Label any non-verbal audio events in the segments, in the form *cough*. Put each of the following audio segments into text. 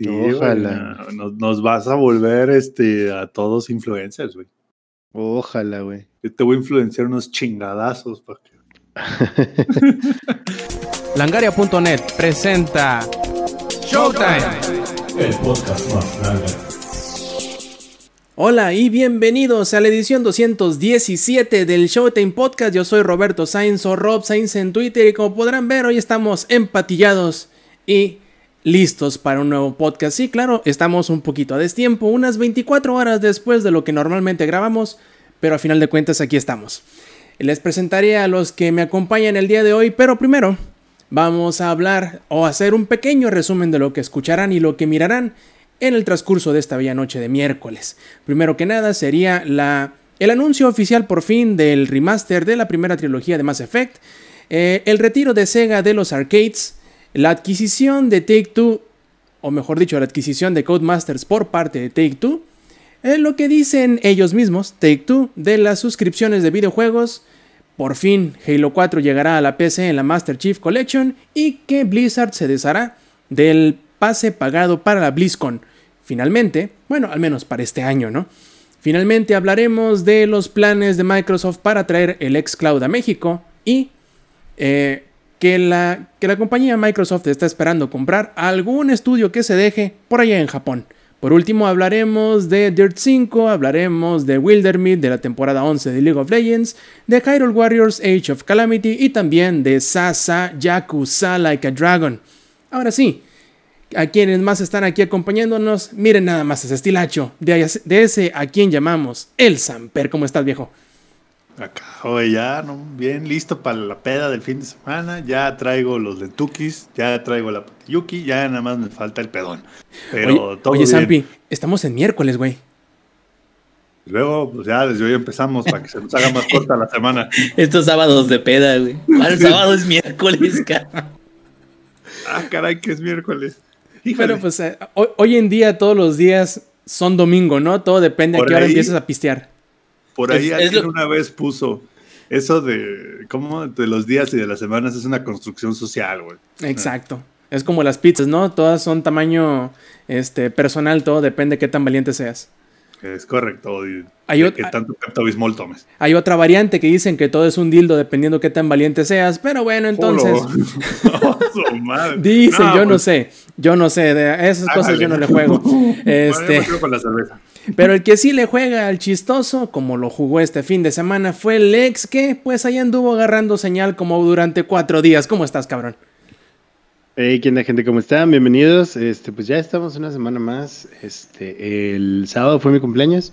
Sí, Ojalá. nos, vas a volver este, a todos influencers, güey. Ojalá, güey. Yo te voy a influenciar unos chingadazos para que. *laughs* Langaria.net presenta Showtime. El podcast más Hola y bienvenidos a la edición 217 del Showtime Podcast. Yo soy Roberto Sainz o Rob Sainz en Twitter y como podrán ver hoy estamos empatillados y listos para un nuevo podcast. Sí, claro, estamos un poquito a destiempo, unas 24 horas después de lo que normalmente grabamos, pero a final de cuentas aquí estamos. Les presentaré a los que me acompañan el día de hoy, pero primero vamos a hablar o hacer un pequeño resumen de lo que escucharán y lo que mirarán en el transcurso de esta bella noche de miércoles. Primero que nada sería la, el anuncio oficial por fin del remaster de la primera trilogía de Mass Effect, eh, el retiro de Sega de los arcades, la adquisición de Take Two, o mejor dicho, la adquisición de Codemasters por parte de Take Two, es lo que dicen ellos mismos, Take Two, de las suscripciones de videojuegos. Por fin, Halo 4 llegará a la PC en la Master Chief Collection y que Blizzard se deshará del pase pagado para la BlizzCon. Finalmente, bueno, al menos para este año, ¿no? Finalmente hablaremos de los planes de Microsoft para traer el xCloud a México y eh, que la, que la compañía Microsoft está esperando comprar algún estudio que se deje por allá en Japón. Por último, hablaremos de Dirt 5, hablaremos de Wildermead de la temporada 11 de League of Legends, de Hyrule Warriors Age of Calamity y también de Sasa Yakuza Like a Dragon. Ahora sí, a quienes más están aquí acompañándonos, miren nada más ese estilacho de, de ese a quien llamamos el Samper. ¿Cómo estás, viejo? Acá, oye, ya, ¿no? bien listo para la peda del fin de semana. Ya traigo los lentukis, ya traigo la patiyuki, ya nada más me falta el pedón. Pero oye, todo oye estamos en miércoles, güey. Luego, pues ya desde hoy empezamos para que se nos haga más *laughs* corta la semana. Estos sábados de peda, güey. ¿Cuál sábado es miércoles, cara? *laughs* Ah, caray, que es miércoles. Pero pues eh, hoy, en día todos los días son domingo, ¿no? Todo depende a qué hora empiezas a pistear. Por ahí alguien una vez puso eso de cómo de los días y de las semanas es una construcción social, güey. Exacto. Es como las pizzas, ¿no? Todas son tamaño este, personal, todo depende de qué tan valiente seas. Es correcto. Y hay que tanto Bismol tomes. Hay otra variante que dicen que todo es un dildo dependiendo qué tan valiente seas, pero bueno, entonces. *laughs* *laughs* Dicen, yo no pues sé. Yo no sé, de esas cosas yo no le juego. *laughs* este, con la cerveza. Pero el que sí le juega al chistoso, como lo jugó este fin de semana, fue el ex que pues ahí anduvo agarrando señal como durante cuatro días. ¿Cómo estás, cabrón? Hey, ¿qué onda, gente? ¿Cómo están? Bienvenidos. Este, pues ya estamos una semana más. Este, el sábado fue mi cumpleaños.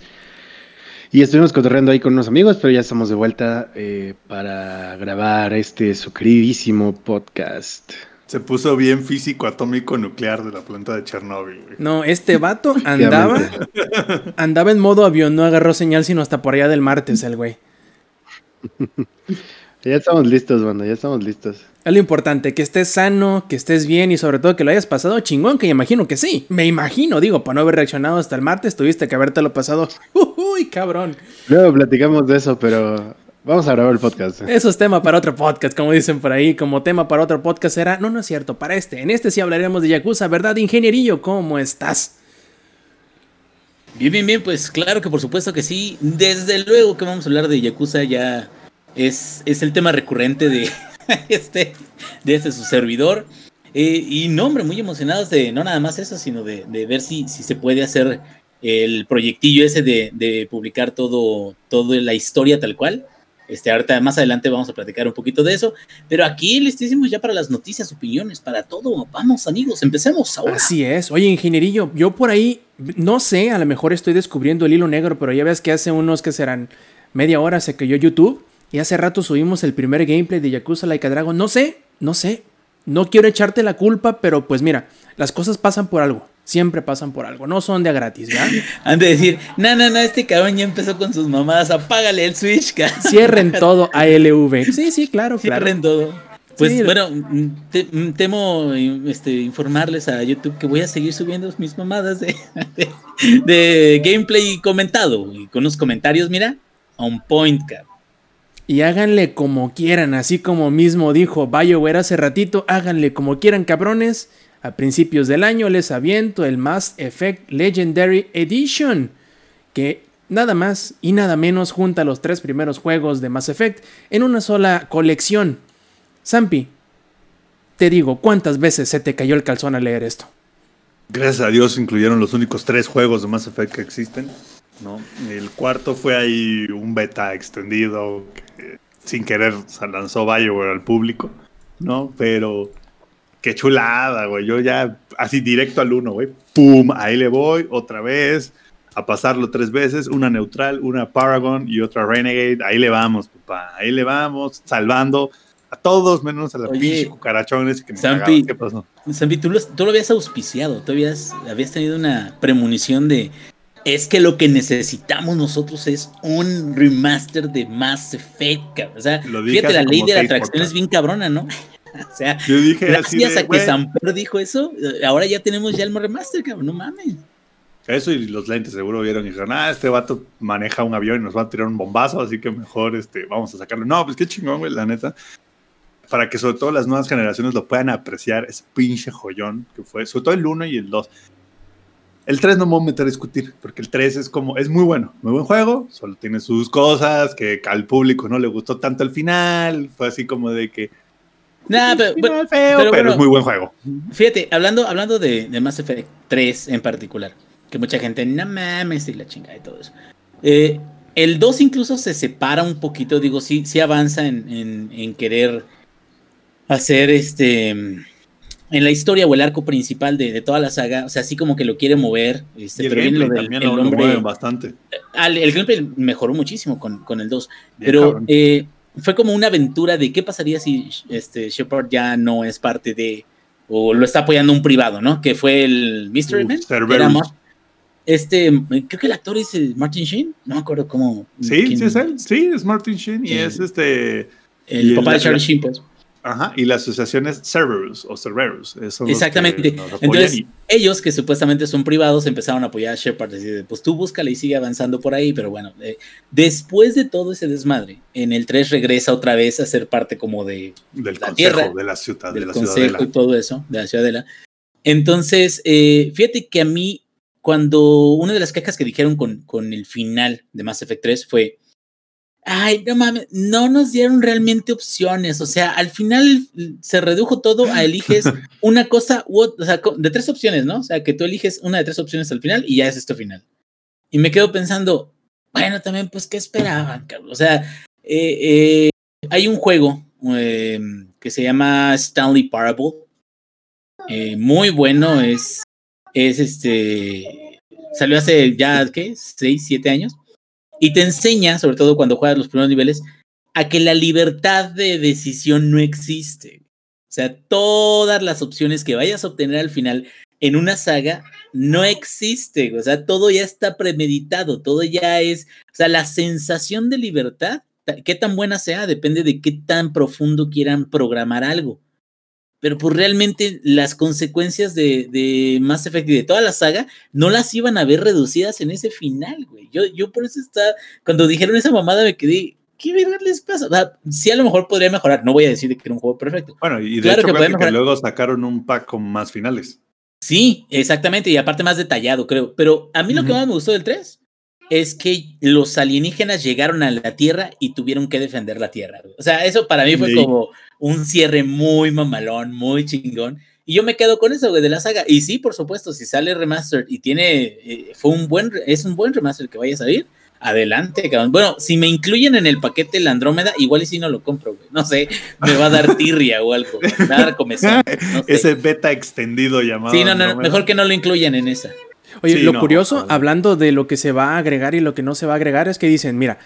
Y estuvimos cotorreando ahí con unos amigos, pero ya estamos de vuelta eh, para grabar este su queridísimo podcast. Se puso bien físico atómico nuclear de la planta de Chernóbil. No, este vato *laughs* andaba andaba en modo avión, no agarró señal sino hasta por allá del martes el güey. *laughs* ya estamos listos, banda, ya estamos listos. Es lo importante, que estés sano, que estés bien y sobre todo que lo hayas pasado chingón, que imagino que sí. Me imagino, digo, para no haber reaccionado hasta el martes, tuviste que habértelo pasado. *laughs* Uy, cabrón. Luego platicamos de eso, pero Vamos a grabar el podcast. Eso es tema para otro podcast, como dicen por ahí. Como tema para otro podcast será. No, no es cierto, para este. En este sí hablaremos de Yakuza, ¿verdad, ingenierillo? ¿Cómo estás? Bien, bien, bien. Pues claro que por supuesto que sí. Desde luego que vamos a hablar de Yakuza. Ya es, es el tema recurrente de *laughs* este, de este su servidor. Eh, y no, hombre, muy emocionados de no nada más eso, sino de, ver si, si se puede hacer el proyectillo ese de, de publicar todo, todo la historia tal cual. Este, ahorita más adelante vamos a platicar un poquito de eso, pero aquí listísimos ya para las noticias, opiniones, para todo. Vamos, amigos, empecemos ahora. Así es. Oye, ingenierillo, yo por ahí, no sé, a lo mejor estoy descubriendo el hilo negro, pero ya ves que hace unos que serán media hora se cayó YouTube y hace rato subimos el primer gameplay de Yakuza Like Dragon. No sé, no sé. No quiero echarte la culpa, pero pues mira, las cosas pasan por algo siempre pasan por algo, no son de gratis, ¿verdad? *laughs* Han de decir, no, no, no, este cabrón ya empezó con sus mamadas, apágale el Switch, *laughs* Cierren todo ALV. Sí, sí, claro, Cierren todo. Pues bueno, temo este, informarles a YouTube que voy a seguir subiendo mis mamadas de, *laughs* de, gameplay comentado y con unos comentarios, mira, on point, cabrón. Y háganle como quieran, así como mismo dijo BioWare hace ratito, háganle como quieran, cabrones A principios del año les aviento el Mass Effect Legendary Edition, que nada más y nada menos junta los tres primeros juegos de Mass Effect en una sola colección. Zampi, te digo, ¿cuántas veces se te cayó el calzón al leer esto? Gracias a Dios incluyeron los únicos tres juegos de Mass Effect que existen. ¿no? El cuarto fue ahí un beta extendido sin querer se lanzó Bioware al público, ¿no? Pero qué chulada, güey. Yo ya así directo al uno, güey. ¡Pum! Ahí le voy otra vez a pasarlo tres veces, una neutral, una Paragon y otra Renegade. Ahí le vamos, papá. Ahí le vamos, salvando a todos menos a la pinche cucarachones que me Zampi, ¿Qué pasó? Zampi, tú lo, tú lo habías auspiciado, tú habías, habías tenido una premonición de es que lo que necesitamos nosotros es un remaster de Mass Effect, O sea, fíjate, la ley de la atracción es bien cabrona, ¿no? *laughs* o sea, Yo dije gracias a que Samper dijo eso, ahora ya tenemos ya el remaster, cabrón, no mames. Eso y los lentes seguro vieron y dijeron, ah, este vato maneja un avión y nos va a tirar un bombazo, así que mejor este, vamos a sacarlo. No, pues qué chingón, güey, la neta. Para que sobre todo las nuevas generaciones lo puedan apreciar, ese pinche joyón que fue, sobre todo el 1 y el 2. El 3 no me voy a meter a discutir, porque el 3 es como, es muy bueno, muy buen juego, solo tiene sus cosas, que al público no le gustó tanto el final, fue así como de que... Nah, *laughs* pero, pero, es muy buen juego. Fíjate, hablando, hablando de, de Mass Effect 3 en particular, que mucha gente, no mames, y la chingada y todo eso. Eh, el 2 incluso se separa un poquito, digo, sí, sí avanza en, en, querer hacer este en la historia o el arco principal de, de, toda la saga, o sea, así como que lo quiere mover. Este, el gameplay también lo, hombre, bastante. el gameplay mejoró muchísimo con, con el 2, pero eh, fue como una aventura de qué pasaría si este Shepard ya no es parte de, o lo está apoyando un privado, ¿no? Que fue el Mystery Man. Este, creo que el actor es Martin Sheen, no me acuerdo cómo. Sí, sí es él, sí, es Martin Sheen y es este. El papá de Charlie Sheen, pues. Ajá, y la asociación es Cerberus o Cerberus. Exactamente. Entonces, ellos que supuestamente son privados empezaron a apoyar a Shepard. Decir, pues tú búscale y sigue avanzando por ahí. Pero bueno, eh, después de todo ese desmadre, en el 3 regresa otra vez a ser parte como de del la consejo de la ciudad, del consejo y todo eso, de la ciudadela. Entonces, eh, fíjate que a mí, cuando una de las quejas que dijeron con, con el final de Mass Effect 3 fue Ay, no mames, no nos dieron realmente opciones. O sea, al final se redujo todo a eliges *laughs* una cosa u otra, o sea, de tres opciones, ¿no? O sea, que tú eliges una de tres opciones al final y ya es esto final. Y me quedo pensando, bueno, también, pues, ¿qué esperaban, cabrón? O sea, eh, eh, hay un juego em, que se llama Stanley Parable. Eh, muy bueno, es, es este, salió hace ya, ¿qué? Seis, siete años y te enseña, sobre todo cuando juegas los primeros niveles, a que la libertad de decisión no existe. O sea, todas las opciones que vayas a obtener al final en una saga no existe. O sea, todo ya está premeditado, todo ya es. O sea, la sensación de libertad, qué tan buena sea, depende de qué tan profundo quieran programar algo pero pues realmente las consecuencias de, de, Mass Effect y de toda la saga no las iban a ver reducidas en ese final, güey. Yo, yo por eso está, cuando dijeron esa mamada me quedé, ¿qué verga les pasa? O sea, sí a lo mejor podría mejorar, no voy a decir que era un juego perfecto. Bueno, y de claro hecho que, que luego sacaron un pack con más finales. Sí, exactamente, y aparte más detallado, creo. Pero a mí lo que más me gustó del 3 es que los alienígenas llegaron a la Tierra y tuvieron que defender la Tierra. O sea, eso para mí fue como un cierre muy mamalón, muy chingón. Y yo me quedo con eso, güey, de la saga. Y sí, por supuesto, si sale remastered y tiene, eh, fue un buen, es un buen remaster que vaya a salir, adelante, cabrón. Bueno, si me incluyen en el paquete la Andrómeda, igual y si no lo compro, güey. No sé, me va a dar tirria o algo, me va a dar comezón. *laughs* Ese beta extendido llamado. Sí, no, no, mejor que no lo incluyan en esa. Oye, lo curioso, hablando de lo que se va a agregar y lo que no se va a agregar, es que dicen, mira,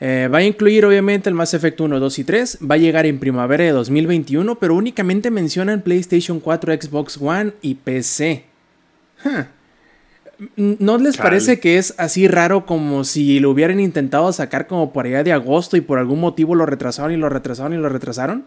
eh, va a incluir obviamente el Mass Effect 1, 2 y 3, va a llegar en primavera de 2021, pero únicamente mencionan PlayStation 4, Xbox One y PC. ¿No les parece que es así raro como si lo hubieran intentado sacar como por allá de agosto y por algún motivo lo retrasaron y lo retrasaron y lo retrasaron?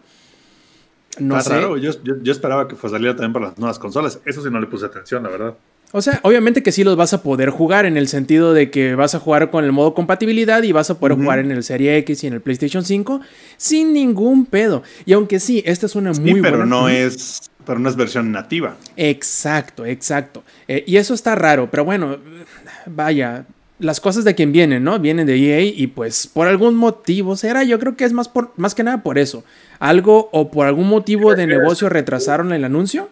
No sé. Raro. Yo, yo, esperaba que fuera saliera también para las nuevas consolas. Eso sí no le puse atención, la verdad. O sea, obviamente que sí los vas a poder jugar en el sentido de que vas a jugar con el modo compatibilidad y vas a poder jugar en el Serie X y en el PlayStation 5 sin ningún pedo. Y aunque sí, esta es una muy pero buena. no es, pero no es versión nativa. Exacto, exacto. Eh, y eso está raro, pero bueno, vaya, las cosas de quien vienen, ¿no? Vienen de EA y pues por algún motivo será, yo creo que es más, por, más que nada por eso. Algo o por algún motivo de negocio retrasaron el anuncio.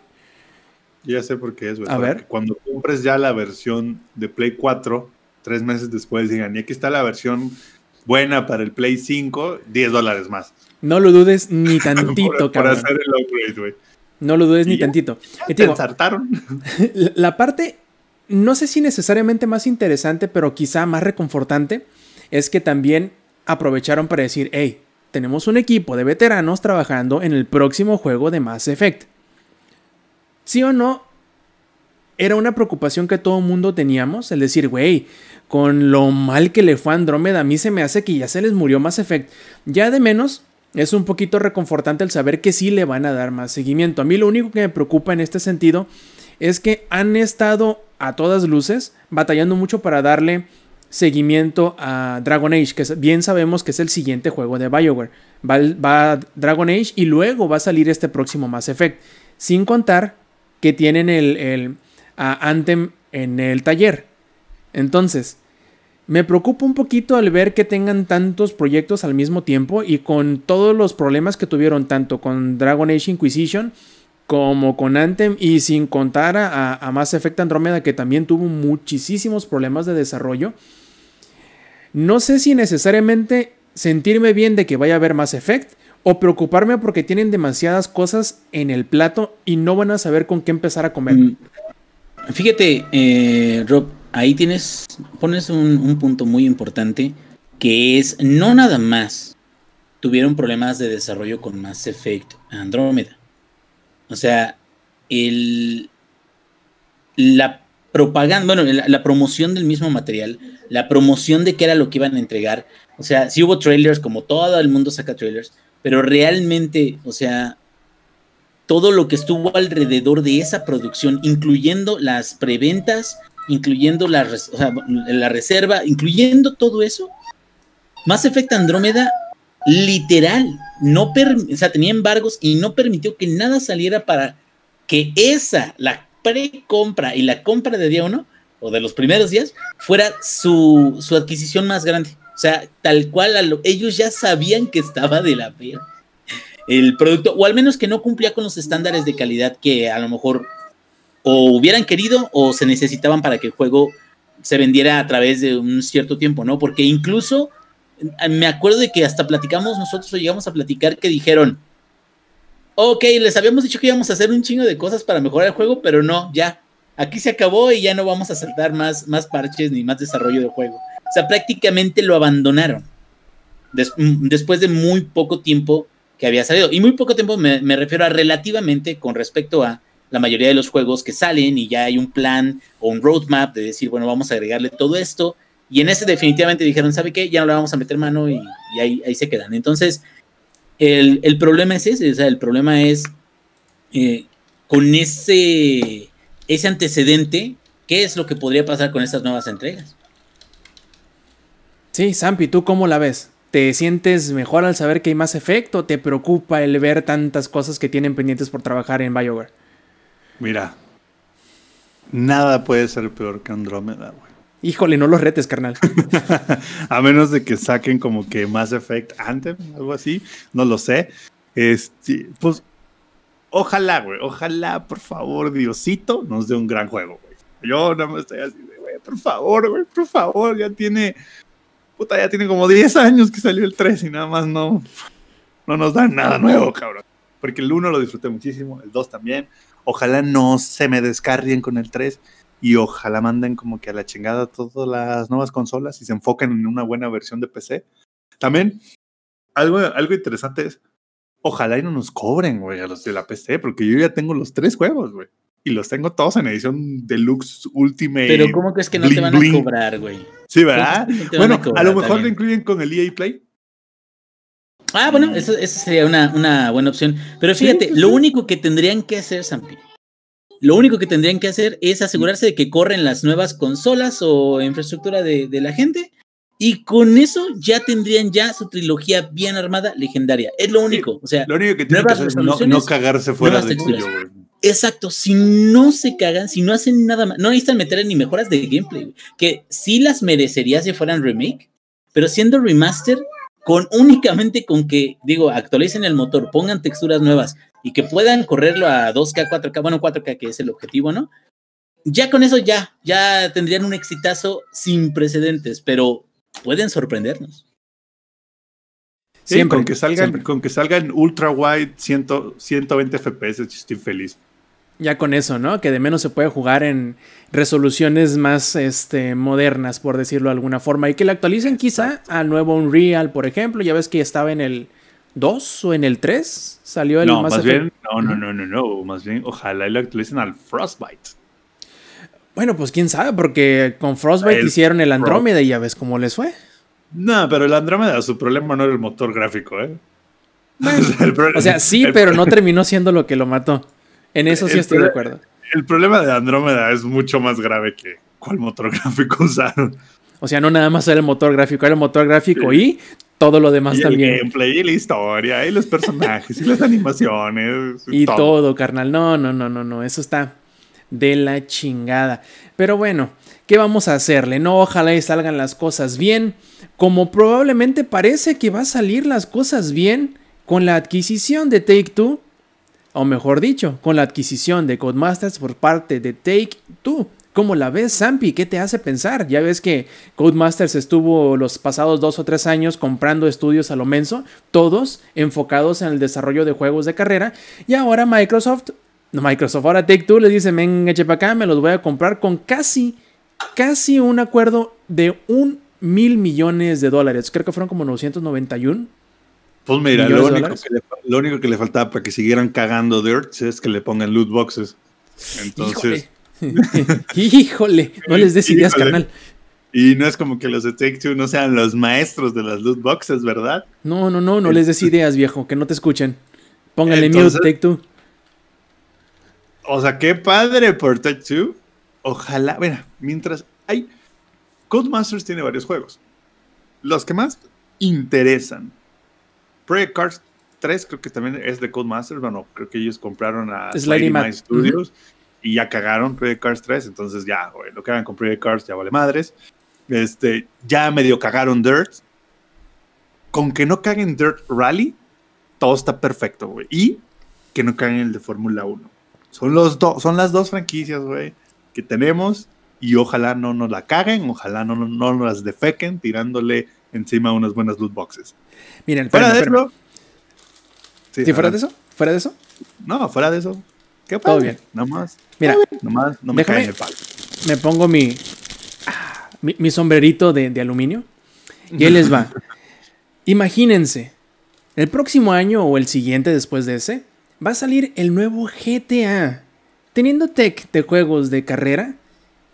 Ya sé por qué es, güey. A ver. Cuando compres ya la versión de Play 4, tres meses después digan, y aquí está la versión buena para el Play 5, 10 dólares más. No lo dudes *laughs* ni tantito, por, cabrón. hacer el upgrade, güey. No lo dudes ni ya. tantito. Y te digo, *laughs* la parte, no sé si necesariamente más interesante, pero quizá más reconfortante, es que también aprovecharon para decir, hey, tenemos un equipo de veteranos trabajando en el próximo juego de Mass Effect. ¿Sí o no? Era una preocupación que todo mundo teníamos, el decir, güey, con lo mal que le fue a Andrómeda, a mí se me hace que ya se les murió Mass Effect. Ya de menos, es un poquito reconfortante el saber que sí le van a dar más seguimiento. A mí lo único que me preocupa en este sentido es que han estado a todas luces batallando mucho para darle seguimiento a Dragon Age, que bien sabemos que es el siguiente juego de BioWare. Va, va Dragon Age y luego va a salir este próximo Mass Effect. Sin contar que tienen el, el, a Anthem en el taller. Entonces, me preocupa un poquito al ver que tengan tantos proyectos al mismo tiempo y con todos los problemas que tuvieron tanto con Dragon Age Inquisition como con Anthem y sin contar a, a Mass Effect Andromeda que también tuvo muchísimos problemas de desarrollo. No sé si necesariamente sentirme bien de que vaya a haber Mass Effect o preocuparme porque tienen demasiadas cosas en el plato y no van a saber con qué empezar a comer. Mm, Fíjate, eh, Rob, ahí tienes, pones un, un punto muy importante que es no nada más tuvieron problemas de desarrollo con Mass Effect Andrómeda. O sea, el, la propaganda, bueno, la, promoción del mismo material, la promoción de qué era lo que iban a entregar. O sea, sí hubo trailers, como todo el mundo saca trailers, pero realmente, o sea, todo lo que estuvo alrededor de esa producción, incluyendo las preventas, incluyendo la, reserva, incluyendo todo eso, Mass Effect Andrómeda, literal, no tenía embargos y no permitió que nada saliera para que esa, la pre-compra y la compra de día uno, o de los primeros días, fuera su, su adquisición más grande. O sea, tal cual, ellos ya sabían que estaba de la pera el producto, o al menos que no cumplía con los estándares de calidad que a lo mejor o hubieran querido o se necesitaban para que el juego se vendiera a través de un cierto tiempo, ¿no? Porque incluso eh, me acuerdo de que hasta platicamos nosotros o llegamos a platicar que dijeron, ok, les habíamos dicho que íbamos a hacer un chingo de cosas para mejorar el juego, pero no, ya, aquí se acabó y ya no vamos a saltar más, más parches ni más desarrollo del juego. O sea, prácticamente lo abandonaron mm, después de muy poco tiempo que había salido. Y muy poco tiempo me, me refiero a relativamente con respecto a la mayoría de los juegos que salen y ya hay un plan o un roadmap de decir, bueno, vamos a agregarle todo esto. Y en ese definitivamente dijeron, ¿sabe qué? Ya no le vamos a meter mano y, y ahí, ahí se quedan. Entonces, el, el problema es ese, o sea, el problema es eh, con ese, ese antecedente, ¿qué es lo que podría pasar con estas nuevas entregas? Sí, Sampi, ¿tú cómo la ves? ¿Te sientes mejor al saber que hay más efecto? ¿Te preocupa el ver tantas cosas que tienen pendientes por trabajar en BioWare? Mira, nada puede ser peor que Andrómeda, güey. Híjole, no los retes, carnal. *laughs* A menos de que saquen como que Mass Effect Anthem, algo así, no lo sé. Este, pues, ojalá, güey, ojalá, por favor, Diosito, nos dé un gran juego, güey. Yo nada más estoy así, de, güey, por favor, güey, por favor, ya tiene, puta, ya tiene como 10 años que salió el 3 y nada más no, no nos dan nada nuevo, cabrón. Porque el 1 lo disfruté muchísimo, el 2 también. Ojalá no se me descarrien con el 3 y ojalá manden como que a la chingada todas las nuevas consolas y se enfoquen en una buena versión de PC. También, algo, algo interesante es, ojalá y no nos cobren, güey, a los de la PC, porque yo ya tengo los tres juegos, güey. Y los tengo todos en edición Deluxe Ultimate. Pero ¿cómo crees que no te van a bling. cobrar, güey? Sí, ¿verdad? ¿Cómo crees que no te van Bueno, a lo mejor lo incluyen con el EA Play. Ah, bueno, eso sería una, una buena opción. Pero fíjate, Sí, sí, lo único que tendrían que hacer, Sampi, lo único que tendrían que hacer es asegurarse de que corren las nuevas consolas o infraestructura de, de la gente. Y con eso ya tendrían ya su trilogía bien armada, legendaria. Es lo único. O sea, Lo único que tiene que hacer es no, no cagarse fuera de güey. Exacto, si no se cagan, si no hacen nada más, no necesitan meterle ni mejoras de gameplay, güey, que sí las merecería si fueran remake, pero siendo remaster, con únicamente con que, digo, actualicen el motor, pongan texturas nuevas y que puedan correrlo a 2K, 4K, bueno, 4K que es el objetivo, ¿no? Ya con eso ya, ya tendrían un exitazo sin precedentes, pero pueden sorprendernos. Sí, Siempre, con que salgan, siempre. con que salgan ultra wide 100, 120 FPS, estoy feliz. Ya con eso, ¿no? Que de menos se puede jugar en resoluciones más este, modernas, por decirlo de alguna forma. Y que la actualicen quizá al nuevo Unreal, por ejemplo. Ya ves que estaba en el 2 o en el 3. Salió el No, más bien, no, no, no, no, no, más bien, ojalá lo actualicen al Frostbite. Bueno, pues quién sabe, porque con Frostbite El hicieron el. Andrómeda y ya ves cómo les fue. No, pero el Andrómeda, su problema no era el motor gráfico, ¿eh? *laughs* O sea, O sí, pero no *laughs* terminó siendo lo que lo mató. En eso sí El estoy de acuerdo. El problema de Andrómeda es mucho más grave que cuál motor *laughs* gráfico usaron. O sea, no nada más era el motor gráfico, era el motor gráfico y todo lo demás Y el también. gameplay, y la historia, y los personajes, y las animaciones. Y todo, carnal. No, no, no, no, no. Eso está de la chingada. Pero bueno, ¿qué vamos a hacerle? No, ojalá y salgan las cosas bien. Como probablemente parece que va a salir las cosas bien con la adquisición de Take Two. O mejor dicho, con la adquisición de Codemasters por parte de Take Two. ¿Cómo la ves, Zampi? ¿Qué te hace pensar? Ya ves que Codemasters estuvo los pasados dos o tres años comprando estudios a lo menso, todos enfocados en el desarrollo de juegos de carrera, y ahora Microsoft, no Microsoft, ahora Take Two le dice, venga, chepa acá, me los voy a comprar con casi, casi un acuerdo de un mil millones de dólares. Creo que fueron como 991. Pues mira, lo único, que le, lo único que le faltaba para que siguieran cagando Dirt es que le pongan loot boxes. Entonces, Híjole. *laughs* Híjole, no les des ideas, carnal. y no es como que los de Take Two no sean los maestros de las loot boxes, ¿verdad? No, no, no, no les des ideas, viejo, que no te escuchen. Pónganle Entonces- mute, Take Two. O sea, qué padre por Take Two. Ojalá, mira, mientras hay. Codemasters tiene varios juegos. Los que más interesan. Project Cars 3 creo que también es de Codemasters. Bueno, creo que ellos compraron a Mat. Mine Studios y ya cagaron Project Cars 3. Entonces ya, güey, lo que hagan con Project Cars ya vale madres. Este, ya medio cagaron Dirt. Con que no caguen Dirt Rally, todo está perfecto, güey. Y que no caguen el de Fórmula 1. Son, los dos son las dos franquicias, güey, que tenemos. Y ojalá no nos la caguen, ojalá no, no, no nos las defequen tirándole encima unas buenas loot boxes. Miren, Fuera de eso. Sí, ¿Sí, fuera de eso? ¿Fuera de eso? No, fuera de eso. ¿Qué Todo padre. bien. Nomás, Mira, nomás no me Déjame- caen el palo. me pongo mi, ah, mi, mi sombrerito de, de aluminio. Y ahí les va. *laughs* Imagínense, el próximo año o el siguiente después de ese, va a salir el nuevo GTA. Teniendo tech de juegos de carrera,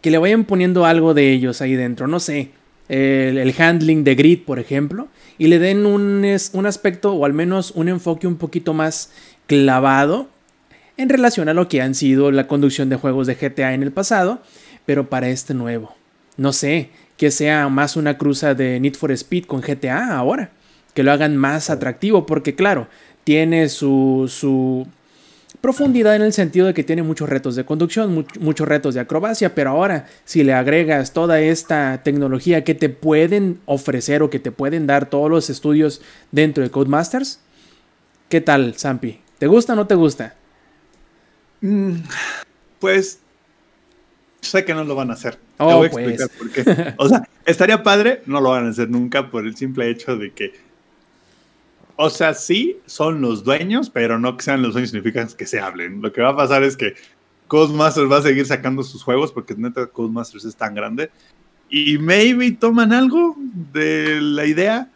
que le vayan poniendo algo de ellos ahí dentro. No sé, el, el handling de grid, por ejemplo, y le den un, es- un aspecto o al menos un enfoque un poquito más clavado en relación a lo que han sido la conducción de juegos de GTA en el pasado, pero para este nuevo. No sé, que sea más una cruza de Need for Speed con GTA ahora, que lo hagan más atractivo, porque claro, tiene su, su profundidad en el sentido de que tiene muchos retos de conducción, much- muchos retos de acrobacia, pero ahora si le agregas toda esta tecnología que te pueden ofrecer o que te pueden dar todos los estudios dentro de Codemasters, ¿qué tal, Zampi? ¿Te gusta o no te gusta? Mm, Pues sé que no lo van a hacer. Te Oh, voy a pues. explicar por qué. O sea, estaría padre, no lo van a hacer nunca por el simple hecho de que. O sea, sí, son los dueños, pero no que sean los dueños significa que se hablen. Lo que va a pasar es que Codemasters va a seguir sacando sus juegos porque neta Codemasters es tan grande. Y maybe toman algo de la idea.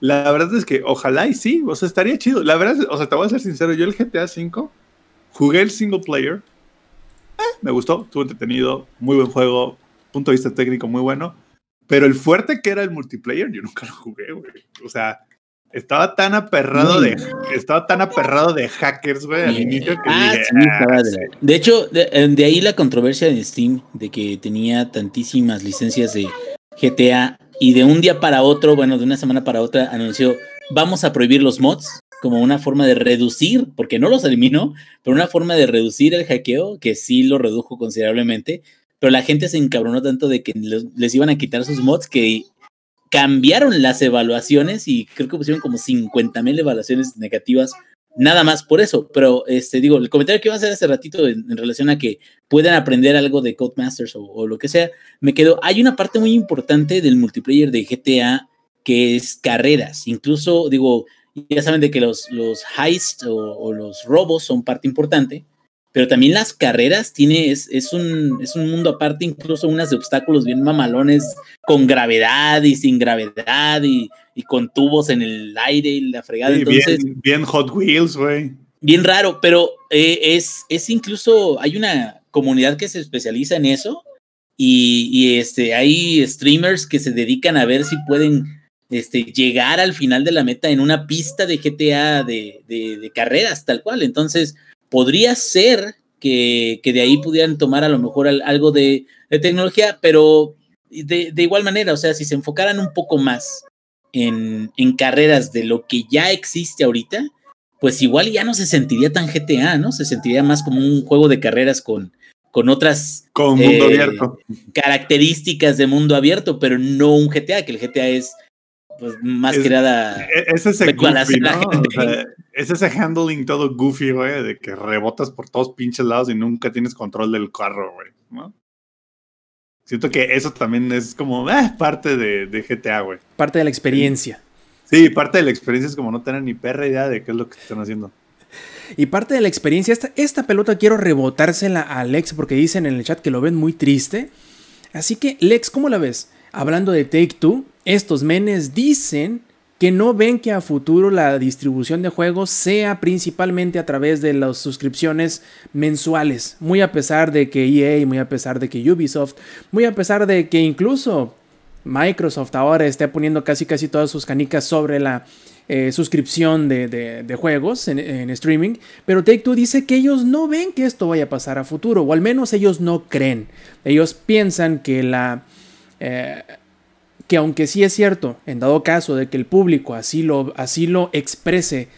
La verdad es que ojalá y sí, o sea, estaría chido. La verdad, es- o sea, te voy a ser sincero, yo el GTA V jugué el single player. Eh, me gustó, estuvo entretenido, muy buen juego, punto de vista técnico muy bueno. Pero el fuerte que era el multiplayer, yo nunca lo jugué, güey. O sea, Estaba tan aperrado de estaba tan aperrado de hackers, güey, al inicio que ah, ah, de, hecho, de, ahí la controversia de Steam de que tenía tantísimas licencias de GTA y de un día para otro, bueno, de una semana para otra anunció, "Vamos a prohibir los mods." como una forma de reducir, porque no los eliminó, pero una forma de reducir el hackeo, que sí lo redujo considerablemente, pero la gente se encabronó tanto de que les iban a quitar sus mods que cambiaron las evaluaciones y creo que pusieron como 50 mil evaluaciones negativas nada más por eso. Pero este digo, el comentario que iba a hacer hace ratito en, relación a que puedan aprender algo de Codemasters o, lo que sea, me quedó. Hay una parte muy importante del multiplayer de GTA que es carreras. Incluso, digo, ya saben de que los, los heists o los robos son parte importante pero también las carreras tiene, es, es, un, es un mundo aparte, incluso unas de obstáculos bien mamalones, con gravedad y sin gravedad y, y con tubos en el aire y la fregada. Entonces, bien, Hot Wheels, güey. Bien raro, pero eh, es, es incluso, hay una comunidad que se especializa en eso y, y, este, hay streamers que se dedican a ver si pueden este, llegar al final de la meta en una pista de GTA de, de, de carreras, tal cual. Entonces, podría ser que, de ahí pudieran tomar a lo mejor algo de, tecnología, pero de, igual manera, o sea, si se enfocaran un poco más en, carreras de lo que ya existe ahorita, pues igual ya no se sentiría tan GTA, ¿no? Se sentiría más como un juego de carreras con, con otras con mundo eh, abierto. características de mundo abierto, pero no un GTA, que el GTA es pues más que nada. E, es ese goofy, es ese handling todo goofy, güey, de que rebotas por todos pinches lados y nunca tienes control del carro, güey, ¿no? Siento que eso también es como eh, parte de, de, GTA, güey. Parte de la experiencia. Sí, parte de la experiencia es como no tener ni perra idea de qué es lo que están haciendo. Y parte de la experiencia, esta, esta pelota quiero rebotársela a Lex porque dicen en el chat que lo ven muy triste. Así que, Lex, ¿cómo la ves? Hablando de Take Two, estos menes dicen que no ven que a futuro la distribución de juegos sea principalmente a través de las suscripciones mensuales, muy a pesar de que EA, muy a pesar de que Ubisoft, muy a pesar de que incluso Microsoft ahora esté poniendo casi casi todas sus canicas sobre la eh, suscripción de, juegos en, streaming, pero Take Two dice que ellos no ven que esto vaya a pasar a futuro, o al menos ellos no creen. Ellos piensan que la... Eh, que aunque sí es cierto, en dado caso de que el público así lo, así lo exprese,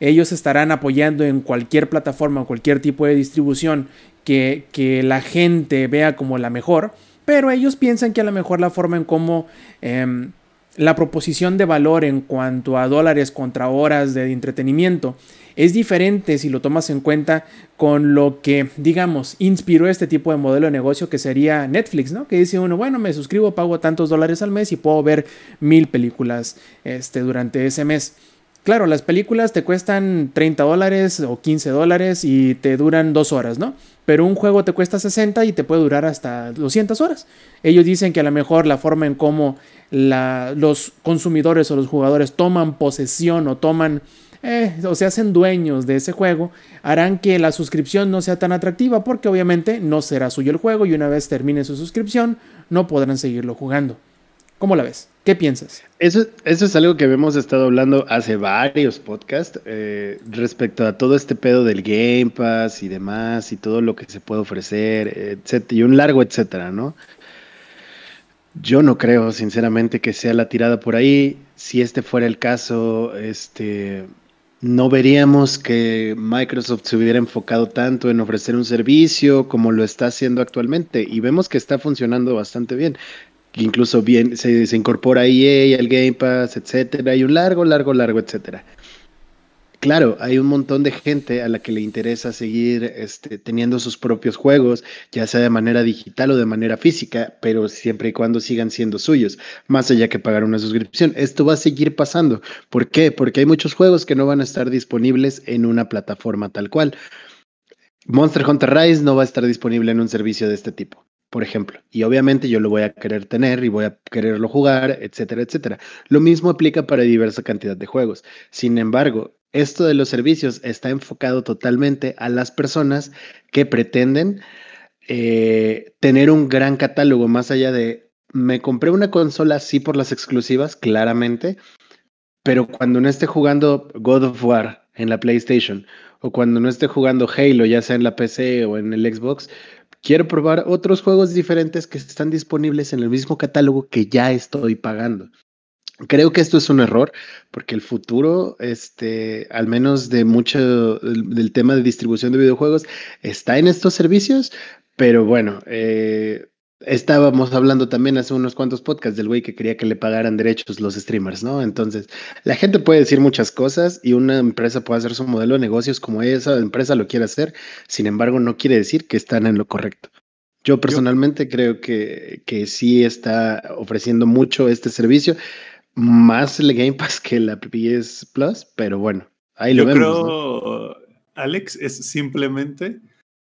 ellos estarán apoyando en cualquier plataforma cualquier tipo de distribución que, que, la gente vea como la mejor, pero ellos piensan que a lo mejor la forma en cómo em, la proposición de valor en cuanto a dólares contra horas de entretenimiento es diferente si lo tomas en cuenta con lo que, digamos, inspiró este tipo de modelo de negocio que sería Netflix, ¿no? Que dice uno, bueno, me suscribo, pago tantos dólares al mes y puedo ver mil películas este, durante ese mes. Claro, las películas te cuestan 30 dólares o 15 dólares y te duran dos horas, ¿no? Pero un juego te cuesta 60 y te puede durar hasta 200 horas. Ellos dicen que a lo mejor la forma en cómo los consumidores o los jugadores toman posesión o toman eh, o se hacen dueños de ese juego, harán que la suscripción no sea tan atractiva porque obviamente no será suyo el juego y una vez termine su suscripción no podrán seguirlo jugando. ¿Cómo la ves? ¿Qué piensas? Eso, eso es algo que hemos estado hablando hace varios podcasts eh, respecto a todo este pedo del Game Pass y demás y todo lo que se puede ofrecer, etcétera, y un largo etcétera, ¿no? Yo no creo, sinceramente, que sea la tirada por ahí. Si este fuera el caso, este, no veríamos que Microsoft se hubiera enfocado tanto en ofrecer un servicio como lo está haciendo actualmente y vemos que está funcionando bastante bien. Incluso bien se, incorpora EA, el Game Pass, etcétera, y un largo, largo, largo, etcétera. Claro, hay un montón de gente a la que le interesa seguir este, teniendo sus propios juegos, ya sea de manera digital o de manera física, pero siempre y cuando sigan siendo suyos, más allá que pagar una suscripción. Esto va a seguir pasando. ¿Por qué? Porque hay muchos juegos que no van a estar disponibles en una plataforma tal cual. Monster Hunter Rise no va a estar disponible en un servicio de este tipo por ejemplo. Y obviamente yo lo voy a querer tener y voy a quererlo jugar, etcétera, etcétera. Lo mismo aplica para diversa cantidad de juegos. Sin embargo, esto de los servicios está enfocado totalmente a las personas que pretenden eh, tener un gran catálogo más allá de me compré una consola sí por las exclusivas, claramente, pero cuando no esté jugando God of War en la PlayStation o cuando no esté jugando Halo, ya sea en la PC o en el Xbox, quiero probar otros juegos diferentes que están disponibles en el mismo catálogo que ya estoy pagando. Creo que esto es un error porque el futuro, este, al menos de mucho del, tema de distribución de videojuegos, está en estos servicios, pero bueno, eh, Estábamos hablando también hace unos cuantos podcasts del güey que quería que le pagaran derechos los streamers, ¿no? Entonces, la gente puede decir muchas cosas y una empresa puede hacer su modelo de negocios como esa empresa lo quiere hacer, sin embargo, no quiere decir que están en lo correcto. Yo personalmente creo que, que sí está ofreciendo mucho este servicio, más el Game Pass que la PS Plus, pero bueno, ahí lo vemos. Creo, Alex, es simplemente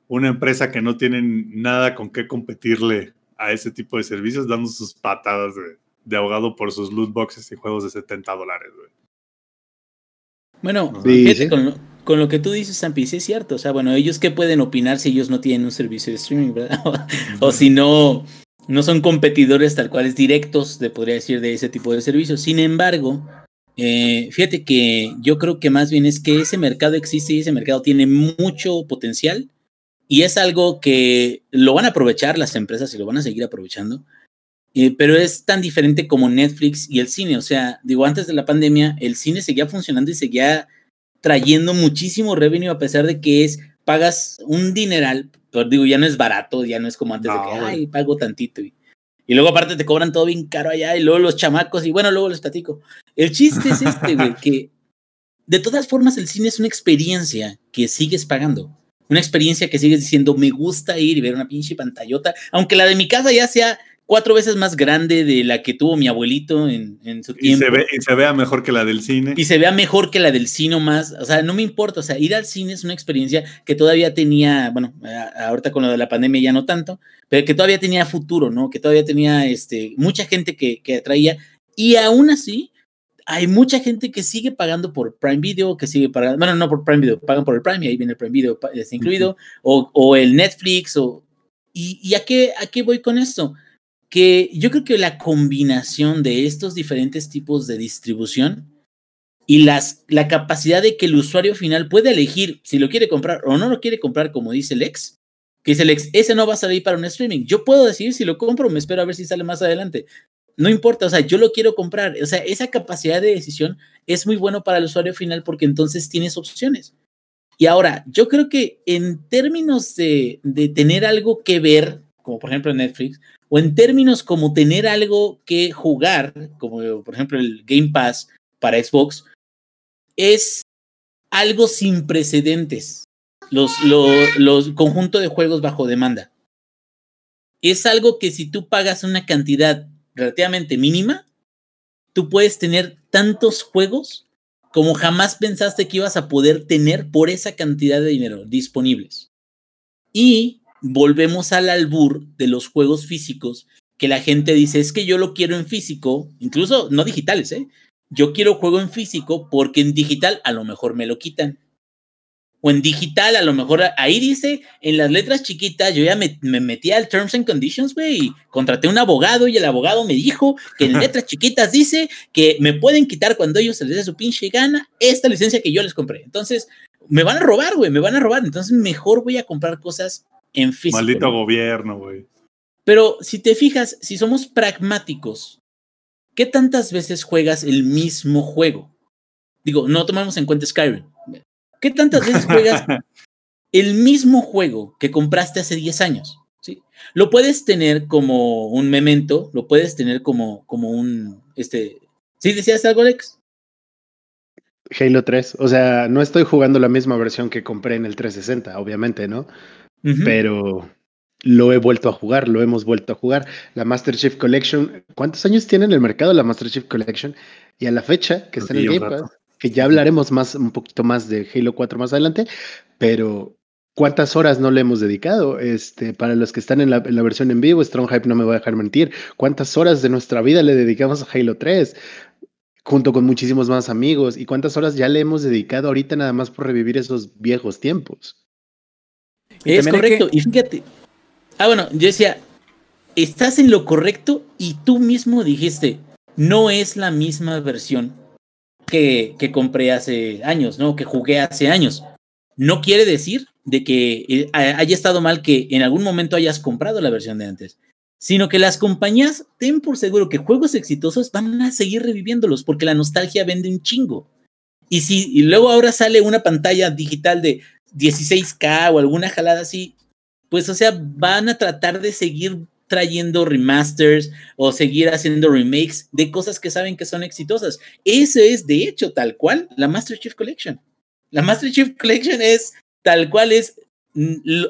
una empresa que no tiene nada con qué competirle a ese tipo de servicios dando sus patadas de, ahogado por sus loot boxes y juegos de 70 dólares, Bueno, fíjate, Con, lo, que tú dices, Sampi, sí es cierto. O sea, bueno, ellos qué pueden opinar si ellos no tienen un servicio de streaming, ¿verdad? *laughs* o, si no, no son competidores tal cuales directos, de, podría decir, de ese tipo de servicios. Sin embargo, eh, fíjate que yo creo que más bien es que ese mercado existe y ese mercado tiene mucho potencial y es algo que lo van a aprovechar las empresas y lo van a seguir aprovechando. Eh, pero es tan diferente como Netflix y el cine. O sea, digo, antes de la pandemia, el cine seguía funcionando y seguía trayendo muchísimo revenue a pesar de que es, pagas un dineral, pero digo, ya no es barato, ya no es como antes de que, ay, pago tantito. Y, y, luego aparte te cobran todo bien caro allá y luego los chamacos y bueno, luego les platico. El chiste es este, güey, *laughs* que de todas formas el cine es una experiencia que sigues pagando una experiencia que sigues diciendo, me gusta ir y ver una pinche pantallota, aunque la de mi casa ya sea cuatro veces más grande de la que tuvo mi abuelito en, su tiempo. Y se, vea mejor que la del cine. Y se vea mejor que la del cine más. O sea, no me importa. O sea, ir al cine es una experiencia que todavía tenía, bueno, ahorita con lo de la pandemia ya no tanto, pero que todavía tenía futuro, ¿no? Que todavía tenía este, mucha gente que, que atraía. Y aún así, hay mucha gente que sigue pagando por Prime Video, que sigue pagando, bueno, no por Prime Video, pagan por el Prime y ahí viene el Prime Video está incluido, o, o, el Netflix, o, y, y a, qué, a qué voy con esto? Que yo creo que la combinación de estos diferentes tipos de distribución y las, la capacidad de que el usuario final puede elegir si lo quiere comprar o no lo quiere comprar, como dice el ex, que dice el ex, ese no va a salir para un streaming. Yo puedo decidir si lo compro o me espero a ver si sale más adelante no importa, o sea, yo lo quiero comprar. O sea, esa capacidad de decisión es muy bueno para el usuario final porque entonces tienes opciones. Y ahora, yo creo que en términos de, de tener algo que ver, como por ejemplo Netflix, o en términos como tener algo que jugar, como por ejemplo el Game Pass para Xbox, es algo sin precedentes. Los, los, los conjuntos de juegos bajo demanda. Es algo que si tú pagas una cantidad relativamente mínima, tú puedes tener tantos juegos como jamás pensaste que ibas a poder tener por esa cantidad de dinero disponibles. Y volvemos al albur de los juegos físicos, que la gente dice, es que yo lo quiero en físico, incluso no digitales, ¿eh? Yo quiero juego en físico porque en digital a lo mejor me lo quitan o en digital, a lo mejor ahí dice en las letras chiquitas, yo ya me, metí al Terms and Conditions, güey, y contraté un abogado y el abogado me dijo que en *laughs* letras chiquitas dice que me pueden quitar cuando ellos se les dé su pinche gana esta licencia que yo les compré. Entonces, me van a robar, güey, me van a robar. Entonces, mejor voy a comprar cosas en físico. Maldito gobierno, güey. Pero si te fijas, si somos pragmáticos, ¿qué tantas veces juegas el mismo juego? Digo, no tomamos en cuenta Skyrim ¿Qué tantas veces *laughs* juegas el mismo juego que compraste hace 10 años? ¿sí? Lo puedes tener como un memento, lo puedes tener como, como un... Este... ¿Sí decías algo, Alex? Halo 3. O sea, no estoy jugando la misma versión que compré en el 360, obviamente, ¿no? Pero lo he vuelto a jugar, lo hemos vuelto a jugar. La Master Chief Collection, ¿cuántos años tiene en el mercado la Master Chief Collection? Y a la fecha que está en el Game Pass, que ya hablaremos más, un poquito más de Halo 4 más adelante, pero ¿cuántas horas no le hemos dedicado? Este, para los que están en la, versión en vivo, Strong Hype no me va a dejar mentir, ¿cuántas horas de nuestra vida le dedicamos a Halo 3? junto con muchísimos más amigos, y cuántas horas ya le hemos dedicado ahorita nada más por revivir esos viejos tiempos. Es correcto, y fíjate, ah bueno, yo decía, estás en lo correcto y tú mismo dijiste, no es la misma versión que, que compré hace años, ¿no? Que jugué hace años. No quiere decir de que eh, haya estado mal que en algún momento hayas comprado la versión de antes, sino que las compañías ten por seguro que juegos exitosos van a seguir reviviéndolos porque la nostalgia vende un chingo. Y si y luego ahora sale una pantalla digital de 16K o alguna jalada así, pues o sea, van a tratar de seguir trayendo remasters o seguir haciendo remakes de cosas que saben que son exitosas. Eso es, de hecho, tal cual la Master Chief Collection. La Master Chief Collection es tal cual es,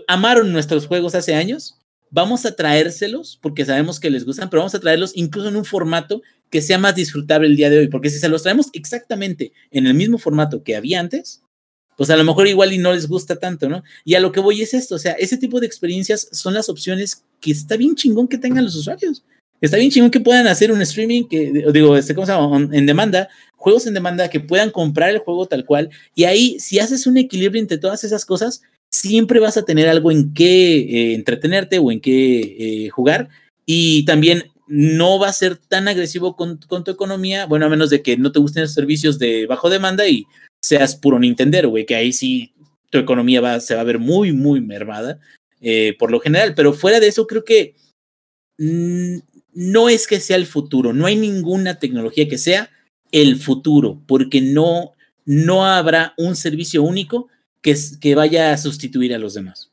amaron nuestros juegos hace años, vamos a traérselos porque sabemos que les gustan, pero vamos a traerlos incluso en un formato que sea más disfrutable el día de hoy, porque si se los traemos exactamente en el mismo formato que había antes, pues a lo mejor igual y no les gusta tanto, ¿no? Y a lo que voy es esto, o sea, ese tipo de experiencias son las opciones que está bien chingón que tengan los usuarios. Está bien chingón que puedan hacer un streaming, que digo, este, ¿cómo se? En demanda, juegos en demanda que puedan comprar el juego tal cual. Y ahí, si haces un equilibrio entre todas esas cosas, siempre vas a tener algo en qué eh, entretenerte o en qué eh, jugar. Y también no va a ser tan agresivo con, tu economía, bueno, a menos de que no te gusten los servicios de bajo demanda y seas puro Nintendo, güey, que ahí sí tu economía va, se va a ver muy, muy mermada eh, por lo general. Pero fuera de eso, creo que mm, no es que sea el futuro, no hay ninguna tecnología que sea el futuro, porque no, no habrá un servicio único que, que vaya a sustituir a los demás.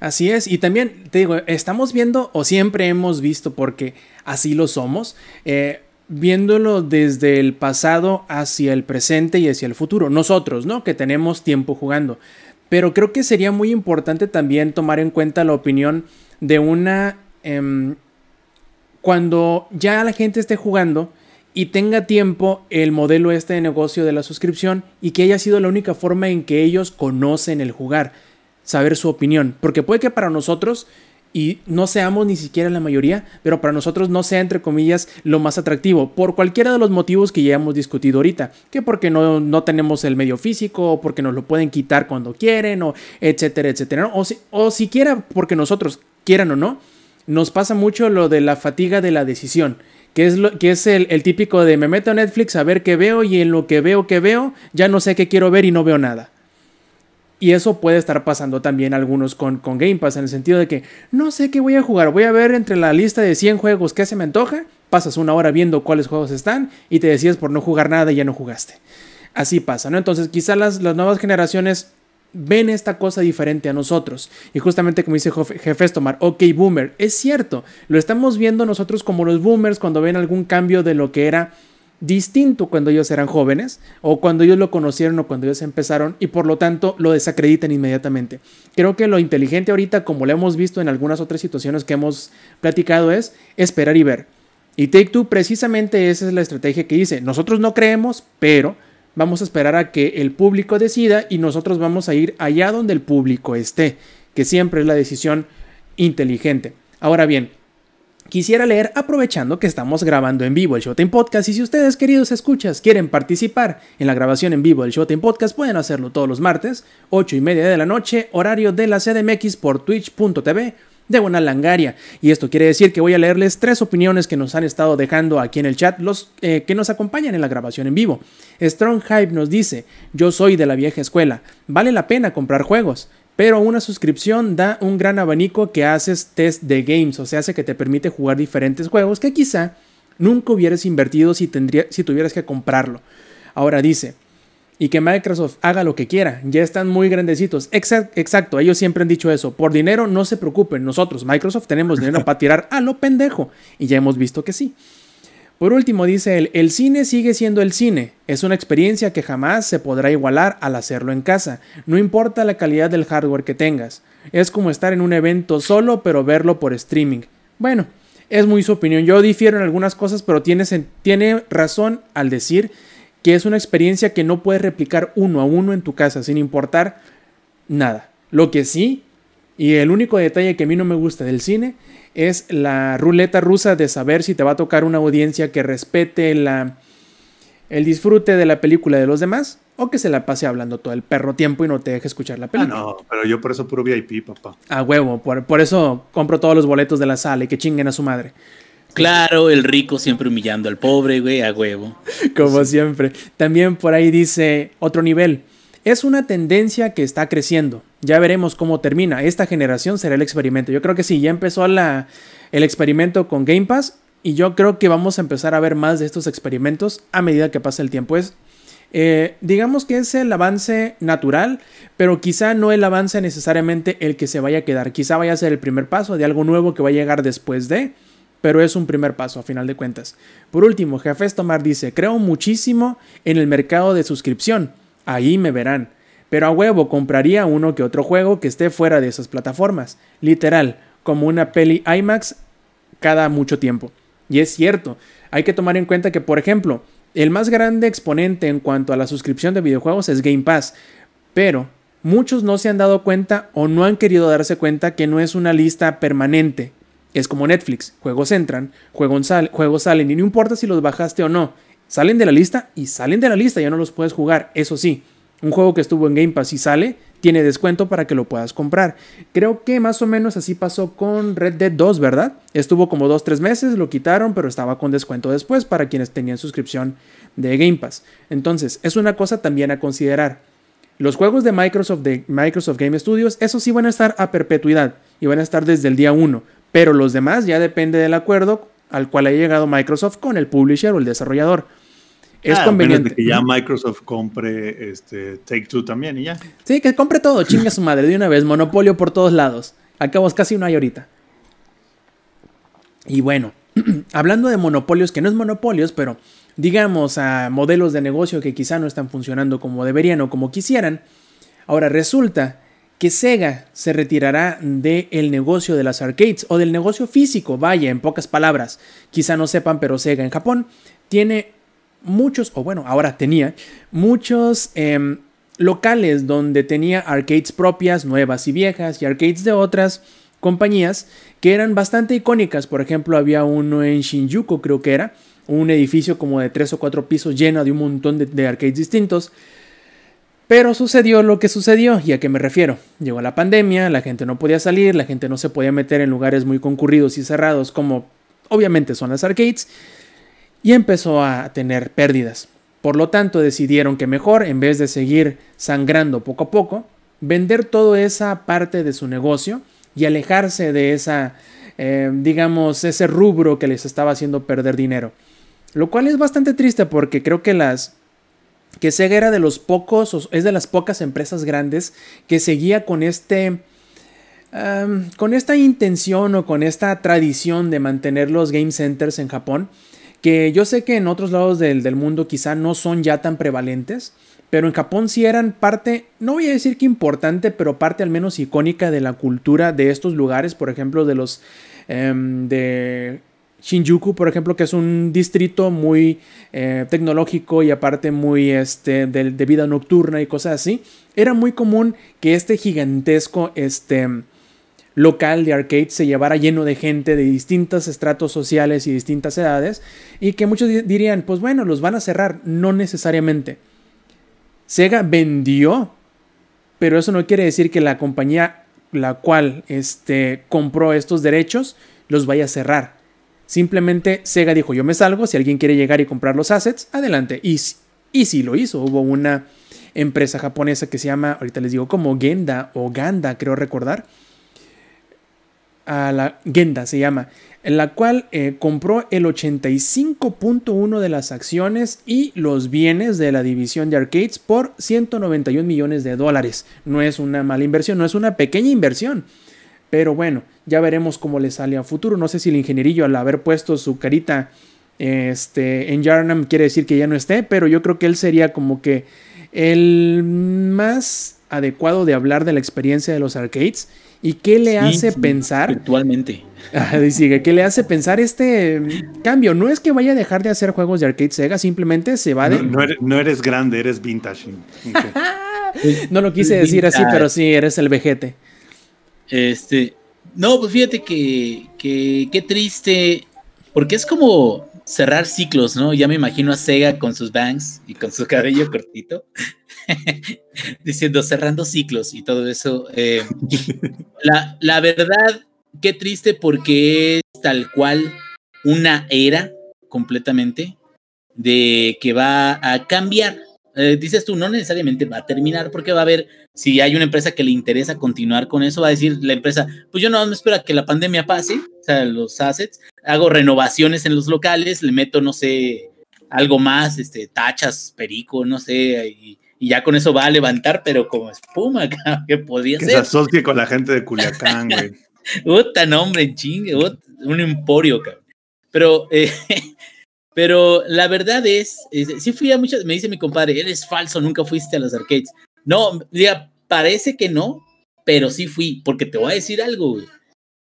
Así es, y también te digo, estamos viendo, o siempre hemos visto, porque así lo somos, eh, viéndolo desde el pasado hacia el presente y hacia el futuro. Nosotros, ¿no? Que tenemos tiempo jugando. Pero creo que sería muy importante también tomar en cuenta la opinión de una em, cuando ya la gente esté jugando y tenga tiempo el modelo este de negocio de la suscripción y que haya sido la única forma en que ellos conocen el jugar, saber su opinión, porque puede que para nosotros y no seamos ni siquiera la mayoría, pero para nosotros no sea entre comillas lo más atractivo, por cualquiera de los motivos que ya hemos discutido ahorita, que porque no, no tenemos el medio físico, o porque nos lo pueden quitar cuando quieren, o etcétera, etcétera, o, si, o siquiera porque nosotros quieran o no, nos pasa mucho lo de la fatiga de la decisión. Que es, lo, que es el, el típico de me meto a Netflix a ver qué veo y en lo que veo que veo ya no sé qué quiero ver y no veo nada. Y eso puede estar pasando también algunos con, con, Game Pass, en el sentido de que no sé qué voy a jugar, voy a ver entre la lista de 100 juegos que se me antoja, pasas una hora viendo cuáles juegos están y te decides por no jugar nada y ya no jugaste. Así pasa, ¿no? Entonces quizás las, las nuevas generaciones ven esta cosa diferente a nosotros. Y justamente como dice Jefe Tomar, ok, boomer, es cierto, lo estamos viendo nosotros como los boomers cuando ven algún cambio de lo que era distinto cuando ellos eran jóvenes o cuando ellos lo conocieron o cuando ellos empezaron y por lo tanto lo desacreditan inmediatamente. Creo que lo inteligente ahorita, como lo hemos visto en algunas otras situaciones que hemos platicado, es esperar y ver. Y Take Two precisamente esa es la estrategia que dice. Nosotros no creemos, pero vamos a esperar a que el público decida y nosotros vamos a ir allá donde el público esté, que siempre es la decisión inteligente. Ahora bien, quisiera leer aprovechando que estamos grabando en vivo el Showtime Podcast y si ustedes queridos escuchas quieren participar en la grabación en vivo del Showtime Podcast pueden hacerlo todos los martes, 8 y media de la noche, horario de la CDMX por twitch.tv de buena langaria. Y esto quiere decir que voy a leerles tres opiniones que nos han estado dejando aquí en el chat, los eh, que nos acompañan en la grabación en vivo. Strong Hype nos dice, yo soy de la vieja escuela, vale la pena comprar juegos, pero una suscripción da un gran abanico que haces test de games, o sea, hace que te permite jugar diferentes juegos que quizá nunca hubieras invertido si, tendría, si tuvieras que comprarlo. Ahora dice, y que Microsoft haga lo que quiera. Ya están muy grandecitos. Exacto, ellos siempre han dicho eso. Por dinero no se preocupen. Nosotros, Microsoft, tenemos dinero *laughs* para tirar a lo pendejo. Y ya hemos visto que sí. Por último, dice él, el cine sigue siendo el cine. Es una experiencia que jamás se podrá igualar al hacerlo en casa. No importa la calidad del hardware que tengas. Es como estar en un evento solo, pero verlo por streaming. Bueno, es muy su opinión. Yo difiero en algunas cosas, pero tiene, tiene razón al decir que es una experiencia que no puedes replicar uno a uno en tu casa sin importar nada. Lo que sí, y el único detalle que a mí no me gusta del cine, es la ruleta rusa de saber si te va a tocar una audiencia que respete la, el disfrute de la película de los demás o que se la pase hablando todo el perro tiempo y no te deje escuchar la película. Ah, no, pero yo por eso puro VIP, papá. A huevo, por, por eso compro todos los boletos de la sala y que chinguen a su madre. Claro, el rico siempre humillando al pobre, güey, a huevo. *laughs* Como siempre. También por ahí dice otro nivel. Es una tendencia que está creciendo. Ya veremos cómo termina. Esta generación será el experimento. Yo creo que sí, ya empezó el experimento con Game Pass y yo creo que vamos a empezar a ver más de estos experimentos a medida que pasa el tiempo. Es, eh, digamos que es el avance natural, pero quizá no el avance necesariamente el que se vaya a quedar. Quizá vaya a ser el primer paso de algo nuevo que va a llegar después de pero es un primer paso a final de cuentas. Por último, Jefes Tomar dice, creo muchísimo en el mercado de suscripción, ahí me verán, pero a huevo compraría uno que otro juego que esté fuera de esas plataformas, literal, como una peli IMAX cada mucho tiempo. Y es cierto, hay que tomar en cuenta que, por ejemplo, el más grande exponente en cuanto a la suscripción de videojuegos es Game Pass, pero muchos no se han dado cuenta o no han querido darse cuenta que no es una lista permanente, es como Netflix, juegos entran, juegos, salen y no importa si los bajaste o no, salen de la lista y salen de la lista, ya no los puedes jugar, eso sí. Un juego que estuvo en Game Pass y sale, tiene descuento para que lo puedas comprar. Creo que más o menos así pasó con Red Dead 2, ¿verdad? Estuvo como 2-3 meses, lo quitaron, pero estaba con descuento después para quienes tenían suscripción de Game Pass. Entonces, es una cosa también a considerar. Los juegos de Microsoft, de Microsoft Game Studios, esos sí van a estar a perpetuidad y van a estar desde el día 1 pero los demás ya depende del acuerdo al cual ha llegado Microsoft con el publisher o el desarrollador. Es ah, conveniente. que ya Microsoft compre este, Take Two también y ya. Sí, que compre todo, *laughs* chinga su madre de una vez, monopolio por todos lados. Acabos casi no hay ahorita. Y bueno, *clears throat* hablando de monopolios, que no es monopolios, pero digamos a modelos de negocio que quizá no están funcionando como deberían o como quisieran, ahora resulta que Sega se retirará del negocio de las arcades o del negocio físico, vaya, en pocas palabras. Quizá no sepan, pero Sega en Japón tiene muchos, o bueno, ahora tenía muchos em, locales donde tenía arcades propias, nuevas y viejas, y arcades de otras compañías que eran bastante icónicas. Por ejemplo, había uno en Shinjuku, creo que era, un edificio como de tres o cuatro pisos lleno de un montón de arcades distintos. Pero sucedió lo que sucedió, ¿y a qué me refiero? Llegó la pandemia, la gente no podía salir, la gente no se podía meter en lugares muy concurridos y cerrados como obviamente son las arcades, y empezó a tener pérdidas. Por lo tanto, decidieron que mejor, en vez de seguir sangrando poco a poco, vender toda esa parte de su negocio y alejarse de esa, eh, digamos, ese rubro que les estaba haciendo perder dinero. Lo cual es bastante triste porque creo que las que Sega era de los pocos, es de las pocas empresas grandes que seguía con este, con esta intención o con esta tradición de mantener los game centers en Japón, que yo sé que en otros lados del, del mundo quizá no son ya tan prevalentes, pero en Japón sí eran parte, no voy a decir que importante, pero parte al menos icónica de la cultura de estos lugares, por ejemplo, de los em, de Shinjuku, por ejemplo, que es un distrito muy eh, tecnológico y aparte muy este, de, vida nocturna y cosas así, era muy común que este gigantesco este, local de arcade se llevara lleno de gente de distintos estratos sociales y distintas edades y que muchos dirían, pues bueno, los van a cerrar, no necesariamente. Sega vendió, pero eso no quiere decir que la compañía la cual este, compró estos derechos los vaya a cerrar Simplemente Sega dijo, yo me salgo, si alguien quiere llegar y comprar los assets, adelante. Y, y sí lo hizo. Hubo una empresa japonesa que se llama, ahorita les digo, como Genda o Ganda, creo recordar. A la Genda se llama, en la cual eh, compró el 85.1 de las acciones y los bienes de la división de arcades por 191 millones de dólares. No es una mala inversión, no es una pequeña inversión. Pero bueno, ya veremos cómo le sale a futuro. No sé si el ingenierillo al haber puesto su carita este, en Yarnam quiere decir que ya no esté, pero yo creo que él sería como que el más adecuado de hablar de la experiencia de los arcades y qué le hace pensar actualmente sigue *laughs* qué le hace pensar este cambio no es que vaya a dejar de hacer juegos de arcade Sega simplemente se va de no, eres, grande eres vintage. *laughs* No lo quise decir así pero sí eres el vejete este, no, pues fíjate que, que qué triste, porque es como cerrar ciclos, ¿no? Ya me imagino a Sega con sus bangs y con su cabello cortito, *laughs* diciendo cerrando ciclos y todo eso. Eh, la, la verdad, qué triste porque es tal cual una era completamente de que va a cambiar. Eh, dices tú, no necesariamente va a terminar porque va a haber, si hay una empresa que le interesa continuar con eso, va a decir la empresa, pues yo no me espero a que la pandemia pase, o sea, los assets, hago renovaciones en los locales, le meto, no sé, algo más, este, tachas, perico, no sé, y, ya con eso va a levantar, pero como espuma, *laughs* que podría ser. Que se asocie con la gente de Culiacán, güey. *laughs* Puta nombre, chingue, un emporio, cabrón. Pero, eh, *laughs* pero la verdad es, sí fui a muchas, me dice mi compadre, eres falso, nunca fuiste a los arcades. No, diga, parece que no, pero sí fui, porque te voy a decir algo, güey.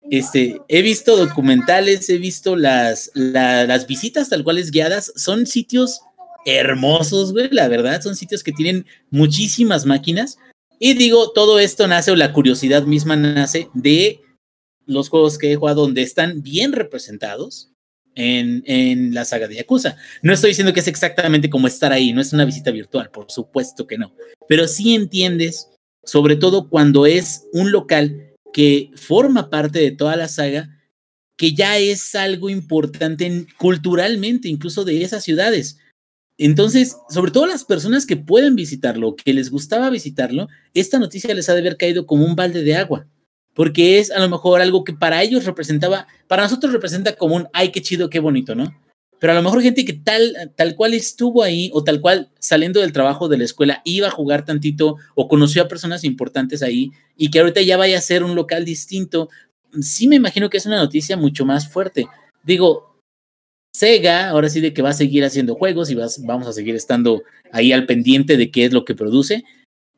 Este, he visto documentales, he visto las, las visitas tal cuales guiadas, son sitios hermosos, güey, la verdad, son sitios que tienen muchísimas máquinas. Y digo, todo esto nace, o la curiosidad misma nace de los juegos que he jugado donde están bien representados, en, la saga de Yakuza. No estoy diciendo que es exactamente como estar ahí, no es una visita virtual, por supuesto que no, pero sí entiendes, sobre todo cuando es un local que forma parte de toda la saga, que ya es algo importante culturalmente, incluso de esas ciudades. Entonces, sobre todo las personas que pueden visitarlo, que les gustaba visitarlo, esta noticia les ha de haber caído como un balde de agua porque es a lo mejor algo que para ellos representaba, para nosotros representa como un, ay, qué chido, qué bonito, ¿no? Pero a lo mejor gente que tal, tal cual estuvo ahí o tal cual saliendo del trabajo de la escuela iba a jugar tantito o conoció a personas importantes ahí y que ahorita ya vaya a ser un local distinto, sí me imagino que es una noticia mucho más fuerte. Digo, Sega, ahora sí de que va a seguir haciendo juegos y vamos a seguir estando ahí al pendiente de qué es lo que produce,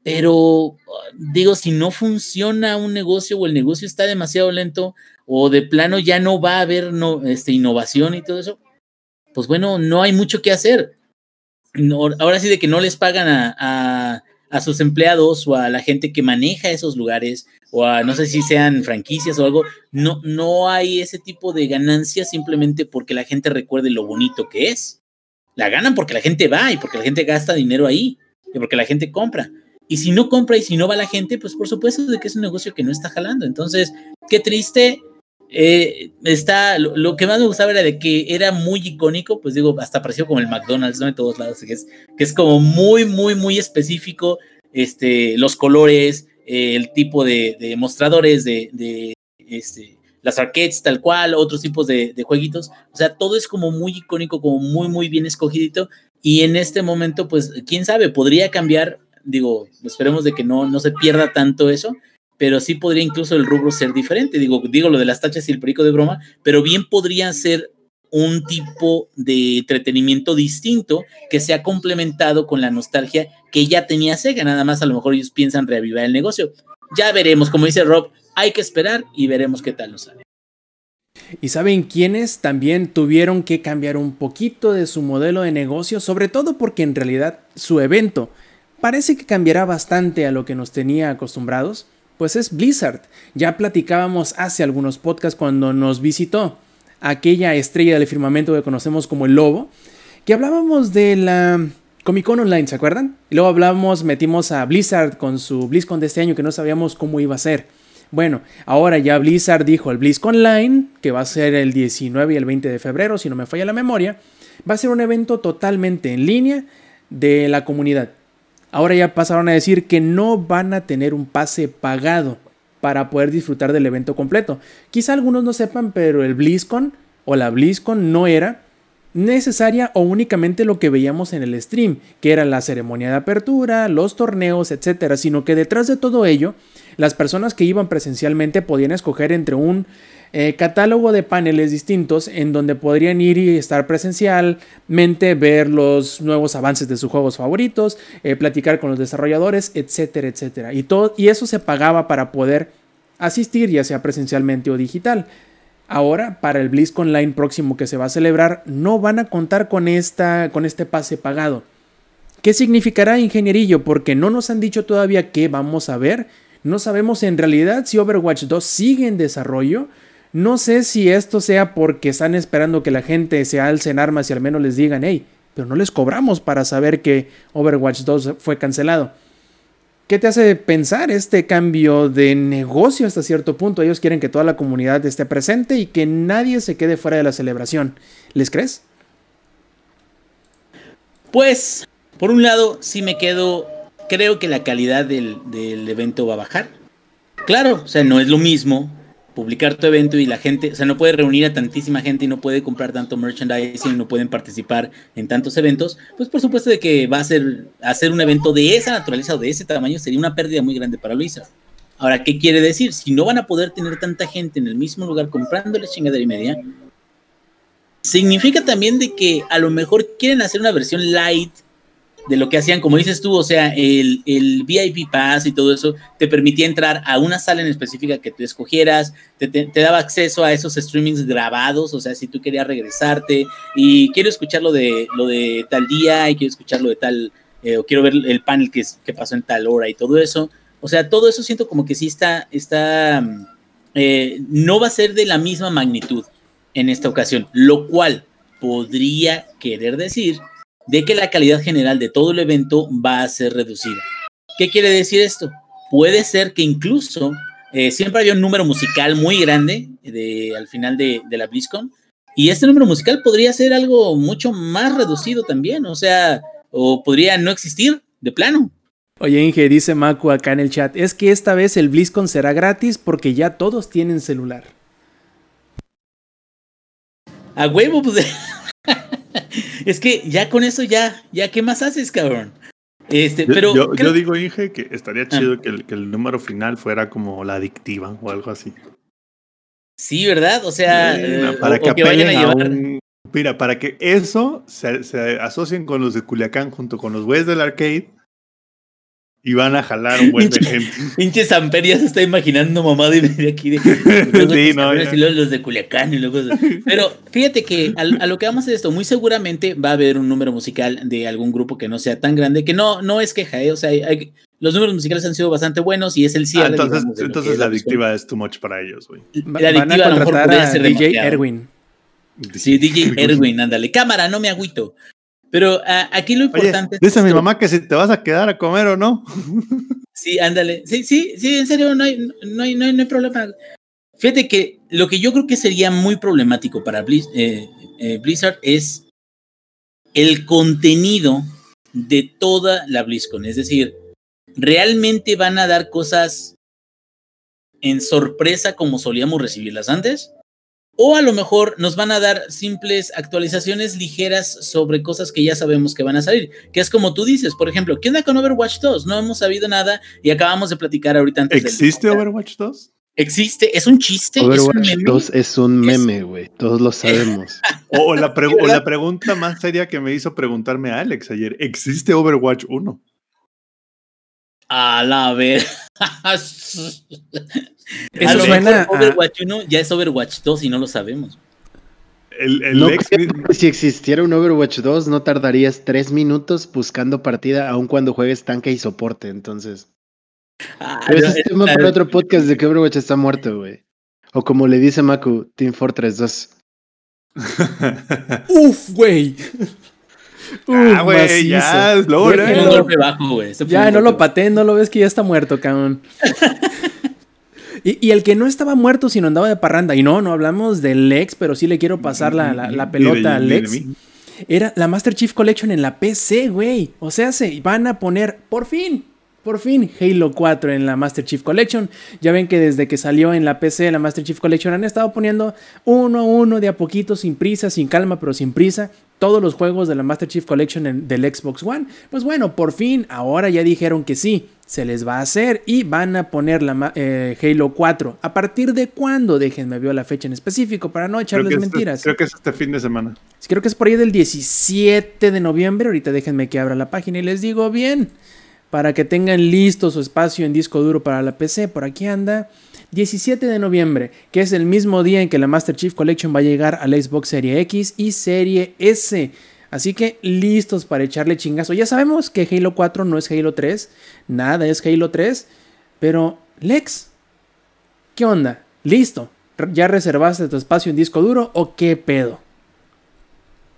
pero digo, si no funciona un negocio o el negocio está demasiado lento o de plano ya no va a haber no, este, innovación y todo eso, pues bueno, no hay mucho que hacer. ahora sí de que no les pagan a, a, sus empleados o a la gente que maneja esos lugares o a no sé si sean franquicias o algo, no, no hay ese tipo de ganancias simplemente porque la gente recuerde lo bonito que es. La ganan porque la gente va y porque la gente gasta dinero ahí y porque la gente compra. Y si no compra y si no va la gente, pues por supuesto de que es un negocio que no está jalando. Entonces, qué triste. Eh, está, lo, que más me gustaba era de que era muy icónico, pues digo, hasta pareció como el McDonald's, ¿no? En todos lados, que es, que es como muy, muy, muy específico, este, los colores, eh, el tipo de, de mostradores, de, este, las arcades tal cual, otros tipos de, de, jueguitos, o sea, todo es como muy icónico, como muy, muy bien escogidito, y en este momento, pues, quién sabe, podría cambiar. Digo, esperemos de que no, no se pierda tanto eso, pero sí podría incluso el rubro ser diferente. Digo, digo lo de las tachas y el perico de broma, pero bien podría ser un tipo de entretenimiento distinto que se ha complementado con la nostalgia que ya tenía Sega. Nada más a lo mejor ellos piensan reavivar el negocio. Ya veremos, como dice Rob, hay que esperar y veremos qué tal nos sale. ¿Y saben quiénes también tuvieron que cambiar un poquito de su modelo de negocio? Sobre todo porque en realidad su evento parece que cambiará bastante a lo que nos tenía acostumbrados, pues es Blizzard. Ya platicábamos hace algunos podcasts cuando nos visitó aquella estrella del firmamento que conocemos como el lobo, que hablábamos de la Comic Con Online, ¿se acuerdan? Y luego hablábamos, metimos a Blizzard con su BlizzCon de este año que no sabíamos cómo iba a ser. Bueno, ahora ya Blizzard dijo el BlizzCon Online, que va a ser el 19 y el 20 de febrero, si no me falla la memoria, va a ser un evento totalmente en línea de la comunidad. Ahora ya pasaron a decir que no van a tener un pase pagado para poder disfrutar del evento completo. Quizá algunos no sepan, pero el BlizzCon o la BlizzCon no era necesaria o únicamente lo que veíamos en el stream, que era la ceremonia de apertura, los torneos, etcétera, sino que detrás de todo ello, las personas que iban presencialmente podían escoger entre un eh, catálogo de paneles distintos en donde podrían ir y estar presencialmente, ver los nuevos avances de sus juegos favoritos, eh, platicar con los desarrolladores, etcétera, etcétera. Y, todo, y eso se pagaba para poder asistir, ya sea presencialmente o digital. Ahora, para el BlizzCon Online próximo que se va a celebrar, no van a contar con, esta, con este pase pagado. ¿Qué significará ingenierillo? Porque no nos han dicho todavía qué vamos a ver. No sabemos en realidad si Overwatch 2 sigue en desarrollo. No sé si esto sea porque están esperando que la gente se alce en armas y al menos les digan, hey, pero no les cobramos para saber que Overwatch 2 fue cancelado. ¿Qué te hace pensar este cambio de negocio hasta cierto punto? Ellos quieren que toda la comunidad esté presente y que nadie se quede fuera de la celebración. ¿Les crees? Pues, por un lado, sí me quedo, creo que la calidad del, del evento va a bajar. Claro, o sea, no es lo mismo publicar tu evento y la gente, o sea, no puede reunir a tantísima gente y no puede comprar tanto merchandising, no pueden participar en tantos eventos, pues por supuesto de que va a ser hacer un evento de esa naturaleza o de ese tamaño sería una pérdida muy grande para Luisa. Ahora, ¿qué quiere decir? Si no van a poder tener tanta gente en el mismo lugar comprándoles chingadera y media, significa también de que a lo mejor quieren hacer una versión light de lo que hacían, como dices tú, o sea, el, el, VIP Pass y todo eso te permitía entrar a una sala en específica que tú escogieras, te, te, te, daba acceso a esos streamings grabados, o sea, si tú querías regresarte y quiero escuchar lo de, lo de tal día y quiero escuchar lo de tal, eh, o quiero ver el panel que, que, pasó en tal hora y todo eso, o sea, todo eso siento como que sí está, está eh, no va a ser de la misma magnitud en esta ocasión, lo cual podría querer decir de que la calidad general de todo el evento va a ser reducida. ¿Qué quiere decir esto? Puede ser que incluso eh, siempre había un número musical muy grande de, al final de, de, la BlizzCon y este número musical podría ser algo mucho más reducido también, o sea, o podría no existir de plano. Oye, Inge, dice Maku acá en el chat, es que esta vez el BlizzCon será gratis porque ya todos tienen celular. A huevo, pues *laughs* es que ya con eso ya, ya, ¿qué más haces, cabrón? Este, yo, pero yo, digo, Inge, que estaría chido ah. que, el, que, el, número final fuera como la adictiva o algo así. Sí, ¿verdad? O sea, eh, para o, que, o que vayan a llevar. A un... Mira, para que eso se, se, asocien con los de Culiacán junto con los güeyes del arcade y van a jalar un buen de gente. *laughs* Pinche Samper ya se está imaginando mamá de venir aquí de, *laughs* sí, no, y luego los de Culiacán y luego. Pero fíjate que a, a, lo que vamos a hacer esto, muy seguramente va a haber un número musical de algún grupo que no sea tan grande, que no, no es queja, ¿eh? o sea, hay, los números musicales han sido bastante buenos y es el cierre. Ah, entonces, digamos, entonces la adictiva es too much para ellos, güey. La adictiva a, lo mejor podría ser DJ demasiado. Erwin. Sí, DJ *laughs* Erwin, ándale. Cámara, no me agüito. Pero uh, aquí lo importante Oye, dice es mi mamá que si te vas a quedar a comer o no. Sí, ándale. Sí, sí, sí, en serio, no hay, no hay, no hay, no hay problema. Fíjate que lo que yo creo que sería muy problemático para Blizz, eh, eh, Blizzard es el contenido de toda la BlizzCon. Es decir, ¿realmente van a dar cosas en sorpresa como solíamos recibirlas antes? O a lo mejor nos van a dar simples actualizaciones ligeras sobre cosas que ya sabemos que van a salir. Que es como tú dices, por ejemplo, ¿qué onda con Overwatch 2? No hemos sabido nada y acabamos de platicar ahorita antes. ¿Existe del... Overwatch 2? Existe, es un chiste. Overwatch es un 2 es un meme, güey. Todos lo sabemos. *laughs* o, la o, la pregunta más seria que me hizo preguntarme a Alex ayer: ¿existe Overwatch 1? A la ver. *laughs* Eso a lo suena mejor Overwatch 1 ya es Overwatch 2 y no lo sabemos. El, el no, ex... Si existiera un Overwatch 2, no tardarías tres minutos buscando partida, aun cuando juegues tanque y soporte, entonces. Ah, Pero ese es tema para otro podcast de que Overwatch está muerto, güey. O como le dice Maku, Team Fortress 2. *laughs* Uf, güey. ah, güey, ya, logra. Ya, no lo pateen, no lo ves que ya está muerto, cabrón. *laughs* y, y, el que no estaba muerto, sino andaba de parranda. Y no, no hablamos del Lex, pero sí le quiero pasar la, la, la pelota al Lex. Era la Master Chief Collection en la PC, güey. O sea, se van a poner, por fin, por fin, Halo 4 en la Master Chief Collection. Ya ven que desde que salió en la PC la Master Chief Collection han estado poniendo uno a uno de a poquito, sin prisa, sin calma, pero sin prisa, todos los juegos de la Master Chief Collection en, del Xbox One. Pues bueno, por fin, ahora ya dijeron que sí, se les va a hacer y van a poner la eh, Halo 4. ¿A partir de cuándo? Déjenme ver la fecha en específico para no echarles creo mentiras. Este, creo que es este fin de semana. Creo que es por ahí del 17 de noviembre. Ahorita déjenme que abra la página y les digo bien para que tengan listo su espacio en disco duro para la PC. Por aquí anda. 17 de noviembre, que es el mismo día en que la Master Chief Collection va a llegar a la Xbox Serie X y Serie S. Así que listos para echarle chingazo. Ya sabemos que Halo 4 no es Halo 3, nada es Halo 3, pero Lex, ¿qué onda? ¿Listo? ¿Ya reservaste tu espacio en disco duro o qué pedo?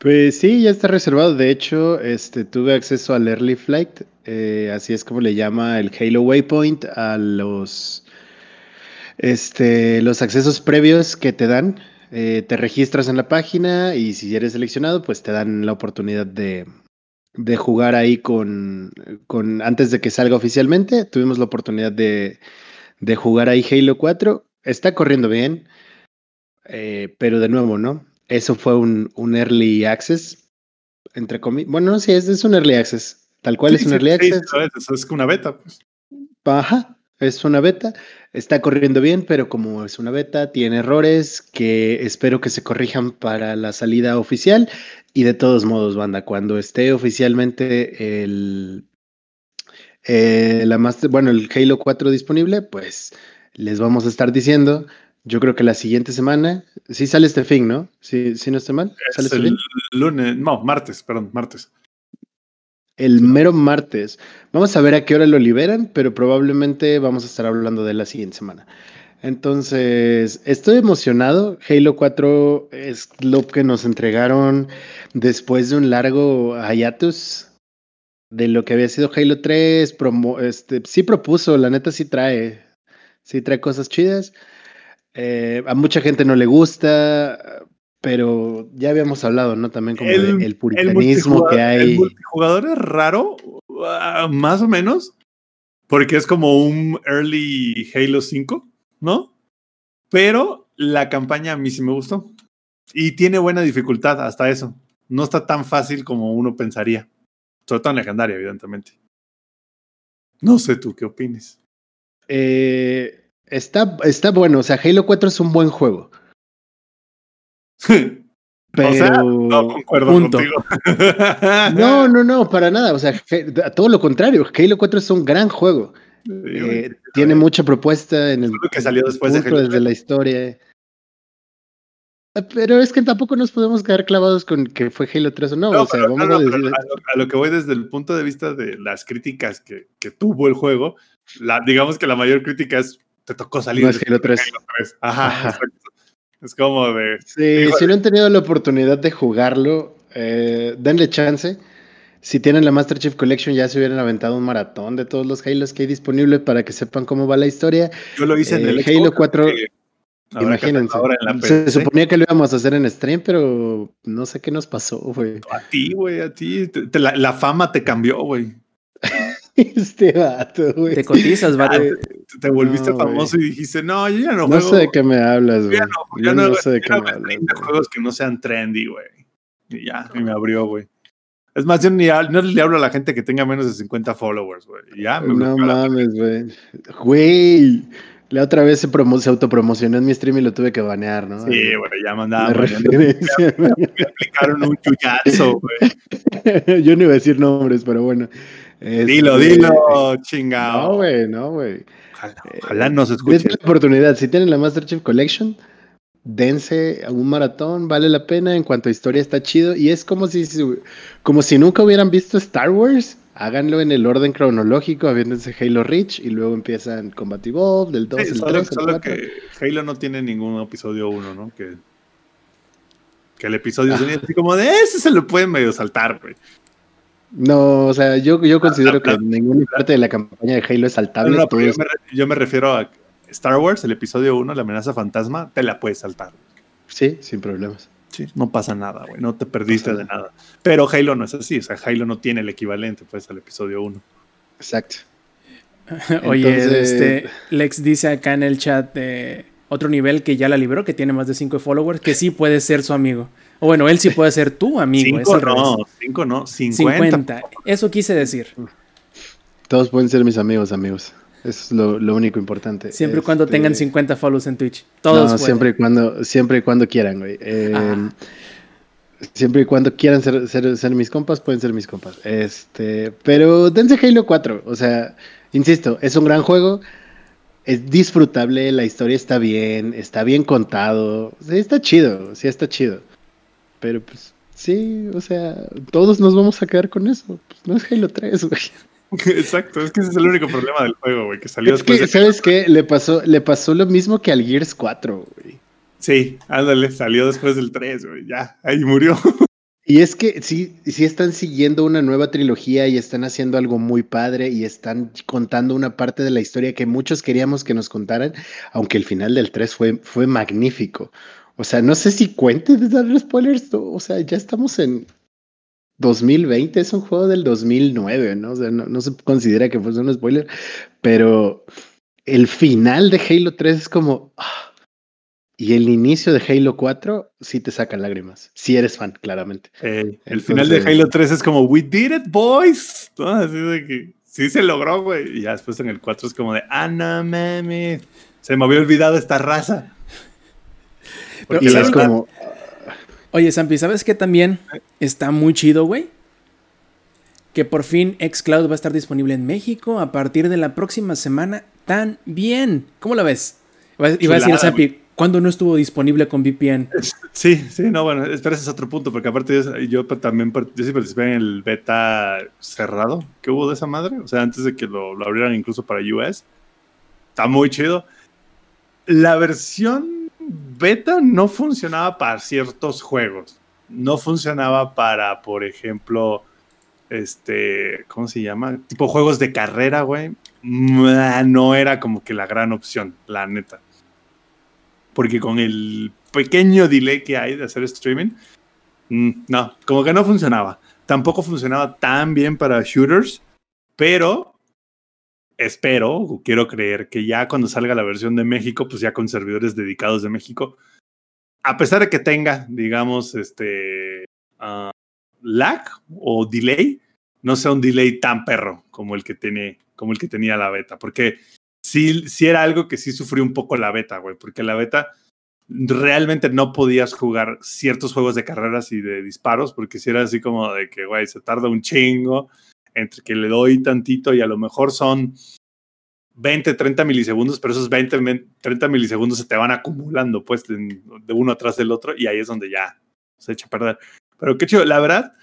Pues sí, ya está reservado. De hecho, este, tuve acceso al Early Flight, eh, así es como le llama el Halo Waypoint a los, este, los accesos previos que te dan. Eh, te registras en la página y si eres seleccionado, pues te dan la oportunidad de, de jugar ahí con, con, antes de que salga oficialmente, tuvimos la oportunidad de, de jugar ahí Halo 4. Está corriendo bien, eh, pero de nuevo, ¿no? Eso fue un, un early access, entre comillas. Bueno, sí, es, es un early access. Tal cual es un early access. Sí, es una beta, pues. Ajá, es una beta. Está corriendo bien, pero como es una beta, tiene errores que espero que se corrijan para la salida oficial. Y de todos modos, banda, cuando esté oficialmente el, eh, la master, bueno, el Halo 4 disponible, pues les vamos a estar diciendo. Yo creo que la siguiente semana, sí sale este fin, ¿no? Sí, sí no estoy mal. ¿Sale es el lunes, no, martes, perdón, martes. El mero martes. Vamos a ver a qué hora lo liberan, pero probablemente vamos a estar hablando de la siguiente semana. Entonces, estoy emocionado. Halo 4 es lo que nos entregaron después de un largo hiatus de lo que había sido Halo 3. este, sí propuso, la neta sí trae, sí trae cosas chidas. Eh, a mucha gente no le gusta, pero ya habíamos hablado, ¿no? También como el, el puritanismo que hay. El multijugador es raro, uh, más o menos, porque es como un early Halo 5, ¿no? Pero la campaña a mí sí me gustó. Y tiene buena dificultad hasta eso. No está tan fácil como uno pensaría. Sobre todo en legendaria, evidentemente. No sé tú qué opines. Eh, está, está bueno, o sea, Halo 4 es un buen juego. Pero... *laughs* O sea, no concuerdo contigo. *laughs* no, no, no, para nada. O sea, todo lo contrario. Halo 4 es un gran juego. Eh, tiene mucha propuesta en el. que salió después de Halo desde la historia. Pero es que tampoco nos podemos quedar clavados con que fue Halo 3 o no. o sea, vamos a, decir... a, lo, que voy desde el punto de vista de las críticas que, que tuvo el juego, la, digamos que la mayor crítica es te tocó salir. No es Halo 3. Halo 3. Ajá, Es como de. Sí, si no han tenido la oportunidad de jugarlo, eh, denle chance. Si tienen la Master Chief Collection, ya se hubieran aventado un maratón de todos los Halos que hay disponibles para que sepan cómo va la historia. Yo lo hice en el eh, Halo 4. Imagínense. se suponía que lo íbamos a hacer en stream, pero no sé qué nos pasó, güey. A ti, güey, a ti. la, fama te cambió, güey. Este vato, güey. Te cotizas, vato. te, volviste famoso y dijiste, no, yo ya no juego. No sé de qué me hablas, güey. Yo, no, sé de qué me hablas. juegos que no sean trendy, güey. Y ya, y me abrió, güey. Es más, yo ni no le hablo a la gente que tenga menos de 50 followers, güey. Ya, me No mames, güey. Güey. La otra vez se, se autopromocionó en mi stream y lo tuve que banear, ¿no? Sí, bueno, ya mandaba. Me, *laughs* me, aplicaron un chullazo, güey. *laughs* Yo no iba a decir nombres, pero bueno. Dilo, este, dilo, chingado. No, güey, no, güey. Ojalá, ojalá no se escuche. la oportunidad. Si tienen la Master Chief Collection, dense a un maratón, vale la pena. En cuanto a historia, está chido. Y es como si, como si nunca hubieran visto Star Wars háganlo en el orden cronológico, habiéndose Halo Reach y luego empiezan Combat Evolved, del 2, el solo, 3, solo el 4. que Halo no tiene ningún episodio 1, ¿no? Que, que el episodio sería así como de ese se lo pueden medio saltar, güey. No, o sea, yo, yo considero ah, que ninguna parte de la campaña de Halo es saltable. No, yo, me, yo, me, refiero a Star Wars, el episodio 1, la amenaza fantasma, te la puedes saltar. Sí, sin problemas. Sí, no pasa nada, güey, no te perdiste de nada. Pero Halo no es así, o sea, Halo no tiene el equivalente, pues, al episodio 1. Exacto. *laughs* Oye, este, Lex dice acá en el chat de otro nivel que ya la libró, que tiene más de 5 followers, que sí puede ser su amigo. O bueno, él sí puede ser tu amigo. 5 no, 5 no, 50. 50. Eso quise decir. Todos pueden ser mis amigos, amigos. Eso es lo, único importante. Siempre y cuando tengan 50 este, follows en Twitch. Todos. No, siempre y cuando, siempre y cuando quieran, güey. Eh, siempre y cuando quieran ser, ser, mis compas, pueden ser mis compas. Este, pero dense Halo 4. O sea, insisto, es un gran juego. Es disfrutable, la historia está bien, está bien contado. Sí, está chido, sí está chido. Pero pues, sí, o sea, todos nos vamos a quedar con eso. Pues, no es Halo 3, güey. *laughs* Exacto, es que ese es el único problema del juego, güey, que salió es Que, ¿Sabes qué? Le pasó, le pasó lo mismo que al Gears 4, güey. Sí, ándale, salió después del 3, güey, ya, ahí murió. *laughs* Y es que sí, sí están siguiendo una nueva trilogía y están haciendo algo muy padre y están contando una parte de la historia que muchos queríamos que nos contaran, aunque el final del 3 fue, fue magnífico. O sea, no sé si cuente de dar spoilers, o sea, ya estamos en 2020, es un juego del 2009, ¿no? O sea, no, no se considera que fuese un spoiler, pero el final de Halo 3 es como... ah, y el inicio de Halo 4 sí te saca lágrimas. Si eres fan, claramente. Eh, el final de Halo 3 es como, we did it, boys. ¿no? Así de que sí se logró, güey. Y ya después en el 4 es como de, ah, no mames. Se me había olvidado esta raza. Porque Y es como, Oye, Zampi, ¿sabes qué también está muy chido, güey? Que por fin Xcloud va a estar disponible en México a partir de la próxima semana también. ¿Cómo la ves? Iba a- iba a decir Zampi, ¿cuándo no estuvo disponible con VPN? Sí, sí, no, bueno, espera, ese es otro punto, porque aparte yo, también yo sí participé en el beta cerrado que hubo de esa madre, o sea, antes de que lo, lo abrieran incluso para US. Está muy chido. La versión beta no funcionaba para ciertos juegos. No funcionaba para, por ejemplo, este, ¿cómo se llama? Tipo juegos de carrera, güey. No era como que la gran opción, la neta porque con el pequeño delay que hay de hacer streaming, mm, no, como que no funcionaba. Tampoco funcionaba tan bien para shooters, pero espero, o quiero creer que ya cuando salga la versión de México, pues ya con servidores dedicados de México, a pesar de que tenga, digamos, este ah, lag o delay, no sea un delay tan perro como el que tiene, como el que tenía la beta, porque sí, sí era algo que sí sufrió un poco la beta, güey, porque la beta realmente no podías jugar ciertos juegos de carreras y de disparos, porque si era así como de que, güey, se tarda un chingo entre que le doy tantito y a lo mejor son 20, 30 milisegundos, pero esos 20, 30 milisegundos se te van acumulando, pues, de, de uno atrás del otro, y ahí es donde ya se echa a perder. Pero qué chido, la verdad,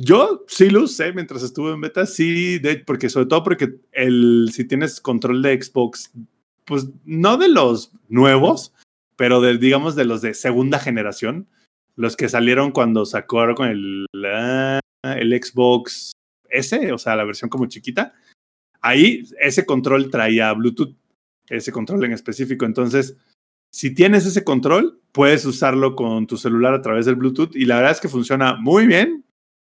yo sí lo usé mientras estuve en beta, sí, porque sobre todo porque el, si tienes control de Xbox, pues no de los nuevos, pero de, digamos de los de segunda generación, los que salieron cuando sacó con el, la- el Xbox S, o sea, la versión como chiquita, ahí ese control traía Bluetooth, ese control en específico. Entonces, si tienes ese control, puedes usarlo con tu celular a través del Bluetooth y la verdad es que funciona muy bien,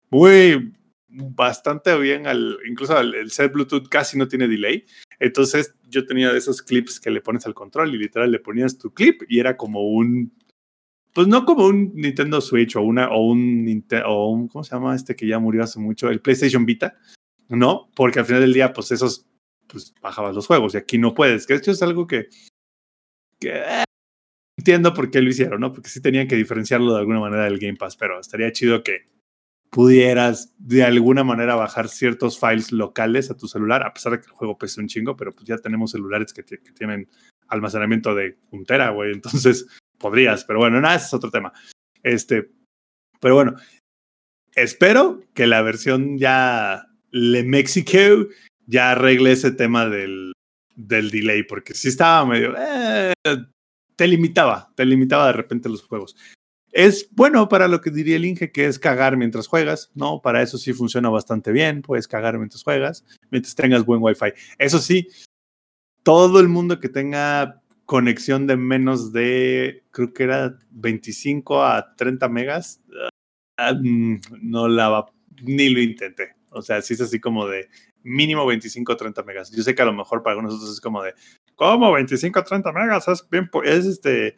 muy bastante bien, incluso el, el set Bluetooth casi no tiene delay. Entonces yo tenía de esos clips que le pones al control y literal le ponías tu clip y era como un, pues no como un Nintendo Switch o, una, o, un, o un, ¿cómo se llama este que ya murió hace mucho? El PlayStation Vita, ¿no? Porque al final del día, pues esos, pues bajabas los juegos y aquí no puedes, que esto es algo que, que eh, entiendo por qué lo hicieron, ¿no? Porque sí tenían que diferenciarlo de alguna manera del Game Pass, pero estaría chido que pudieras de alguna manera bajar ciertos files locales a tu celular, a pesar de que el juego pese un chingo, pero pues ya tenemos celulares que, que tienen almacenamiento de un tera, güey, entonces podrías, pero bueno, nada, ese es otro tema. Este, pero bueno, espero que la versión ya Le Mexico ya arregle ese tema del, del delay, porque sí estaba medio, eh, te limitaba, te limitaba de repente los juegos. Es bueno para lo que diría el Inge, que es cagar mientras juegas, ¿no? Para eso sí funciona bastante bien, puedes cagar mientras juegas, mientras tengas buen wifi. Eso sí, todo el mundo que tenga conexión de menos de, creo que era 25 a 30 megas, ah, mm, no la va, ni lo intenté. O sea, sí es así como de mínimo 25 o 30 megas. Yo sé que a lo mejor para algunos otros es como de, ¿cómo 25 o 30 megas? Es bien, es este,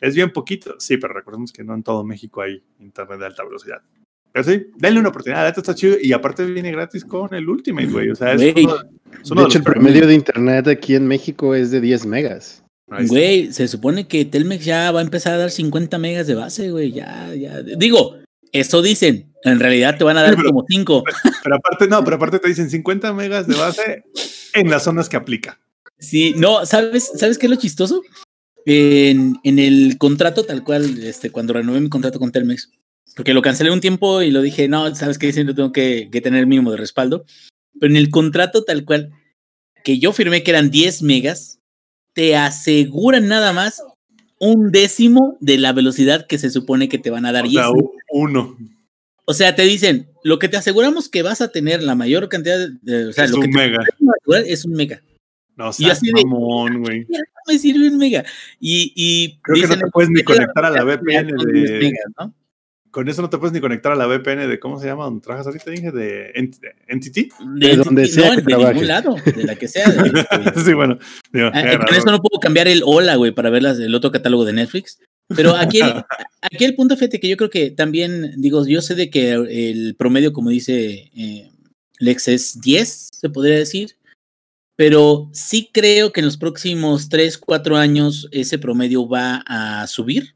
es bien poquito. Sí, pero recordemos que no en todo México hay internet de alta velocidad. Pero sí, denle una oportunidad, esto está chido y aparte viene gratis con el Ultimate, güey. O sea, es uno, es uno de de hecho, el promedio de internet aquí en México es de 10 megas. Güey, se supone que Telmex ya va a empezar a dar 50 megas de base, güey. Ya, ya. Digo, eso dicen. En realidad te van a dar Sí, pero- como 5. *laughs* Pero aparte, no, pero aparte te dicen 50 megas de base en las zonas que aplica. Sí, no, ¿sabes, ¿sabes qué es lo chistoso? En, en el contrato tal cual, este, cuando renové mi contrato con Telmex, porque lo cancelé un tiempo y lo dije, no, ¿sabes qué? Siempre tengo que, que tener mínimo de respaldo. Pero en el contrato tal cual, que yo firmé que eran 10 megas, te aseguran nada más un décimo de la velocidad que se supone que te van a dar. O y sea, uno. O sea, te dicen, lo que te aseguramos que vas a tener la mayor cantidad de. O sea, Es lo un que te mega. asegurar es un mega. No, Y así de- mamón, güey. Mira, no me sirve un mega. Y, y Creo que no dicen, te puedes ni "Es que la conectar a la VPN son 10 de- megas", ¿no? Con eso no te puedes ni conectar a la VPN de, ¿cómo se llama? ¿Dónde trabajas ahorita? Dije, de Ent- Entity. De donde sea no, que de ningún trabajes. lado, de la que sea. de- de- *laughs* sí, bueno. digo, Ah, eh, con eso no puedo cambiar el hola, güey, para ver las- el otro catálogo de Netflix. Pero aquí el, *laughs* aquí el punto, fíjate, que yo creo que también, digo, yo sé de que el promedio, como dice eh, Lex, es 10, se podría decir. Pero sí creo que en los próximos 3, 4 años ese promedio va a subir.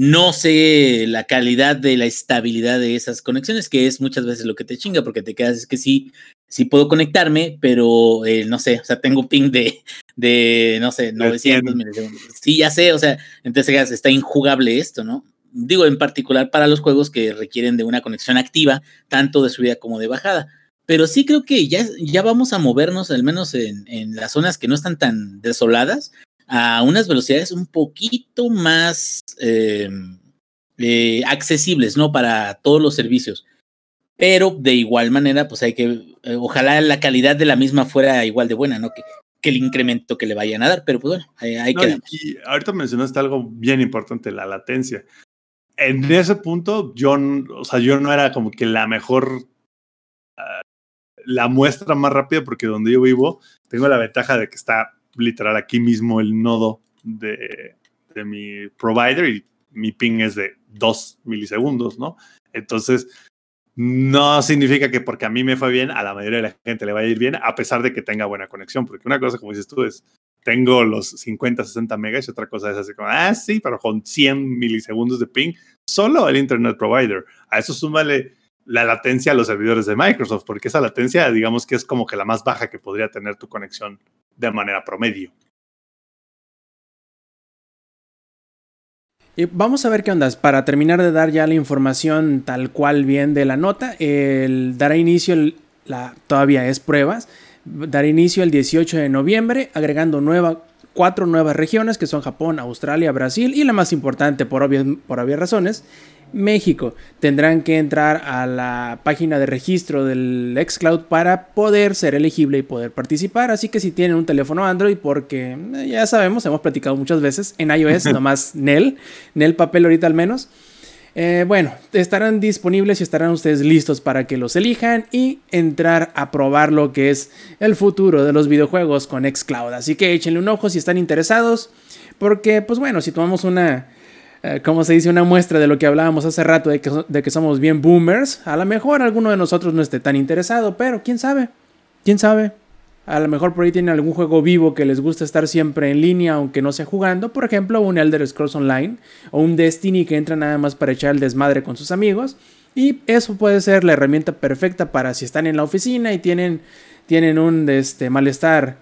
No sé la calidad de la estabilidad de esas conexiones, que es muchas veces lo que te chinga, porque te quedas, es que sí, sí puedo conectarme, pero eh, no sé, o sea, tengo ping de, de no sé, 900 milisegundos. Sí, ya sé, o sea, entonces ya está injugable esto, ¿no? Digo, en particular para los juegos que requieren de una conexión activa, tanto de subida como de bajada. Pero sí creo que ya, ya vamos a movernos, al menos en, en las zonas que no están tan desoladas, a unas velocidades un poquito más eh, eh, accesibles, ¿no? Para todos los servicios. Pero de igual manera, pues hay que, eh, ojalá la calidad de la misma fuera igual de buena, ¿no? Que, que el incremento que le vayan a dar, pero pues bueno, ahí, ahí No, quedamos. y, ahorita mencionaste algo bien importante, la latencia. En ese punto, yo, o sea, yo no era como que la mejor, ah, la muestra más rápida, porque donde yo vivo, tengo la ventaja de que está literal aquí mismo el nodo de, de mi provider y mi ping es de 2 milisegundos, ¿no? Entonces, no significa que porque a mí me fue bien, a la mayoría de la gente le va a ir bien, a pesar de que tenga buena conexión, porque una cosa, como dices tú, es tengo los 50, 60 megas y otra cosa es así como, ah, sí, pero con 100 milisegundos de ping, solo el Internet Provider. A eso súmale la latencia a los servidores de Microsoft, porque esa latencia, digamos que es como que la más baja que podría tener tu conexión de manera promedio. Y vamos a ver qué ondas. Para terminar de dar ya la información tal cual bien de la nota, el, dará inicio, la, todavía es pruebas, dará inicio el 18 de noviembre, agregando nueva, cuatro nuevas regiones que son Japón, Australia, Brasil y la más importante por obvias, por obvias razones, México. Tendrán que entrar a la página de registro del Xcloud para poder ser elegible y poder participar. Así que si tienen un teléfono Android, porque eh, ya sabemos, hemos platicado muchas veces en iOS, nomás Nel, Nel papel ahorita al menos. Eh, bueno, estarán disponibles y estarán ustedes listos para que los elijan y entrar a probar lo que es el futuro de los videojuegos con Xcloud. Así que échenle un ojo si están interesados, porque pues bueno, si tomamos una, eh, como se dice, una muestra de lo que hablábamos hace rato, de que, de que somos bien boomers, a lo mejor alguno de nosotros no esté tan interesado, pero quién sabe, quién sabe. A lo mejor por ahí tienen algún juego vivo que les gusta estar siempre en línea, aunque no sea jugando. Por ejemplo, un Elder Scrolls Online o un Destiny que entra nada más para echar el desmadre con sus amigos. Y eso puede ser la herramienta perfecta para si están en la oficina y tienen, tienen un este, malestar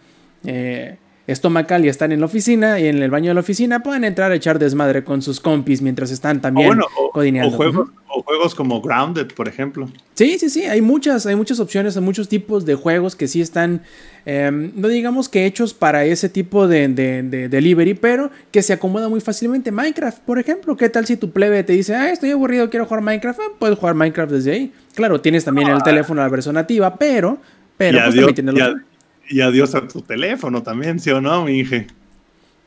eh, estomacal y están en la oficina y en el baño de la oficina, pueden entrar a echar desmadre con sus compis mientras están O también bueno, o, o juegos, o juegos como Grounded, por ejemplo. Sí, sí, sí, hay muchas, hay muchas opciones, hay muchos tipos de juegos que sí están, eh, no digamos que hechos para ese tipo de, de- de delivery, pero que se acomoda muy fácilmente. Minecraft, por ejemplo, ¿qué tal si tu plebe te dice, ah, estoy aburrido, quiero jugar Minecraft? Ah, puedes jugar Minecraft desde ahí. Claro, tienes también el teléfono la versión nativa, pero, pero pues, adiós, también tienes los- y adiós a tu teléfono también, ¿sí o no, mi Inge?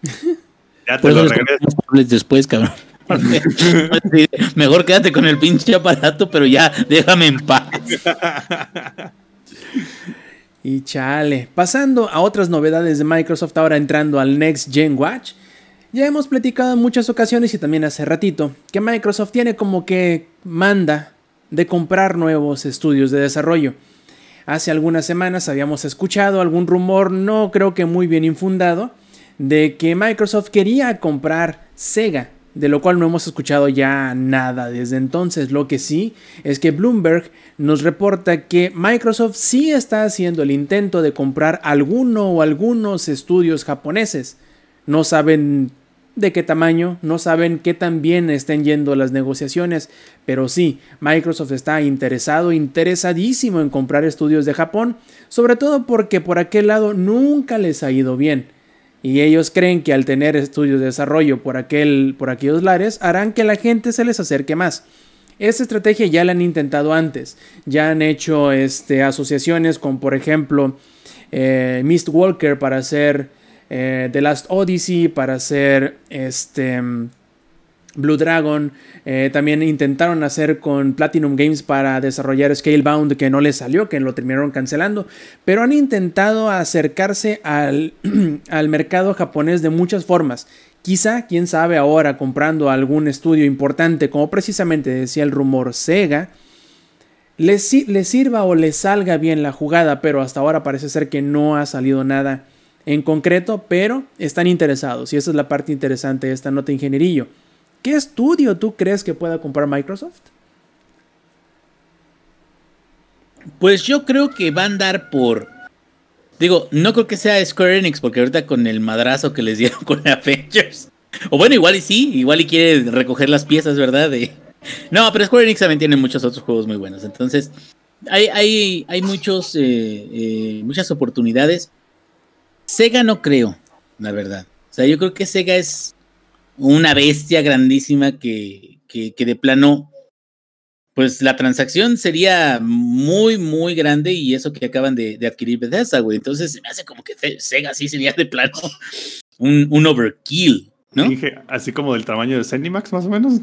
*laughs* Ya te lo regreso. después, cabrón. *laughs* Mejor quédate con el pinche aparato, pero ya déjame en paz. Y chale, pasando a otras novedades de Microsoft, ahora entrando al Next Gen Watch. Ya hemos platicado en muchas ocasiones y también hace ratito que Microsoft tiene como que manda de comprar nuevos estudios de desarrollo. Hace algunas semanas habíamos escuchado algún rumor, no creo que muy bien infundado, de que Microsoft quería comprar Sega, de lo cual no hemos escuchado ya nada desde entonces. Lo que sí es que Bloomberg nos reporta que Microsoft sí está haciendo el intento de comprar alguno o algunos estudios japoneses. No saben de qué tamaño, no saben qué tan bien estén yendo las negociaciones, pero sí, Microsoft está interesado, interesadísimo en comprar estudios de Japón, sobre todo porque por aquel lado nunca les ha ido bien. Y ellos creen que al tener estudios de desarrollo por, aquel, por aquellos lares harán que la gente se les acerque más. Esta estrategia ya la han intentado antes. Ya han hecho este, asociaciones con, por ejemplo, eh, Mistwalker para hacer eh, The Last Odyssey, para hacer este, Blue Dragon. Eh, también intentaron hacer con Platinum Games para desarrollar Scalebound, que no les salió, que lo terminaron cancelando. Pero han intentado acercarse al, *clears throat* al mercado japonés de muchas formas. Quizá, quién sabe ahora, comprando algún estudio importante, como precisamente decía el rumor Sega, les, sirva o les salga bien la jugada, pero hasta ahora parece ser que no ha salido nada en concreto, pero están interesados y esa es la parte interesante de esta nota ingenierillo. ¿Qué estudio tú crees que pueda comprar Microsoft? Pues yo creo que va a andar por Digo, no creo que sea Square Enix, porque ahorita con el madrazo que les dieron *laughs* con Avengers. O bueno, igual y sí, igual y quiere recoger las piezas, ¿verdad? No, pero Square Enix también tiene muchos otros juegos muy buenos. Entonces, hay, hay, hay muchos, eh, eh, muchas oportunidades. Sega no creo, la verdad. O sea, yo creo que Sega es una bestia grandísima que, que, que de plano pues la transacción sería muy, muy grande y eso que acaban de, adquirir Bethesda, güey. Entonces se me hace como que Sega sí sería de plano *laughs* un, overkill, ¿no? así como del tamaño de Zenimax, más o menos.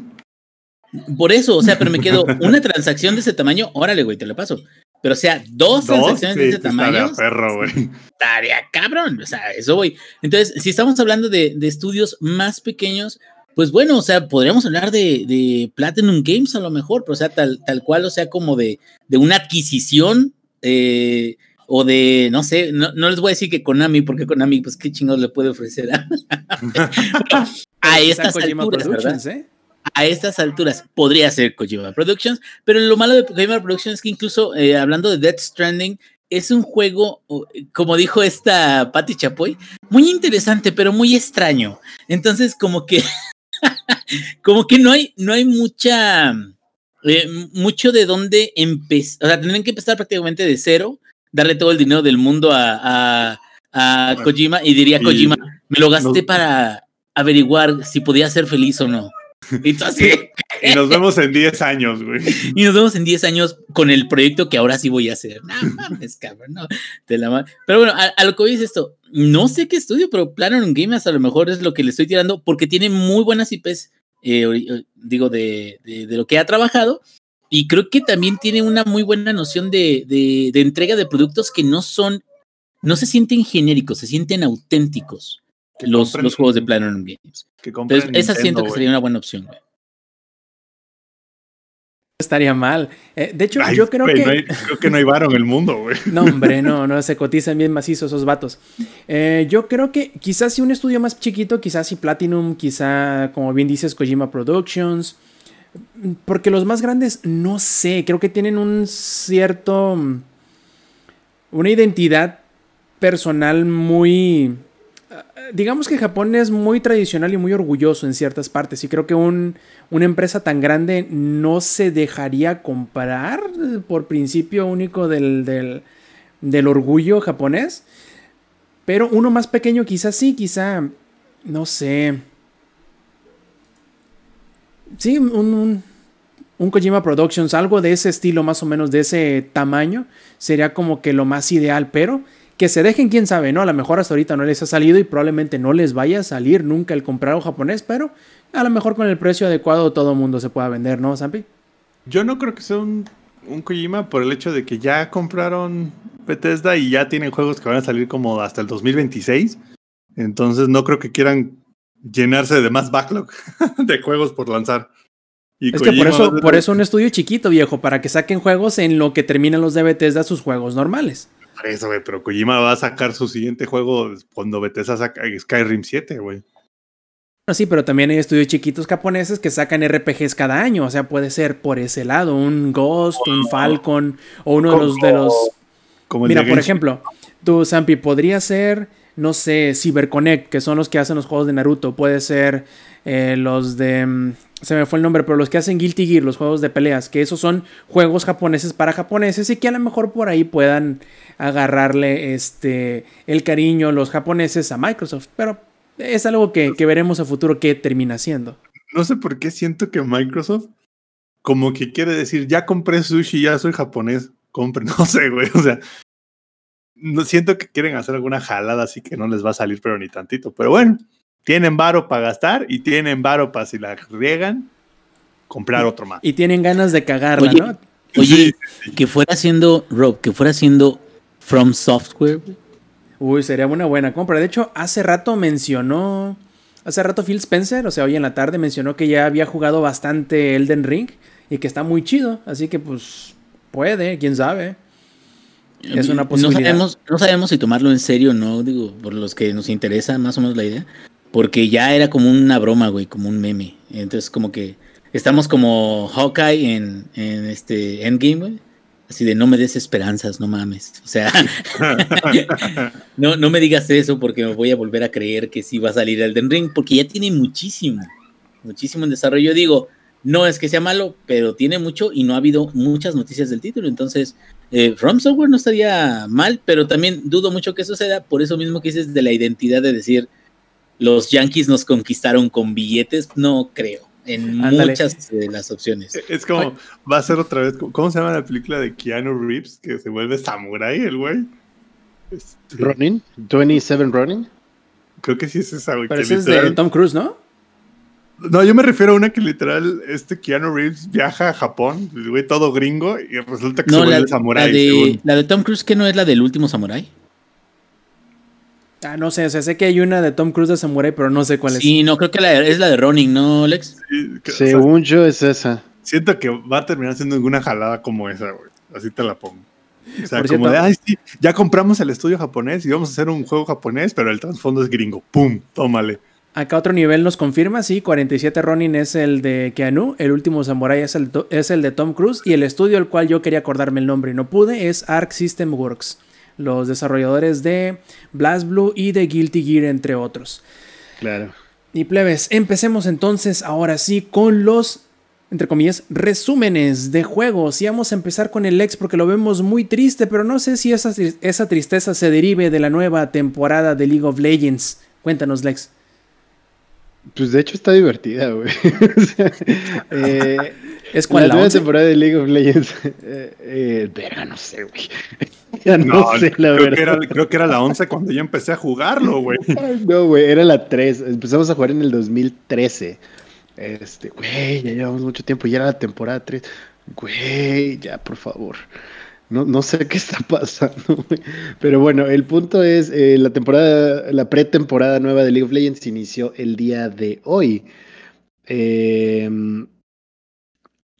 Por eso, o sea, pero me quedo una transacción de ese tamaño, órale, güey, te lo paso. Pero o sea, dos, transacciones de ese tamaño. Perro, güey. Estaría cabrón. O sea, eso voy. Entonces, si estamos hablando de, de estudios más pequeños, pues bueno, o sea, podríamos hablar de, Platinum Games a lo mejor, pero o sea, tal, tal cual, o sea, como de, de una adquisición eh, o de, no sé, no, les voy a decir que Konami, porque Konami, pues qué chingados le puede ofrecer a, *laughs* a *laughs* estas alturas, ¿verdad? ¿eh? A estas alturas podría ser Kojima Productions, pero lo malo de Kojima Productions es que incluso eh, hablando de Death Stranding, es un juego, como dijo esta Patty Chapoy, muy interesante, pero muy extraño. Entonces, como que *laughs* como que no hay, no hay mucha, eh, mucho de dónde empezar, o sea, tendrían que empezar prácticamente de cero, darle todo el dinero del mundo a, a, Kojima y diría Kojima, me lo gasté para averiguar si podía ser feliz o no. Y, nos vemos en 10 años, güey. Y nos vemos en 10 años con el proyecto que ahora sí voy a hacer. No mames, cabrón, no. la pero bueno, a, lo que voy es esto. No sé qué estudio, pero Planet Games a lo mejor es lo que le estoy tirando porque tiene muy buenas IPs, eh, eh, digo, de, de, lo que ha trabajado. Y creo que también tiene una muy buena noción de, de entrega de productos que no son, no se sienten genéricos, se sienten auténticos los, los, juegos de Platinum Games. Entonces, esa siento que sería una buena opción, güey. Estaría mal. Eh, de hecho, yo creo que. creo que no hay varo en el mundo, güey. No, hombre, no, no, se cotizan bien macizos esos vatos. Eh, yo creo que quizás si un estudio más chiquito, quizás si Platinum, quizá, como bien dices, Kojima Productions. Porque los más grandes, no sé, creo que tienen un cierto. Una identidad personal muy digamos que Japón es muy tradicional y muy orgulloso en ciertas partes y creo que una empresa tan grande no se dejaría comprar por principio único del, del, orgullo japonés. Pero uno más pequeño quizás sí, quizá, no sé. Sí, un, un, un, Kojima Productions, algo de ese estilo, más o menos de ese tamaño, sería como que lo más ideal, pero que se dejen, quién sabe, ¿no? A lo mejor hasta ahorita no les ha salido y probablemente no les vaya a salir nunca el comprar un japonés, pero a lo mejor con el precio adecuado todo el mundo se pueda vender, ¿no, Zampi? Yo no creo que sea un, un Kojima por el hecho de que ya compraron Bethesda y ya tienen juegos que van a salir como hasta el 2026. Entonces no creo que quieran llenarse de más backlog *laughs* de juegos por lanzar. es que por eso, por eso un estudio chiquito, viejo, para que saquen juegos en lo que terminan los de Bethesda sus juegos normales eso, güey, pero Kojima va a sacar su siguiente juego cuando Bethesda saca Skyrim 7, güey. No, sí, pero también hay estudios chiquitos japoneses que sacan RPGs cada año, o sea, puede ser por ese lado, un Ghost, un Falcon, o uno de los de los... Mira, por ejemplo, tú, Zampi, podría ser, no sé, CyberConnect, que son los que hacen los juegos de Naruto, puede ser eh, los de mm, se me fue el nombre, pero los que hacen Guilty Gear, los juegos de peleas, que esos son juegos japoneses para japoneses y que a lo mejor por ahí puedan agarrarle este el cariño los japoneses a Microsoft, pero es algo que, veremos a futuro qué termina siendo. No sé por qué siento que Microsoft como que quiere decir, ya compré sushi, ya soy japonés, compre, *laughs* no sé, güey, o sea, no siento que quieren hacer alguna jalada así que no les va a salir, pero ni tantito, pero bueno, tienen varo para gastar y tienen varo para si la riegan, comprar otro más. Y tienen ganas de cagarla, Oye, ¿no? Oye, que fuera haciendo, Rob, que fuera haciendo From Software. Uy, sería una buena compra. De hecho, hace rato mencionó. Hace rato Phil Spencer, o sea, hoy en la tarde mencionó que ya había jugado bastante Elden Ring y que está muy chido. Así que, pues, puede, quién sabe. Es una No posibilidad. sabemos, no sabemos si tomarlo en serio o no, digo, por los que nos interesa más o menos la idea. Porque ya era como una broma, güey, como un meme. Entonces, como que estamos como Hawkeye en, en este Endgame, güey. Así de no me des esperanzas, no mames. O sea, *laughs* no, no me digas eso porque me voy a volver a creer que sí va a salir Elden Ring, porque ya tiene muchísimo, muchísimo en desarrollo. Digo, no es que sea malo, pero tiene mucho y no ha habido muchas noticias del título. Entonces, eh, From Software no estaría mal, pero también dudo mucho que suceda por eso mismo que dices de la identidad de decir los Yankees nos conquistaron con billetes. No creo en Ándale. muchas de las opciones. *laughs* Es como, va a ser otra vez, ¿cómo se llama la película de Keanu Reeves? Que se vuelve samurai el güey. Este, Ronin, 27 Ronin. creo que sí es esa, güey. Pero que ese es de Tom Cruise, ¿no? No, yo me refiero a una que literal, este Keanu Reeves viaja a Japón, el güey todo gringo, y resulta que No, se la, vuelve samurai. la de, según. la de Tom Cruise, que no es la del último samurai. Ah, no sé, o sea, sé que hay una de Tom Cruise de Samurai, pero no sé cuál es. Sí, no, creo que la, es la de Ronin, ¿no, Alex? Sí, que- o sea, Según yo es esa. siento que va a terminar siendo alguna jalada como esa, güey. Así te la pongo. O sea, Por como cierto- de, ay, sí, ya compramos el estudio japonés y vamos a hacer un juego japonés, pero el trasfondo es gringo. ¡Pum! Tómale. Acá otro nivel nos confirma, sí, 47 Ronin es el de Keanu, el último Samurai es el, to- es el de Tom Cruise y el estudio al cual yo quería acordarme el nombre y no pude es Arc System Works, los desarrolladores de Blast Blue y de Guilty Gear entre otros. Claro. Y plebes, empecemos entonces ahora sí con los, entre comillas, resúmenes de juegos. Y vamos a empezar con el Lex porque lo vemos muy triste, pero no sé si esa, esa tristeza se derive de la nueva temporada de League of Legends. Cuéntanos, Lex. Pues de hecho está divertida, güey. *laughs* O sea, eh, ¿Es la cuál la nueva 11? temporada de League of Legends. *laughs* Eh, eh, verga, no sé, güey. *laughs* ya no, sé, la creo, verdad. que era, creo que era la 11 cuando yo empecé a jugarlo, güey. *laughs* No, güey, era la 3. Empezamos a jugar en el 2013. Este, güey, ya llevamos mucho tiempo. Ya era la temporada 3. Güey, ya, por favor. No, no sé qué está pasando, güey. Pero bueno, el punto es, eh, la temporada, la pretemporada nueva de League of Legends inició el día de hoy. Eh,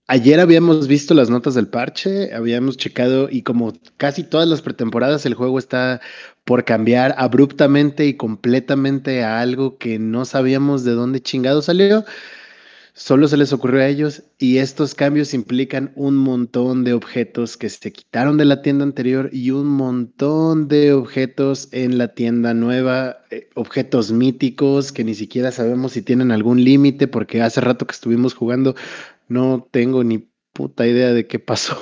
ayer habíamos visto las notas del parche, habíamos checado y como casi todas las pretemporadas el juego está por cambiar abruptamente y completamente a algo que no sabíamos de dónde chingado salió. Solo se les ocurrió a ellos y estos cambios implican un montón de objetos que se quitaron de la tienda anterior y un montón de objetos en la tienda nueva, eh, objetos míticos que ni siquiera sabemos si tienen algún límite porque hace rato que estuvimos jugando no tengo ni puta idea de qué pasó.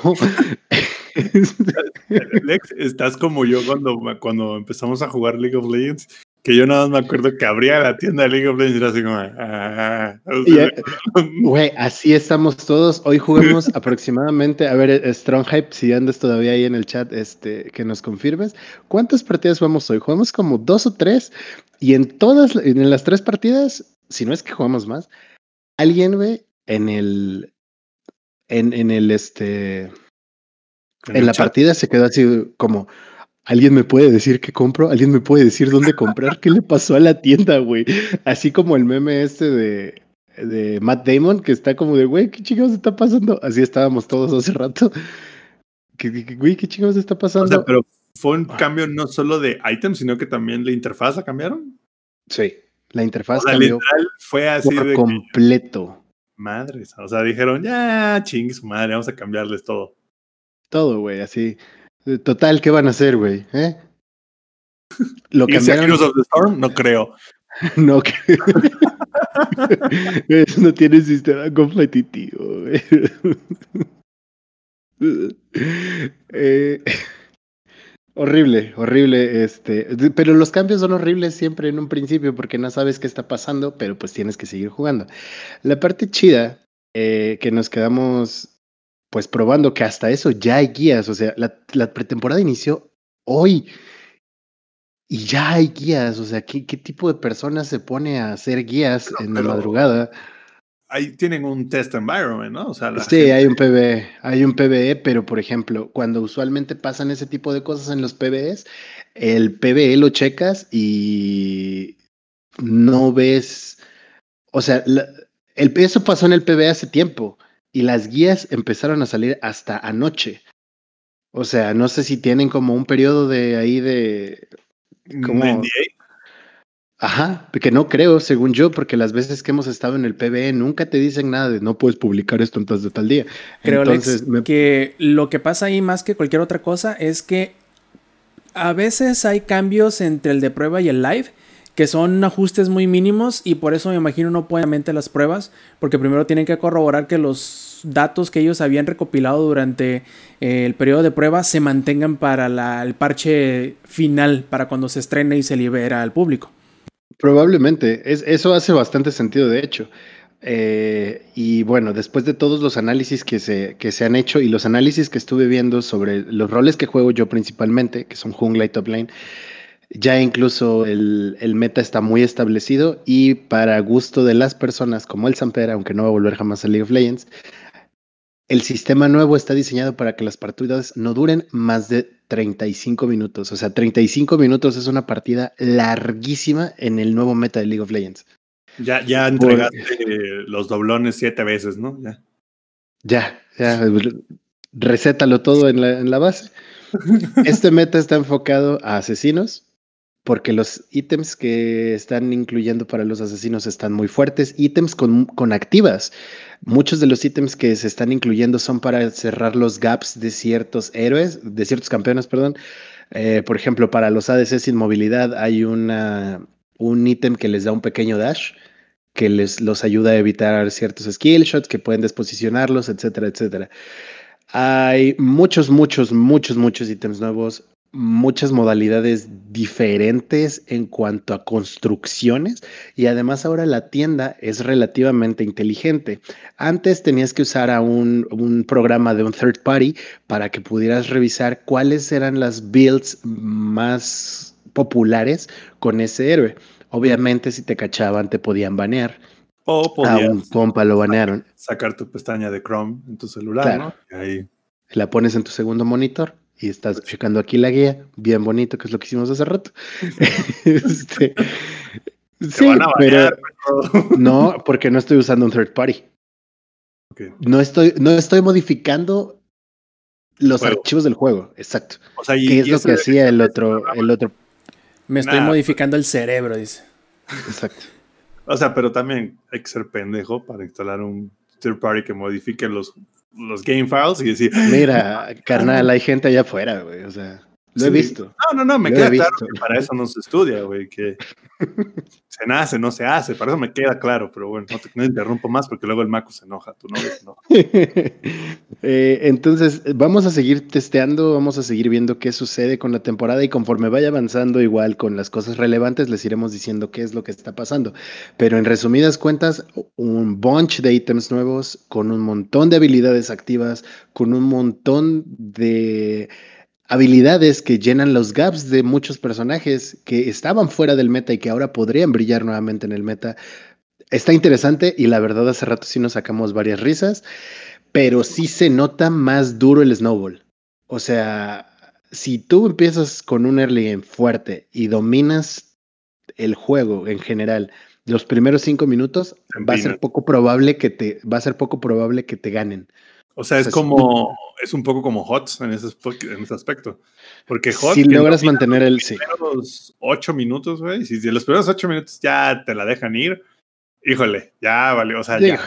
*laughs* Lex, estás como yo cuando, cuando empezamos a jugar League of Legends, que yo nada más me acuerdo que abría la tienda de League of Legends y era así como... ah, o sea, eh, Güey, así estamos todos. Hoy jugamos *laughs* aproximadamente, a ver, eh, Strong Hype, si andas todavía ahí en el chat, este, que nos confirmes. ¿Cuántas partidas jugamos hoy? Jugamos como dos o tres, y en todas, en las tres partidas, si no es que jugamos más, alguien, güey, en el, en, en el, este, en, el la chat. partida se quedó así como, ¿alguien me puede decir qué compro? ¿Alguien me puede decir dónde comprar? ¿Qué le pasó a la tienda, güey? Así como el meme este de, de Matt Damon, que está como de, güey, ¿qué chingados está pasando? Así estábamos todos hace rato. Que, Güey, ¿qué chingados está O pasando? sea, pero fue un cambio no solo de items, sino que también la interfaz la cambiaron. Sí, la interfaz O sea, cambió literal fue así por de que, completo. madres. O sea, dijeron, ya, chingue su madre, vamos a cambiarles todo. Todo, güey, así. Total, ¿qué van a hacer, güey? ¿Eh? Lo ¿Irse a cambiaron. Heroes of the Storm? No creo. *laughs* No. Eso no tiene sistema competitivo. güey. Eh, horrible, horrible. Este, pero los cambios son horribles siempre en un principio porque no sabes qué está pasando, pero pues tienes que seguir jugando. La parte chida eh, que nos quedamos pues probando que hasta eso ya hay guías. O sea, la, la pretemporada inició hoy y ya hay guías. O sea, ¿qué, qué tipo de personas se pone a hacer guías en la madrugada? Ahí tienen un test environment, ¿no? O sea, sí, hay un PBE, hay un PBE, pero por ejemplo, cuando usualmente pasan ese tipo de cosas en los PBEs, el PBE lo checas y no ves, o sea, el, eso pasó en el PBE hace tiempo y las guías empezaron a salir hasta anoche. O sea, no sé si tienen como un periodo de ahí de... Como, Ajá, porque no creo, según yo, porque las veces que hemos estado en el PBE nunca te dicen nada de no puedes publicar esto antes de tal día. Creo Entonces, que lo que pasa ahí más que cualquier otra cosa es que a veces hay cambios entre el de prueba y el live que son ajustes muy mínimos y por eso me imagino no pueden mente las pruebas, porque primero tienen que corroborar que los datos que ellos habían recopilado durante eh, el periodo de prueba se mantengan para el parche final, para cuando se estrene y se libera al público. Probablemente, es, eso hace bastante sentido, de hecho. Eh, y bueno, después de todos los análisis que se, que se han hecho y los análisis que estuve viendo sobre los roles que juego yo principalmente, que son jungla y top lane, ya incluso el, meta está muy establecido y para gusto de las personas como el Samper, aunque no va a volver jamás a League of Legends, el sistema nuevo está diseñado para que las partidas no duren más de 35 minutos. O sea, 35 minutos es una partida larguísima en el nuevo meta de League of Legends. Ya, ya entregaste los doblones siete veces, ¿no? Ya. Ya, ya. Recétalo todo en la, en la base. *laughs* Este meta está enfocado a asesinos, porque los ítems que están incluyendo para los asesinos están muy fuertes, ítems con, con, activas. Muchos de los ítems que se están incluyendo son para cerrar los gaps de ciertos héroes, de ciertos campeones, perdón. Eh, por ejemplo, para los ADC sin movilidad hay una, un ítem que les da un pequeño dash que les los ayuda a evitar ciertos skill shots, que pueden desposicionarlos, etcétera, etcétera. Hay muchos, muchos, muchos, muchos ítems nuevos muchas modalidades diferentes en cuanto a construcciones y además ahora la tienda es relativamente inteligente. Antes tenías que usar a un, un, programa de un third party para que pudieras revisar cuáles eran las builds más populares con ese héroe. Obviamente si te cachaban te podían banear. O a un compa lo banearon. Sacar tu pestaña de Chrome en tu celular, ¿no? ahí. La pones en tu segundo monitor y estás checando aquí la guía, bien bonito, que es lo que hicimos hace rato. *laughs* *laughs* este, sí, pero no, *laughs* porque no estoy usando un third party. No, estoy, no estoy modificando los archivos del juego, exacto. O sea, ¿Qué es lo que hacía el otro, el otro? Me estoy modificando el cerebro, dice. Exacto. O sea, pero también hay que ser pendejo para instalar un third party que modifique los los game files y decir. Mira, carnal, hay gente allá afuera, güey. O sea, lo he visto. No, no, no, me queda claro que para eso no se estudia, güey. Que *laughs* se nace, no se hace. Para eso me queda claro, pero bueno, no te, interrumpo más porque luego el Macu se enoja, tú no no. *laughs* eh, entonces, vamos a seguir testeando, vamos a seguir viendo qué sucede con la temporada y conforme vaya avanzando, igual con las cosas relevantes, les iremos diciendo qué es lo que está pasando. Pero en resumidas cuentas, un bunch de ítems nuevos, con un montón de habilidades activas, con un montón de habilidades que llenan los gaps de muchos personajes que estaban fuera del meta y que ahora podrían brillar nuevamente en el meta. Está interesante y la verdad hace rato sí nos sacamos varias risas, pero sí se nota más duro el snowball. O sea, si tú empiezas con un early game fuerte y dominas el juego en general, los primeros cinco minutos va a ser poco probable que te va a ser poco probable que te ganen. O sea, es como, es un poco como HOTS en ese, en ese aspecto. Porque HOTS. Si logras mantener el. Sí. Los ocho minutos, güey. Si, si los primeros ocho minutos ya te la dejan ir, híjole, ya vale. O sea, ya.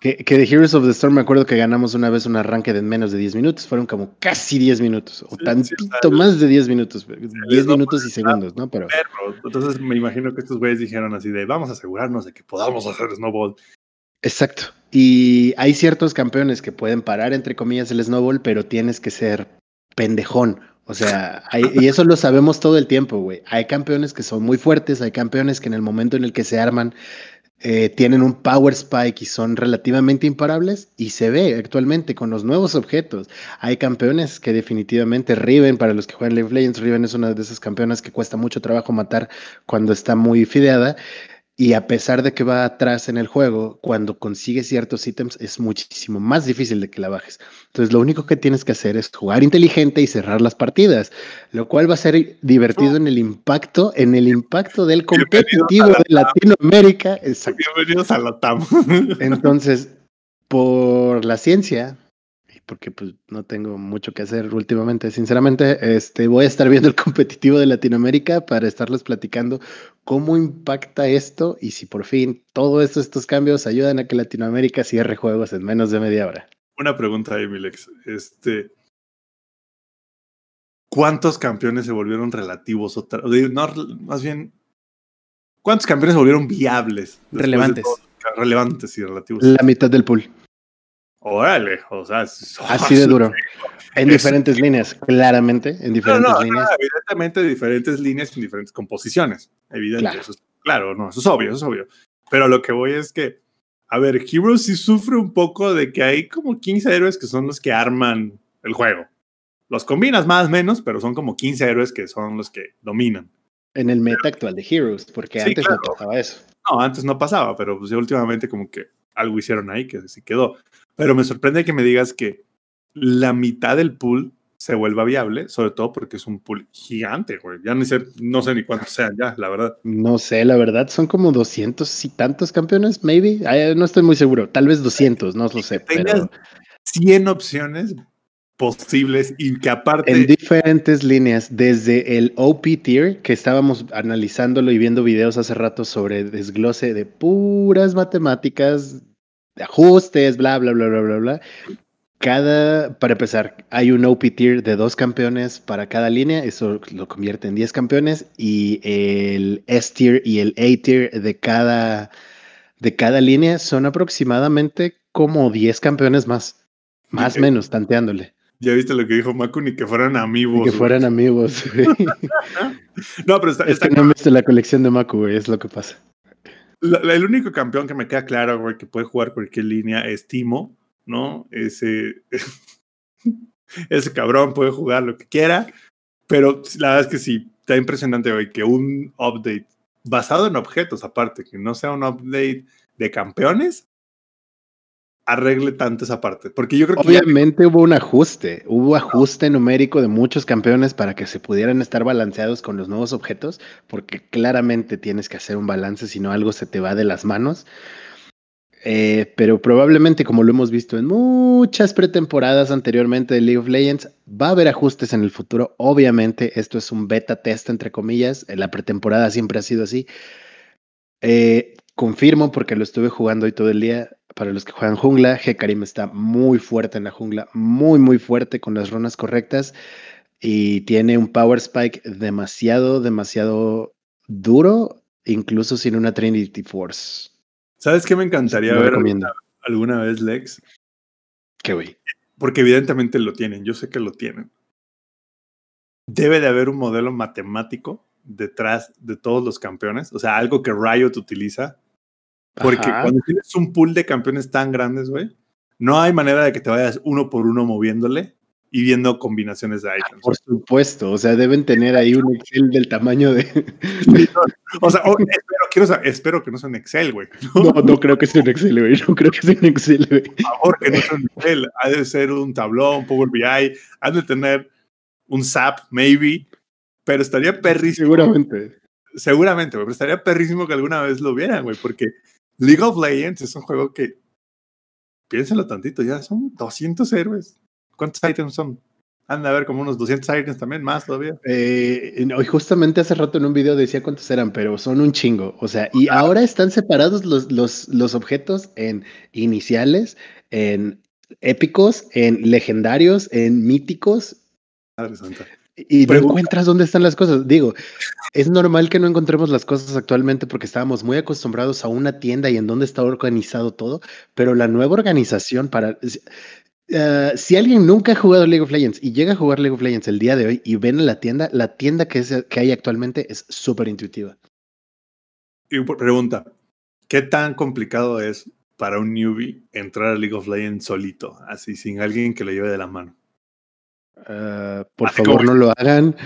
Que, que, de Heroes of the Storm me acuerdo que ganamos una vez un arranque de menos de 10 minutos. Fueron como casi 10 minutos. O tantito más de 10 minutos. 10 minutos y segundos, ¿no? Pero. Entonces me imagino que estos güeyes dijeron así de vamos a asegurarnos de que podamos hacer snowball Exacto. Y hay ciertos campeones que pueden parar, entre comillas, el snowball, pero tienes que ser pendejón. O sea, y eso lo sabemos todo el tiempo, güey. Hay campeones que son muy fuertes, hay campeones que en el momento en el que se arman eh, tienen un power spike y son relativamente imparables y se ve actualmente con los nuevos objetos. Hay campeones que definitivamente Riven, para los que juegan League of Legends, Riven es una de esas campeonas que cuesta mucho trabajo matar cuando está muy fideada. Y a pesar de que va atrás en el juego, cuando consigue ciertos ítems es muchísimo más difícil de que la bajes. Entonces lo único que tienes que hacer es jugar inteligente y cerrar las partidas, lo cual va a ser divertido en el impacto, en el impacto del competitivo de Latinoamérica. Bienvenidos a la TAM. Entonces, por la ciencia, porque pues no tengo mucho que hacer últimamente, sinceramente, este, voy a estar viendo el competitivo de Latinoamérica para estarles platicando cómo impacta esto y si por fin todos estos cambios ayudan a que Latinoamérica cierre juegos en menos de media hora. Una pregunta ahí, Milex. Este, ¿Cuántos campeones se volvieron relativos? Otra, no, más bien, ¿cuántos campeones se volvieron viables? Relevantes. relevantes y relativos. La mitad del pool. Órale, o sea, *laughs* así de duro. En diferentes líneas, claramente, en diferentes líneas. evidentemente, diferentes líneas en diferentes composiciones. Evidente, claro. Eso es, claro, no, eso es obvio, eso es obvio. Pero lo que voy es que, a ver, Heroes sí sufre un poco de que hay como 15 héroes que son los que arman el juego. Los combinas más o menos, pero son como 15 héroes que son los que dominan. En el meta actual de Heroes, porque antes no pasaba eso. No, antes no pasaba, pero pues últimamente como que algo hicieron ahí que sí quedó. Pero me sorprende que me digas que la mitad del pool se vuelva viable, sobre todo porque es un pool gigante, güey. Ya ni sé, no sé ni cuántos sean ya, la verdad. No sé, la verdad, son como 200 y tantos campeones, maybe. no estoy muy seguro, tal vez 200, no lo sé. Pero... 100 opciones posibles y que aparte... En diferentes líneas, desde el OP tier, que estábamos analizándolo y viendo videos hace rato sobre desglose de puras matemáticas ajustes, bla, bla, bla, bla, bla, bla. Cada, para empezar, hay un OP tier de dos campeones para cada línea, eso lo convierte en 10 campeones, y el S tier y el A tier de cada, de cada línea son aproximadamente como 10 campeones más, más o menos, tanteándole. Ya viste lo que dijo Maku, ni que fueran amigos. que fueran amigos. *laughs* no, pero está. Es que no la colección de Maku, es lo que pasa el único campeón que me queda claro, güey, que puede jugar cualquier línea es Timo, ¿no? Ese, *laughs* ese cabrón puede jugar lo que quiera, pero la verdad es que sí, está impresionante, güey, que un update basado en objetos, aparte, que no sea un update de campeones, arregle tanto esa parte. Porque yo creo que. Obviamente hubo un ajuste. Hubo ajuste numérico de muchos campeones para que se pudieran estar balanceados con los nuevos objetos. Porque claramente tienes que hacer un balance, si no algo se te va de las manos. Eh, pero probablemente, como lo hemos visto en muchas pretemporadas anteriormente de League of Legends, va a haber ajustes en el futuro. Obviamente, esto es un beta test, entre comillas. La pretemporada siempre ha sido así. Eh, confirmo porque lo estuve jugando hoy todo el día para los que juegan jungla, Hekarim está muy fuerte en la jungla, muy, muy fuerte con las runas correctas y tiene un power spike demasiado, demasiado duro, incluso sin una Trinity Force. ¿Sabes qué me encantaría ver alguna, vez, Lex? ¿Qué güey? Porque evidentemente lo tienen, yo sé que lo tienen. Debe de haber un modelo matemático detrás de todos los campeones, o sea, algo que Riot utiliza porque cuando tienes un pool de campeones tan grandes, güey, no hay manera de que te vayas uno por uno moviéndole y viendo combinaciones de items. Por supuesto, o sea, deben tener ahí un Excel del tamaño de. o sea, espero, que no sea un Excel, güey. ¿no? no, creo que sea un Excel, güey. No creo que sea un Excel, güey. Por favor, que no sea un Excel. Ha de ser un tablón, Power BI, ha de tener un SAP, maybe. Pero estaría perrísimo. Seguramente. Seguramente, güey. Pero estaría perrísimo que alguna vez lo vieran, güey, porque League of Legends es un juego que, piénsalo tantito, ya son 200 héroes. ¿Cuántos items son? Anda a ver como unos 200 items también, más todavía. Eh, justamente hace rato en un video decía cuántos eran, pero son un chingo. O sea, y ahora están separados los, los, los objetos en iniciales, en épicos, en legendarios, en míticos. Madre santa. Y no encuentras dónde están las cosas. Digo, es normal que no encontremos las cosas actualmente porque estábamos muy acostumbrados a una tienda y en dónde está organizado todo, pero la nueva organización para... Uh, si alguien nunca ha jugado League of Legends y llega a jugar League of Legends el día de hoy y ven en la tienda, la tienda que, es, que hay actualmente es súper intuitiva. Y pregunta, ¿qué tan complicado es para un newbie entrar a League of Legends solito, así sin alguien que lo lleve de la mano? Uh, por así favor, como, no lo hagan.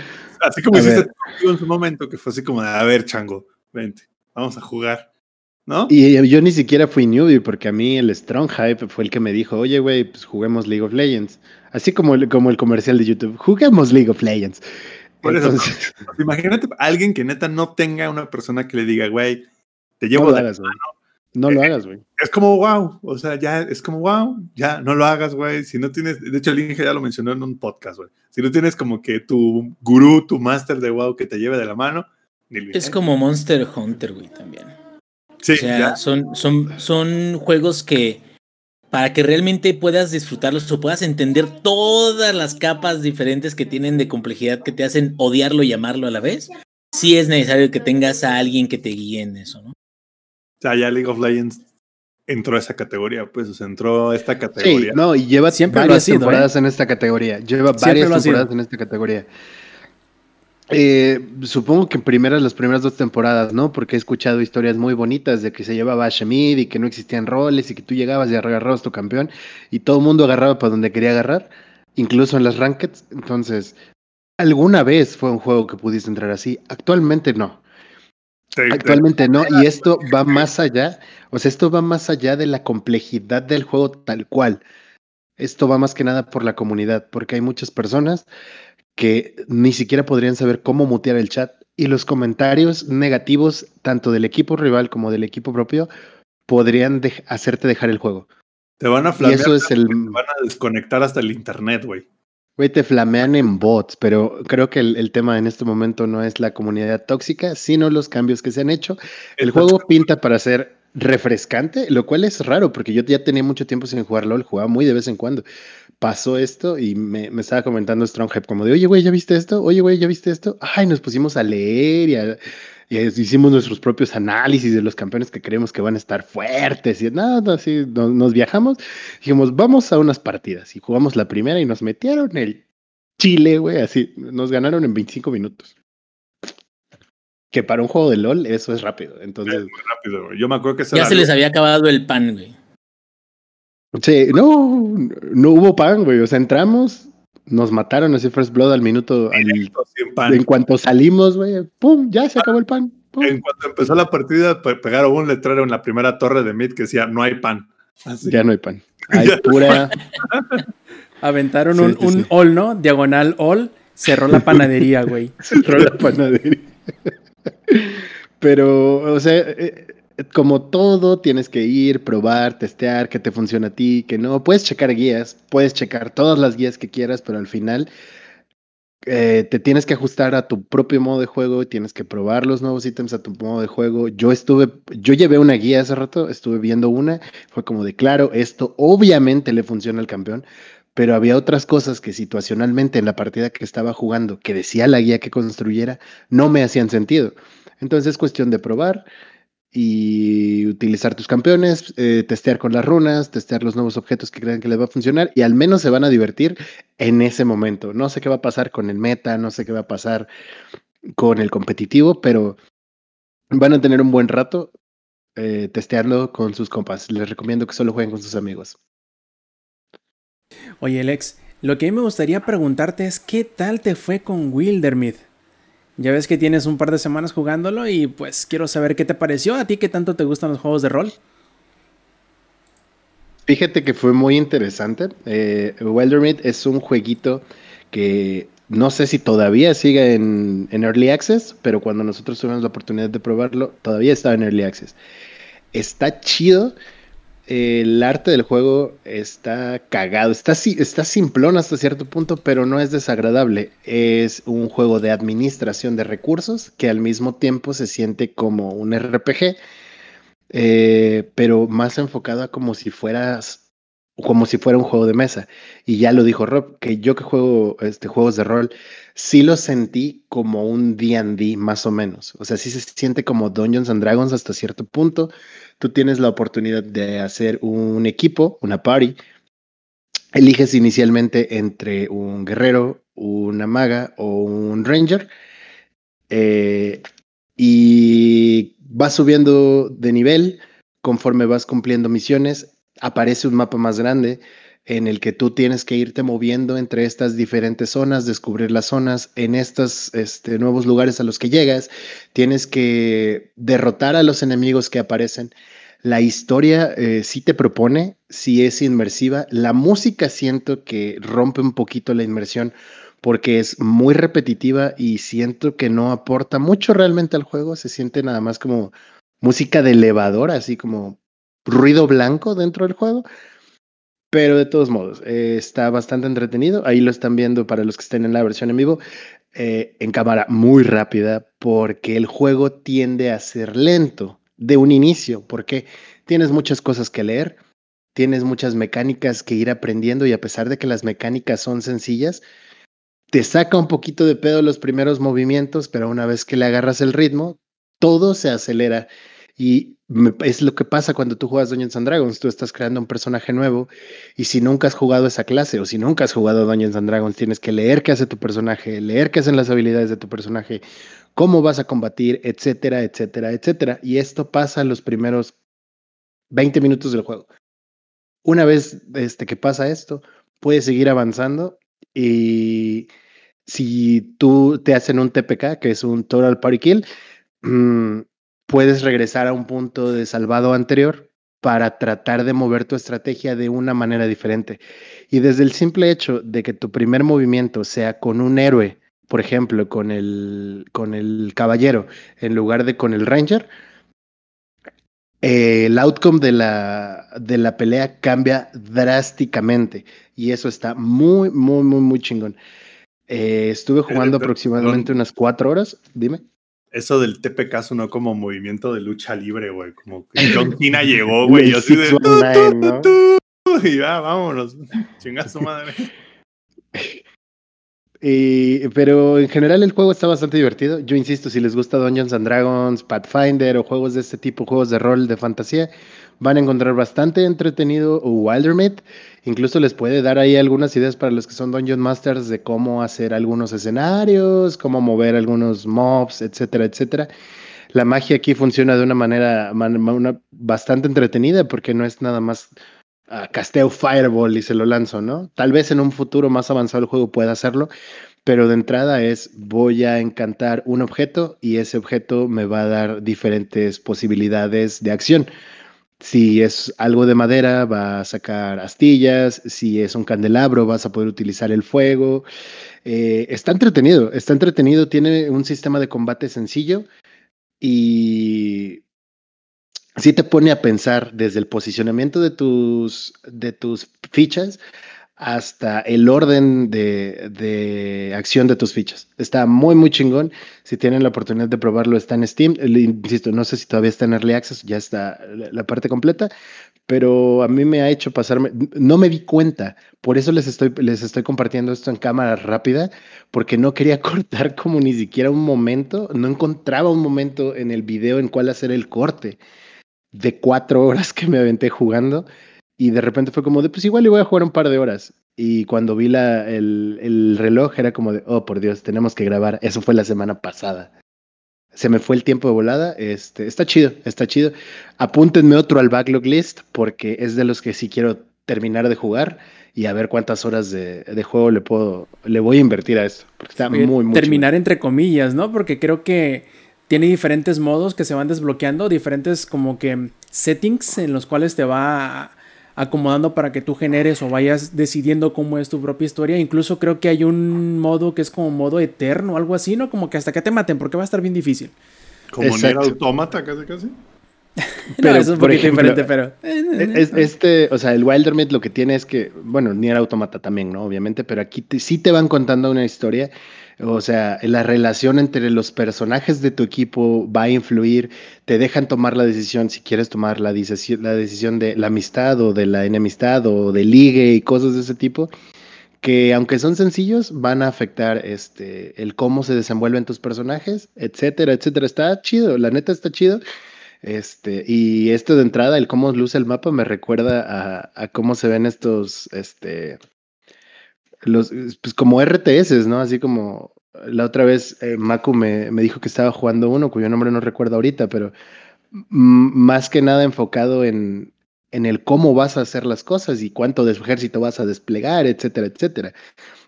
Así como a hiciste en su momento, que fue así como a ver, chango, vente, vamos a jugar. ¿No? Y yo ni siquiera fui newbie porque a mí el Strong Hype fue el que me dijo, oye, güey, pues juguemos League of Legends. Así como el, como el comercial de YouTube, juguemos League of Legends. Por Entonces... eso, *laughs* imagínate a alguien que neta no tenga una persona que le diga, güey, te llevo no de No lo eh, hagas, güey. Es como wow, o sea, ya es como wow, ya no lo hagas, güey. Si no tienes, de hecho, el Inge ya lo mencionó en un podcast, güey. Si no tienes como que tu gurú, tu máster de wow que te lleve de la mano, es como Monster Hunter, güey, también. Sí, o sea, son, son, son juegos que para que realmente puedas disfrutarlos o puedas entender todas las capas diferentes que tienen de complejidad que te hacen odiarlo y amarlo a la vez, sí es necesario que tengas a alguien que te guíe en eso, ¿no? O sea, ya League of Legends entró a esa categoría, pues, o sea, entró a esta categoría. Sí, no, y lleva Siempre varias temporadas ¿eh? en esta categoría. Lleva varias temporadas en esta categoría. Eh, supongo que primeras, las primeras dos temporadas, ¿no? Porque he escuchado historias muy bonitas de que se llevaba a Shamid y que no existían roles y que tú llegabas y agarrabas tu campeón y todo el mundo agarraba para donde quería agarrar, incluso en las rankeds. Entonces, alguna vez fue un juego que pudiste entrar así. Actualmente no. Actualmente no, y esto va más allá, o sea, esto va más allá de la complejidad del juego tal cual. Esto va más que nada por la comunidad, porque hay muchas personas que ni siquiera podrían saber cómo mutear el chat y los comentarios negativos, tanto del equipo rival como del equipo propio, podrían hacerte dejar el juego. Te van a flamear, eso es el... te van a desconectar hasta el internet, güey. Güey, te flamean en bots, pero creo que el, tema en este momento no es la comunidad tóxica, sino los cambios que se han hecho. El juego pinta para ser refrescante, lo cual es raro, porque yo ya tenía mucho tiempo sin jugar LOL, jugaba muy de vez en cuando pasó esto y me, estaba comentando Stronghead como de, oye, güey, ¿ya viste esto? Oye, güey, ¿ya viste esto? Ay, nos pusimos a leer y, hicimos nuestros propios análisis de los campeones que creemos que van a estar fuertes y nada, así nos, viajamos. Dijimos, vamos a unas partidas y jugamos la primera y nos metieron el Chile, güey, así, nos ganaron en 25 minutos. Que para un juego de LOL eso es rápido. Entonces, muy rápido, güey. Yo me acuerdo que ya se les había acabado el pan, güey. Sí, no, no hubo pan, güey. O sea, entramos, nos mataron así First Blood al minuto. En cuanto salimos, güey, ¡pum! Ya se acabó el pan. En cuanto empezó la partida, pegaron un letrero en la primera torre de Mid que decía: No hay pan. Ya no hay pan. *laughs* Hay pura. Aventaron un, un all, ¿no? Diagonal all. Cerró la panadería, güey. *laughs* Cerró la panadería. Pero, o sea, eh, como todo, tienes que ir, probar, testear, que te funciona a ti, que no. Puedes checar guías, puedes checar todas las guías que quieras, pero al final eh, te tienes que ajustar a tu propio modo de juego, tienes que probar los nuevos ítems a tu modo de juego. Yo estuve, yo llevé una guía hace rato, estuve viendo una, fue como de claro, esto obviamente le funciona al campeón, pero había otras cosas que situacionalmente en la partida que estaba jugando, que decía la guía que construyera, no me hacían sentido. Entonces es cuestión de probar y utilizar tus campeones, eh, testear con las runas, testear los nuevos objetos que crean que les va a funcionar y al menos se van a divertir en ese momento. No sé qué va a pasar con el meta, no sé qué va a pasar con el competitivo, pero van a tener un buen rato eh, testeando con sus compas. Les recomiendo que solo jueguen con sus amigos. Oye, Alex, lo que a mí me gustaría preguntarte es qué tal te fue con Wildermyth. Ya ves que tienes un par de semanas jugándolo y pues quiero saber qué te pareció. ¿A ti qué tanto te gustan los juegos de rol? Fíjate que fue muy interesante. Eh, es un jueguito que no sé si todavía sigue en, en, Early Access, pero cuando nosotros tuvimos la oportunidad de probarlo, todavía estaba en Early Access. Está chido el arte del juego está cagado, está, está simplón hasta cierto punto, pero no es desagradable. Es un juego de administración de recursos que al mismo tiempo se siente como un RPG, eh, pero más enfocado a como si fueras como si fuera un juego de mesa. Y ya lo dijo Rob, que yo que juego este, juegos de rol, sí lo sentí como un D&D más o menos. O sea, sí se siente como Dungeons and Dragons hasta cierto punto tú tienes la oportunidad de hacer un equipo, una party. Eliges inicialmente entre un guerrero, una maga o un ranger. Eh, y vas subiendo de nivel conforme vas cumpliendo misiones, aparece un mapa más grande en el que tú tienes que irte moviendo entre estas diferentes zonas, descubrir las zonas, en estos este, nuevos lugares a los que llegas, tienes que derrotar a los enemigos que aparecen. La historia eh, sí te propone, sí es inmersiva. La música siento que rompe un poquito la inmersión porque es muy repetitiva y siento que no aporta mucho realmente al juego. Se siente nada más como música de elevador, así como ruido blanco dentro del juego. Pero de todos modos, eh, está bastante entretenido. Ahí lo están viendo para los que estén en la versión en vivo, eh, en cámara muy rápida, porque el juego tiende a ser lento de un inicio, porque tienes muchas cosas que leer, tienes muchas mecánicas que ir aprendiendo y a pesar de que las mecánicas son sencillas, te saca un poquito de pedo los primeros movimientos, pero una vez que le agarras el ritmo, todo se acelera y es lo que pasa cuando tú juegas Dungeons and Dragons. Tú estás creando un personaje nuevo y si nunca has jugado esa clase o si nunca has jugado Dungeons and Dragons, tienes que leer qué hace tu personaje, leer qué hacen las habilidades de tu personaje, cómo vas a combatir, etcétera, etcétera, etcétera. Y esto pasa los primeros 20 minutos del juego. Una vez este, que pasa esto, puedes seguir avanzando y si tú te hacen un TPK, que es un Total Party Kill, mmm, puedes regresar a un punto de salvado anterior para tratar de mover tu estrategia de una manera diferente. Y desde el simple hecho de que tu primer movimiento sea con un héroe, por ejemplo, con el, con el caballero, en lugar de con el ranger, eh, el outcome de la, de la pelea cambia drásticamente. Y eso está muy, muy, muy, muy chingón. Eh, estuve jugando aproximadamente unas cuatro horas. Dime eso del TPK sonó como movimiento de lucha libre, güey. Como que *laughs* John Cena llegó, güey. y así de. y ya, vámonos. *laughs* Chinga su madre. *laughs* pero en general el juego está bastante divertido. Yo insisto, si les gusta Dungeons and Dragons, Pathfinder o juegos de este tipo, juegos de rol, de fantasía, van a encontrar bastante entretenido Wildermyth. Incluso les puede dar ahí algunas ideas para los que son Dungeon Masters de cómo hacer algunos escenarios, cómo mover algunos mobs, etcétera, etcétera. La magia aquí funciona de una manera bastante entretenida porque no es nada más uh, casteo Fireball y se lo lanzo, ¿no? Tal vez en un futuro más avanzado el juego pueda hacerlo, pero de entrada es voy a encantar un objeto y ese objeto me va a dar diferentes posibilidades de acción. Si es algo de madera, va a sacar astillas. Si es un candelabro, vas a poder utilizar el fuego. Eh, está entretenido, está entretenido. Tiene un sistema de combate sencillo y sí te pone a pensar desde el posicionamiento de tus, de tus fichas hasta el orden de, acción de tus fichas. Está muy, muy chingón. Si tienen la oportunidad de probarlo, está en Steam. Insisto, no sé si todavía está en Early Access, ya está la parte completa, pero a mí me ha hecho pasarme, no me di cuenta, por eso les estoy, les estoy compartiendo esto en cámara rápida, porque no quería *laughs* cortar como ni siquiera un momento, no encontraba un momento en el video en cuál hacer el corte de cuatro horas que me aventé jugando y de repente fue como de, pues igual le voy a jugar un par de horas. Y cuando vi la, el, el reloj era como de, oh por Dios, tenemos que grabar. Eso fue la semana pasada. Se me fue el tiempo de volada. Este, está chido, está chido. Apúntenme otro al backlog list porque es de los que sí quiero terminar de jugar y a ver cuántas horas de, de juego le puedo, le voy a invertir a esto. Porque está muy, muy Terminar entre comillas, ¿no? Porque creo que tiene diferentes modos que se van desbloqueando, diferentes como que settings en los cuales te va a acomodando para que tú generes o vayas decidiendo cómo es tu propia historia. Incluso creo que hay un modo que es como modo eterno, algo así, ¿no? Como que hasta que te maten, porque va a estar bien difícil. Como Nier Automata, casi casi. *laughs* pero, es un poquito diferente, pero. Eh, eh, eh, este, o sea, el Wildermyth lo que tiene es que, bueno, Nier Automata también, ¿no? Obviamente, pero aquí sí te van contando una historia o sea, la relación entre los personajes de tu equipo va a influir, te dejan tomar la decisión si quieres tomar la, la decisión de la amistad o de la enemistad o de ligue y cosas de ese tipo, que aunque son sencillos, van a afectar este, el cómo se desenvuelven tus personajes, etcétera, etcétera. Está chido, la neta está chido. Este, y esto de entrada, el cómo luce el mapa, me recuerda a, a cómo se ven estos, este, los, pues como RTS, ¿no? Así como la otra vez eh, Maku me, me, dijo que estaba jugando uno cuyo nombre no recuerdo ahorita, pero más que nada enfocado en, en el cómo vas a hacer las cosas y cuánto ejército vas a desplegar, etcétera, etcétera.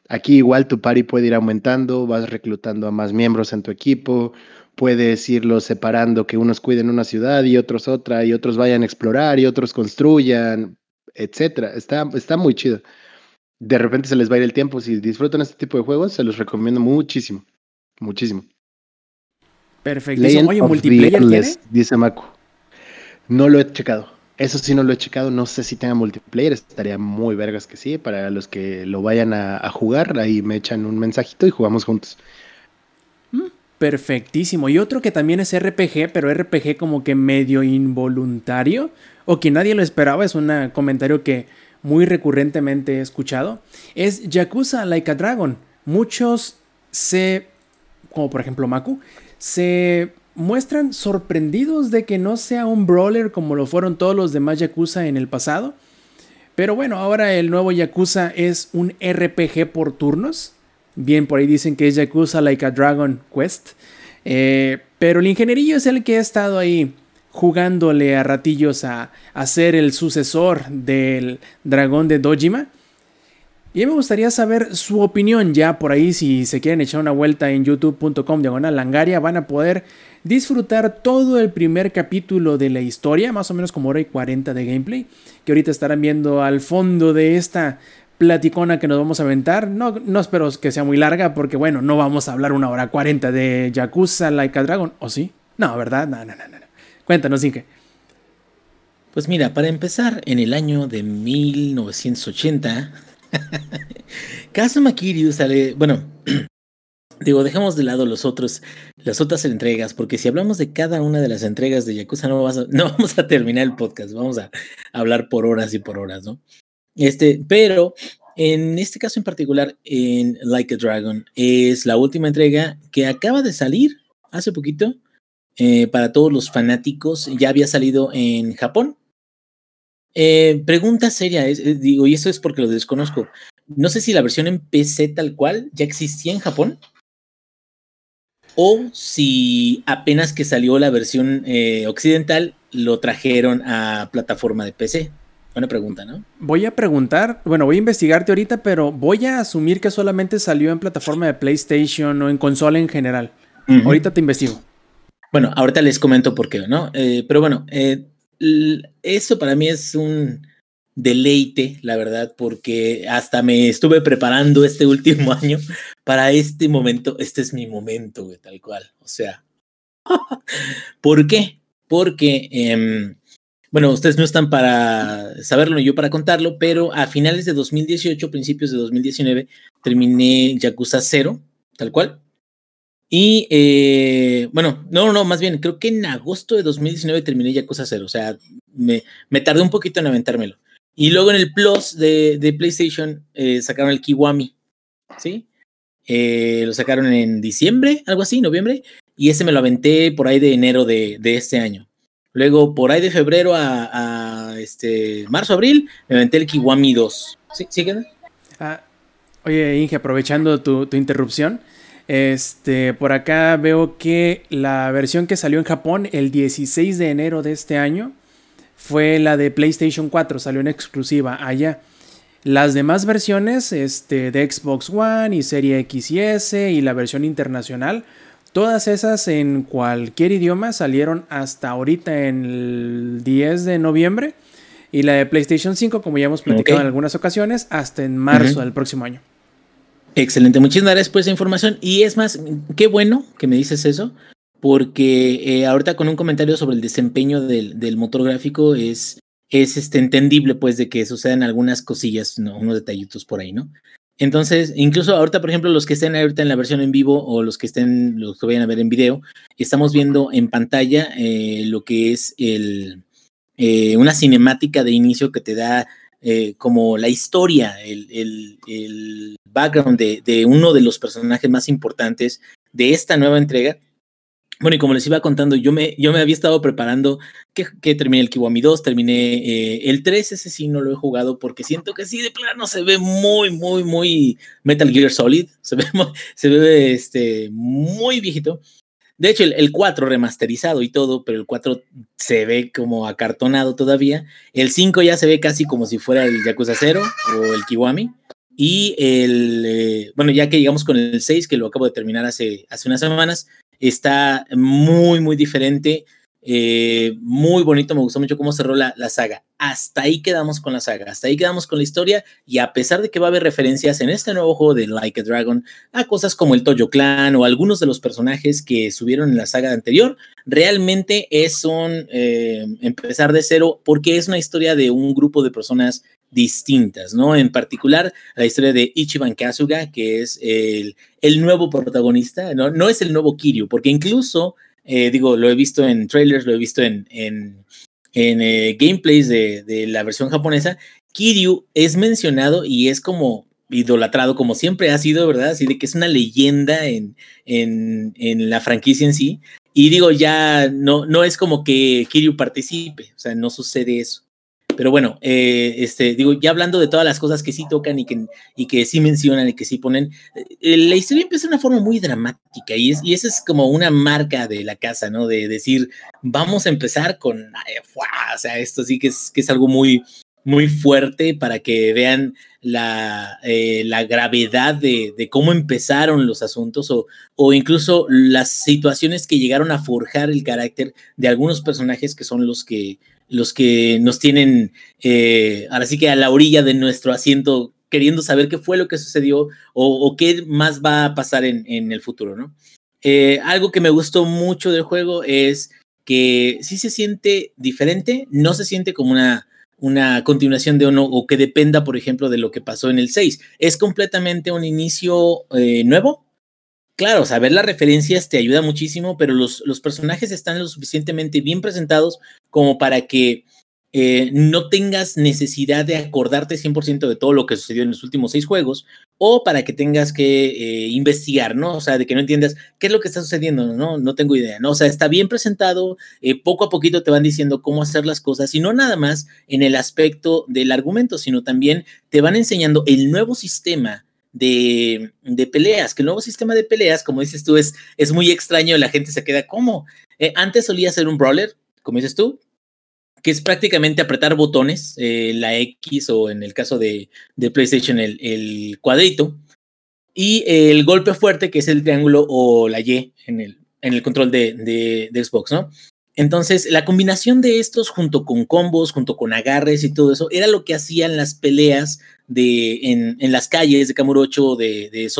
Aquí igual tu pari puede ir aumentando, vas reclutando a más miembros en tu equipo, puedes irlos separando, que unos cuiden una ciudad y otros otra, y otros vayan a explorar y otros construyan, etcétera. Está, está muy chido. De repente se les va a ir el tiempo. Si disfrutan este tipo de juegos, se los recomiendo muchísimo. Muchísimo. Perfecto. Oye, multiplayer Dice Maku. No lo he checado. Eso sí no lo he checado, no sé si tenga multiplayer, estaría muy vergas que sí, para los que lo vayan a, jugar, ahí me echan un mensajito y jugamos juntos. Mm, perfectísimo. Y otro que también es RPG, pero RPG como que medio involuntario, o que nadie lo esperaba, es un comentario que muy recurrentemente escuchado, es Yakuza Like a Dragon. Muchos se, como por ejemplo Maku, se muestran sorprendidos de que no sea un brawler como lo fueron todos los demás Yakuza en el pasado. Pero bueno, ahora el nuevo Yakuza es un RPG por turnos. Bien, por ahí dicen que es Yakuza Like a Dragon Quest. Eh, pero el ingenierillo es el que ha estado ahí jugándole a ratillos a, ser el sucesor del dragón de Dojima. Y me gustaría saber su opinión ya por ahí, si se quieren echar una vuelta en youtube.com diagonal langaria, van a poder disfrutar todo el primer capítulo de la historia, más o menos como hora y 40 de gameplay, que ahorita estarán viendo al fondo de esta platicona que nos vamos a aventar. No, no espero que sea muy larga, porque bueno, no vamos a hablar una hora 40 de Yakuza Like a Dragon, ¿o sí? No, ¿verdad? No, no, no, no. Cuéntanos, Inge. Pues mira, para empezar, en el año de 1980 *laughs* Kazuma Kiryu sale, bueno, *clears throat* digo, dejemos de lado los otros, las otras entregas, porque si hablamos de cada una de las entregas de Yakuza no, *laughs* no vamos a terminar el podcast, vamos a hablar por horas y por horas, ¿no? Este, pero en este caso en particular, en Like a Dragon, es la última entrega que acaba de salir hace poquito. Eh, para todos los fanáticos, ya había salido en Japón, eh, pregunta seria, es, eh, digo, y eso es porque lo desconozco. No sé si la versión en PC tal cual ya existía en Japón. O si apenas que salió la versión eh, occidental, lo trajeron a plataforma de PC. Buena pregunta, ¿no? Voy a preguntar, bueno, voy a investigarte ahorita, pero voy a asumir que solamente salió en plataforma de PlayStation o en consola en general. Ahorita te investigo. Bueno, ahorita les comento por qué, ¿no? pero bueno, eh, eso para mí es un deleite, la verdad, porque hasta me estuve preparando este *laughs* último año para este momento. Este es mi momento, tal cual. O sea, *laughs* ¿por qué? Porque, em, bueno, ustedes no están para saberlo, yo para contarlo, pero a finales de 2018, principios de 2019, terminé Yakuza 0, tal cual. Y eh, bueno, no, no, más bien, creo que en agosto de 2019 terminé Yakuza 0, o sea, me, me tardé un poquito en aventármelo. Y luego en el Plus de, de PlayStation eh, sacaron el Kiwami, ¿sí? Eh, lo sacaron en diciembre, algo así, noviembre, y ese me lo aventé por ahí de enero de, de este año. Luego, por ahí de febrero a, a, este marzo, abril, me aventé el Kiwami 2. ¿Sí? ¿Sí queda? Ah, oye, Inge, aprovechando tu, tu interrupción, este, por acá veo que la versión que salió en Japón el 16 de enero de este año fue la de PlayStation 4, salió en exclusiva allá. Las demás versiones este, de Xbox One y Serie X y S y la versión internacional, todas esas en cualquier idioma salieron hasta ahorita en el 10 de noviembre. Y la de PlayStation 5, como ya hemos platicado en algunas ocasiones, hasta en marzo del próximo año. Excelente, muchísimas gracias por esa información. Y es más, qué bueno que me dices eso, porque eh, ahorita con un comentario sobre el desempeño del, motor gráfico es, es este, entendible, pues, de que sucedan algunas cosillas, ¿no? unos detallitos por ahí, ¿no? Entonces, incluso ahorita, por ejemplo, los que estén ahorita en la versión en vivo o los que estén, los que vayan a ver en video, estamos viendo en pantalla eh, lo que es el, eh, una cinemática de inicio que te da eh, como la historia, el, background de, de, uno de los personajes más importantes de esta nueva entrega. Bueno, y como les iba contando, yo me, yo me había estado preparando que, que terminé el Kiwami 2, terminé eh, el 3, ese sí no lo he jugado porque siento que sí, de plano se ve muy, muy, muy Metal Gear Solid, *laughs* se ve, se ve este, muy viejito. De hecho, el, 4 remasterizado y todo, pero el 4 se ve como acartonado todavía. El 5 ya se ve casi como si fuera el Yakuza 0 o el Kiwami. Y el, eh, bueno, ya que llegamos con el 6, que lo acabo de terminar hace, hace unas semanas, está muy, muy diferente. Eh, muy bonito, me gustó mucho cómo cerró la, la, saga. Hasta ahí quedamos con la saga, hasta ahí quedamos con la historia y a pesar de que va a haber referencias en este nuevo juego de Like a Dragon a cosas como el Toyo Clan o algunos de los personajes que subieron en la saga anterior, realmente es un eh, empezar de cero porque es una historia de un grupo de personas distintas, ¿no? En particular, la historia de Ichiban Kasuga, que es el, el nuevo protagonista, ¿no? no es el nuevo Kiryu, porque incluso eh, digo, lo he visto en trailers, lo he visto en, en, eh, gameplays de, la versión japonesa. Kiryu es mencionado y es como idolatrado, como siempre ha sido, ¿verdad? Así de que es una leyenda en, en, en la franquicia en sí. Y digo, ya no, no es como que Kiryu participe, o sea, no sucede eso. Pero bueno, eh, este, digo, ya hablando de todas las cosas que sí tocan y que, y que sí mencionan y que sí ponen, eh, la historia empieza de una forma muy dramática y, es, esa es como una marca de la casa, ¿no? De decir, vamos a empezar con, o sea, esto sí que es, que es algo muy, muy fuerte para que vean la, eh, la gravedad de, de, cómo empezaron los asuntos o, o, incluso las situaciones que llegaron a forjar el carácter de algunos personajes que son los que, los que nos tienen eh, ahora sí que a la orilla de nuestro asiento queriendo saber qué fue lo que sucedió o, qué más va a pasar en, el futuro, ¿no? Eh, algo que me gustó mucho del juego es que sí se siente diferente, no se siente como una, una continuación de uno o que dependa, por ejemplo, de lo que pasó en el 6. Es completamente un inicio eh, nuevo, Claro, saber las referencias te ayuda muchísimo, pero los, los personajes están lo suficientemente bien presentados como para que eh, no tengas necesidad de acordarte 100% de todo lo que sucedió en los últimos seis juegos, o para que tengas que eh, investigar, ¿no? O sea, de que no entiendas qué es lo que está sucediendo, ¿no? No tengo idea, ¿no? O sea, está bien presentado, eh, poco a poquito te van diciendo cómo hacer las cosas, y no nada más en el aspecto del argumento, sino también te van enseñando el nuevo sistema de, de, peleas, que el nuevo sistema de peleas, como dices tú, es, es muy extraño, la gente se queda como. Eh, antes solía ser un brawler, como dices tú, que es prácticamente apretar botones, eh, la X o en el caso de, de PlayStation el, el, cuadrito, y el golpe fuerte, que es el triángulo o la Y en el, en el control de, de, de Xbox, ¿no? Entonces, la combinación de estos junto con combos, junto con agarres y todo eso, era lo que hacían las peleas de, en, las calles de Kamurocho, de, de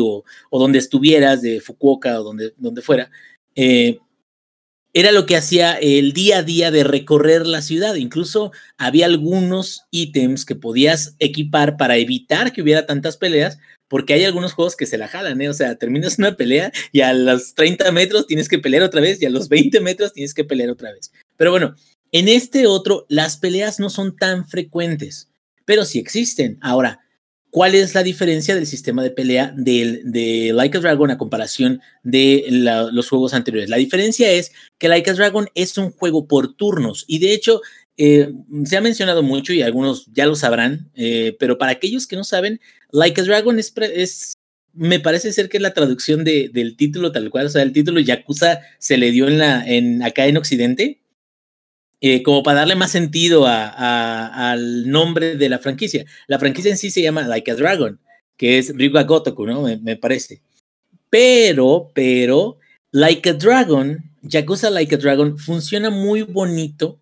o, donde estuvieras, de Fukuoka o donde, donde fuera. Eh, era lo que hacía el día a día de recorrer la ciudad. Incluso había algunos ítems que podías equipar para evitar que hubiera tantas peleas, porque hay algunos juegos que se la jalan, ¿eh? O sea, terminas una pelea y a los 30 metros tienes que pelear otra vez y a los 20 metros tienes que pelear otra vez. Pero bueno, en este otro, las peleas no son tan frecuentes, pero sí existen. Ahora, ¿cuál es la diferencia del sistema de pelea de, de Like a Dragon a comparación de los juegos anteriores? La diferencia es que Like a Dragon es un juego por turnos y de hecho eh, se ha mencionado mucho y algunos ya lo sabrán, eh, pero para aquellos que no saben, Like a Dragon es, es, me parece ser que es la traducción de, del título tal cual, o sea, el título Yakuza se le dio en la, en, acá en Occidente, eh, como para darle más sentido al nombre de la franquicia. La franquicia en sí se llama Like a Dragon, que es Ryuga Gotoku, ¿no? Me, me parece. Pero, pero, Like a Dragon, Yakuza Like a Dragon funciona muy bonito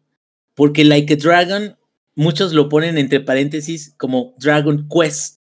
porque Like a Dragon, muchos lo ponen entre paréntesis como Dragon Quest.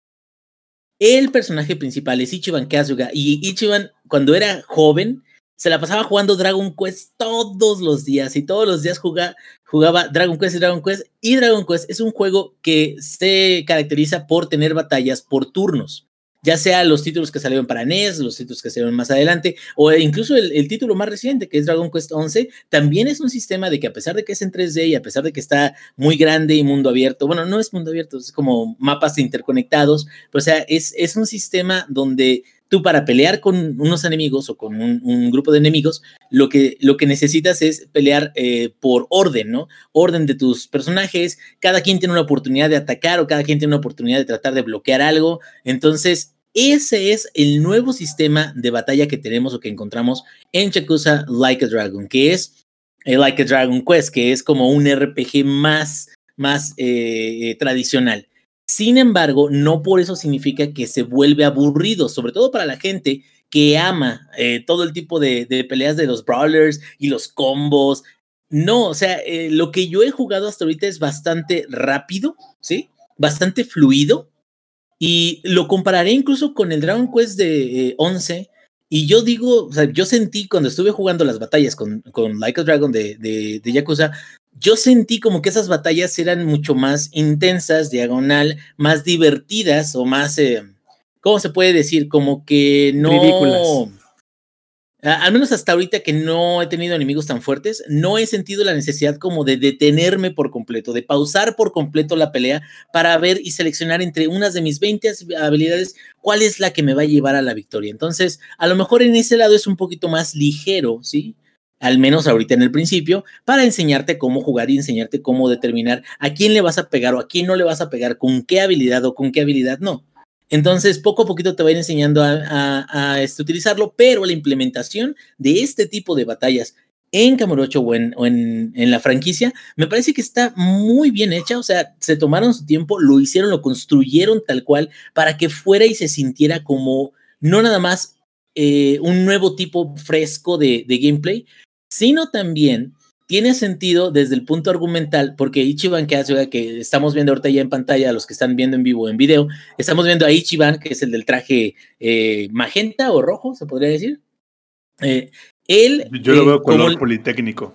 El personaje principal es Ichiban Kasuga y Ichiban cuando era joven se la pasaba jugando Dragon Quest todos los días y todos los días jugaba, jugaba Dragon Quest y Dragon Quest y Dragon Quest es un juego que se caracteriza por tener batallas por turnos ya sea los títulos que salieron para NES, los títulos que salieron más adelante, o incluso el, título más reciente, que es Dragon Quest 11, también es un sistema de que a pesar de que es en 3D y a pesar de que está muy grande y mundo abierto, bueno, no es mundo abierto, es como mapas interconectados, pero o sea, es, es un sistema donde tú para pelear con unos enemigos o con un, grupo de enemigos, lo que, lo que necesitas es pelear eh, por orden, ¿no? Orden de tus personajes, cada quien tiene una oportunidad de atacar o cada quien tiene una oportunidad de tratar de bloquear algo, entonces Ese es el nuevo sistema de batalla que tenemos o que encontramos en Yakuza Like a Dragon, que es eh, Like a Dragon Quest, que es como un RPG más, más eh, tradicional. Sin embargo, no por eso significa que se vuelve aburrido, sobre todo para la gente que ama eh, todo el tipo de, peleas de los brawlers y los combos. No, o sea, eh, lo que yo he jugado hasta ahorita es bastante rápido, ¿sí? Bastante fluido. Y lo compararé incluso con el Dragon Quest de 11. Eh, y yo digo, o sea, yo sentí cuando estuve jugando las batallas con, con Like a Dragon de, de, de Yakuza, yo sentí como que esas batallas eran mucho más intensas, diagonal, más divertidas o más, eh, ¿cómo se puede decir? Como que no... Ridículas. Al menos hasta ahorita que no he tenido enemigos tan fuertes, no he sentido la necesidad como de detenerme por completo, de pausar por completo la pelea para ver y seleccionar entre unas de mis 20 habilidades cuál es la que me va a llevar a la victoria. Entonces, a lo mejor en ese lado es un poquito más ligero, ¿sí? Al menos ahorita en el principio, para enseñarte cómo jugar y enseñarte cómo determinar a quién le vas a pegar o a quién no le vas a pegar, con qué habilidad o con qué habilidad no. Entonces, poco a poquito te va a ir enseñando a, este, utilizarlo, pero la implementación de este tipo de batallas en Camurocho o, en, en, la franquicia, me parece que está muy bien hecha. O sea, se tomaron su tiempo, lo hicieron, lo construyeron tal cual para que fuera y se sintiera como no nada más eh, un nuevo tipo fresco de, de, gameplay, sino también tiene sentido desde el punto argumental, porque Ichiban, que, hace, que estamos viendo ahorita ya en pantalla, los que están viendo en vivo en video, estamos viendo a Ichiban, que es el del traje eh, magenta o rojo, se podría decir. Eh, él. Yo lo veo eh, color politécnico.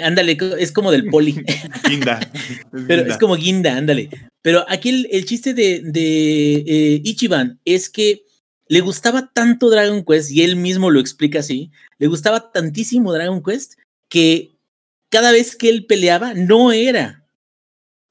Ándale, es como del poli. *laughs* guinda. *laughs* Pero es como guinda, ándale. Pero aquí el, chiste de, de Ichiban es que le gustaba tanto Dragon Quest, y él mismo lo explica así, le gustaba tantísimo Dragon Quest que cada vez que él peleaba no era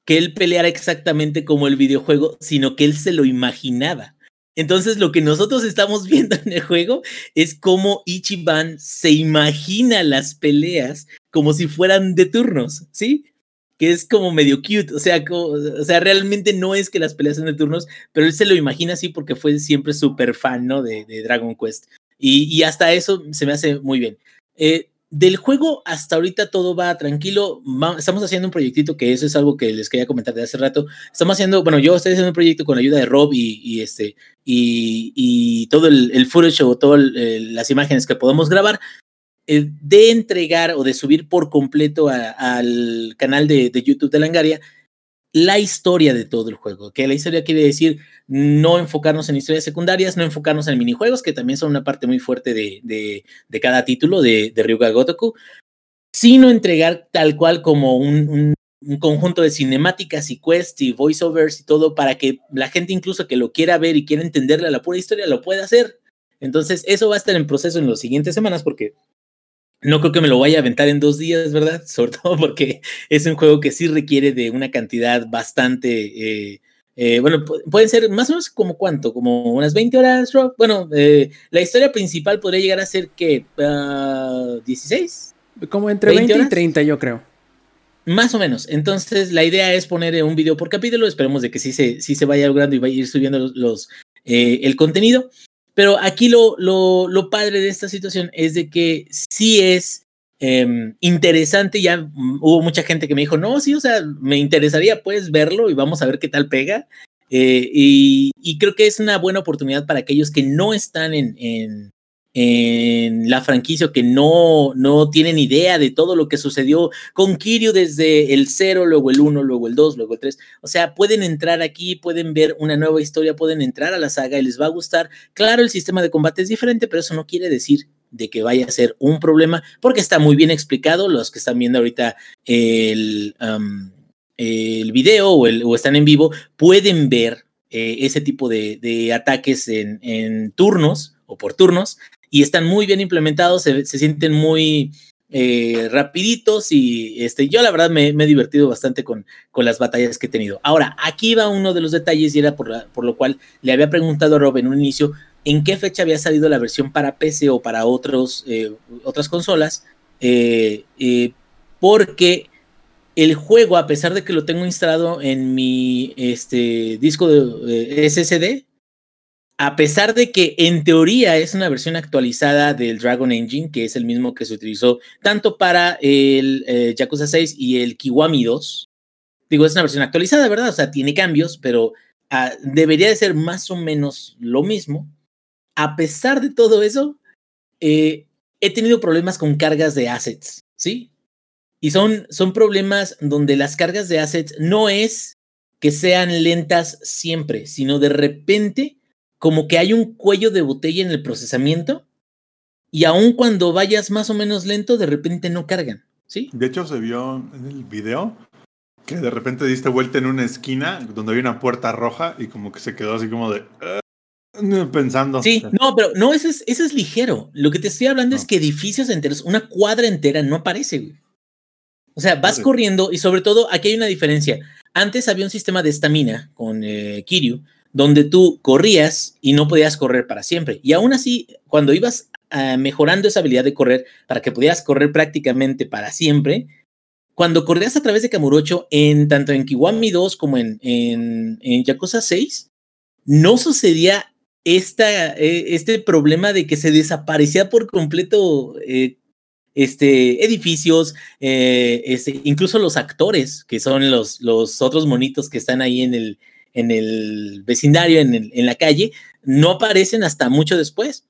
que él peleara exactamente como el videojuego, sino que él se lo imaginaba. Entonces lo que nosotros estamos *laughs* viendo en el juego es cómo Ichiban se imagina las peleas como si fueran de turnos, ¿sí? Que es como medio cute, o sea, o sea, realmente no es que las peleas sean de turnos, pero él se lo imagina así porque fue siempre súper fan, ¿no? De, Dragon Quest. Y, hasta eso se me hace muy bien. Eh, del juego hasta ahorita todo va tranquilo. estamos haciendo un proyectito que eso es algo que les quería comentar de hace rato. Estamos haciendo, bueno, yo estoy haciendo un proyecto con la ayuda de Rob y, este y, todo el, el footage o todas las imágenes que podemos grabar eh, de entregar o de subir por completo al canal de, YouTube de Langaria la historia de todo el juego. Que la historia quiere decir no enfocarnos en historias secundarias, no enfocarnos en minijuegos, que también son una parte muy fuerte de, cada título de, de Ryuga Gotoku, sino entregar tal cual como un, conjunto de cinemáticas y quests y voiceovers y todo para que la gente incluso que lo quiera ver y quiera entenderle la pura historia lo pueda hacer. Entonces, eso va a estar en proceso en las siguientes semanas porque no creo que me lo vaya a aventar en dos días, ¿verdad? *laughs* Sobre todo porque es un juego que sí requiere de una cantidad bastante... Eh, eh, bueno, pueden ser más o menos como cuánto, como unas 20 horas, Rob. Bueno, eh, la historia principal podría llegar a ser que 16. Ah, como entre 20, y 30, yo creo. Más o menos. Entonces, la idea es poner un video por capítulo. Esperemos de que sí se, sí se vaya logrando y vaya a ir subiendo los, el contenido. Pero aquí lo, lo, padre de esta situación es de que sí es em, interesante. Ya hubo mucha gente que me dijo, no, sí, o sea, me interesaría pues verlo y vamos a ver qué tal pega. Eh, y, creo que es una buena oportunidad para aquellos que no están en la franquicia que no, no tienen idea de todo lo que sucedió con Kiryu desde el 0, luego el 1, luego el 2, luego el 3. O sea, pueden entrar aquí, pueden ver una nueva historia, pueden entrar a la saga y les va a gustar. Claro, el sistema de combate es diferente, pero eso no quiere decir de que vaya a ser un problema, porque está muy bien explicado. Los que están viendo ahorita el, el video o, están en vivo pueden ver eh, ese tipo de, ataques en, en turnos o por turnos y están muy bien implementados, se, sienten muy eh, rapiditos y este, yo la verdad me, he divertido bastante con, con, las batallas que he tenido. Ahora, aquí va uno de los detalles y era por, por lo cual le había preguntado a Rob en un inicio en qué fecha había salido la versión para PC o para otros, eh, otras consolas, eh, porque el juego, a pesar de que lo tengo instalado en mi este, disco de SSD, a pesar de que en teoría es una versión actualizada del Dragon Engine, que es el mismo que se utilizó tanto para el eh, Yakuza 6 y el Kiwami 2, digo, es una versión actualizada, ¿verdad? O sea, tiene cambios, pero ah, debería de ser más o menos lo mismo. A pesar de todo eso, eh, he tenido problemas con cargas de assets, ¿sí? Y son, son problemas donde las cargas de assets no es que sean lentas siempre, sino de repente como que hay un cuello de botella en el procesamiento y aun cuando vayas más o menos lento, de repente no cargan, ¿sí? De hecho, se vio en el video que de repente diste vuelta en una esquina donde había una puerta roja y como que se quedó así como de... Uh, pensando. Sí, no, pero no, eso es, eso es ligero. Lo que te estoy hablando es que edificios enteros, una cuadra entera no aparece, güey. O sea, vas corriendo y sobre todo aquí hay una diferencia. Antes había un sistema de estamina con eh, Kiryu, donde tú corrías y no podías correr para siempre. Y aún así, cuando ibas ah, mejorando esa habilidad de correr para que pudieras correr prácticamente para siempre, cuando corrías a través de Kamurocho, en, tanto en Kiwami 2 como en, en, Yakuza 6, no sucedía esta, e, este problema de que se desaparecía por completo eh, este, edificios, eh, este, incluso los actores, que son los, los otros monitos que están ahí en el, en el vecindario, en, en la calle, no aparecen hasta mucho después.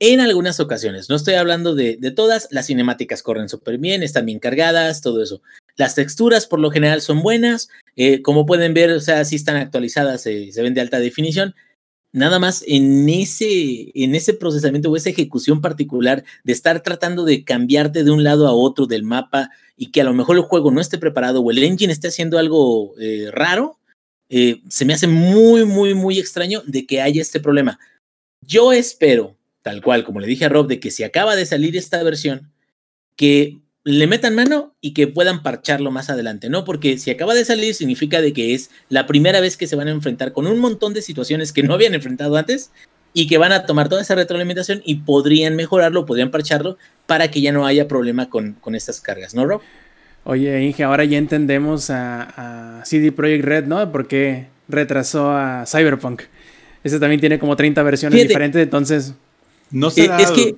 En algunas ocasiones, no estoy hablando de, todas, las cinemáticas corren súper bien, están bien cargadas, todo eso. Las texturas por lo general son buenas, eh, como pueden ver, o sea, sí están actualizadas, se ven de alta definición. Nada más en ese, en ese procesamiento o esa ejecución particular de estar tratando de cambiarte de un lado a otro del mapa y que a lo mejor el juego no esté preparado o el engine esté haciendo algo eh, raro, eh, se me hace muy, muy, muy extraño de que haya este problema. Yo espero, tal cual, como le dije a Rob, de que si acaba de salir esta versión, que le metan mano y que puedan parcharlo más adelante, ¿no? Porque si acaba de salir significa de que es la primera vez que se van a enfrentar con un montón de situaciones que no habían enfrentado antes y que van a tomar toda esa retroalimentación y podrían mejorarlo, podrían parcharlo para que ya no haya problema con, con estas cargas, ¿no, Rob? Oye, Inge, ahora ya entendemos a, CD Projekt Red, ¿no? Por qué retrasó a Cyberpunk. Ese también tiene como 30 versiones diferentes, entonces... ¿No será es que,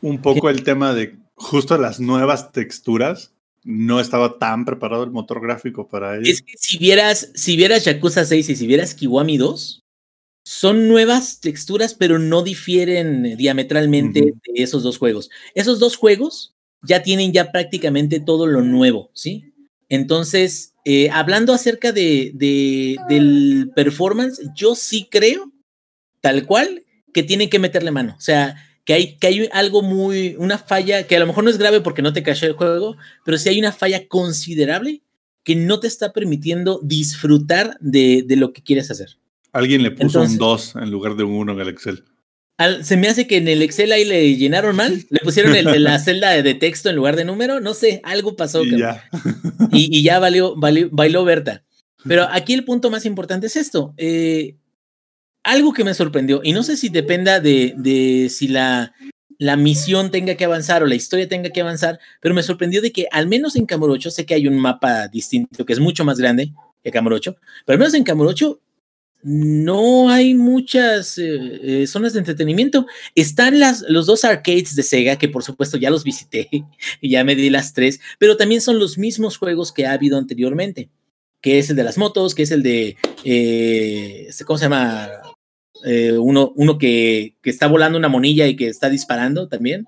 un poco el tema de justo las nuevas texturas? No estaba tan preparado el motor gráfico para ello. Es que si vieras, si vieras Yakuza 6 y si vieras Kiwami 2, son nuevas texturas, pero no difieren diametralmente de esos dos juegos. Esos dos juegos ya tienen ya prácticamente todo lo nuevo, ¿sí? Entonces, eh, hablando acerca de, del performance, yo sí creo, tal cual, que tienen que meterle mano. O sea, que hay, que hay algo muy, una falla, que a lo mejor no es grave porque no te cachó el juego, pero sí hay una falla considerable que no te está permitiendo disfrutar de, lo que quieres hacer. Alguien le puso un 2 en lugar de un 1 en el Excel se me hace que en el Excel ahí le llenaron mal, le pusieron el, la *laughs* celda de texto en lugar de número, no sé, algo pasó. Y ya, y, ya valió, bailó Berta. Pero *laughs* aquí el punto más importante es esto. Eh, algo que me sorprendió, y no sé si dependa de, de si la, la misión tenga que avanzar o la historia tenga que avanzar, pero me sorprendió de que al menos en Camurocho, sé que hay un mapa distinto que es mucho más grande que Camurocho, pero al menos en Camurocho no hay muchas eh, eh, zonas de entretenimiento. Están las, los dos arcades de Sega, que por supuesto ya los visité *laughs* y ya me di las tres, pero también son los mismos juegos que ha habido anteriormente, que es el de las motos, que es el de, eh, este, ¿cómo se llama? uno uno que, que, está volando una monilla y que está disparando también.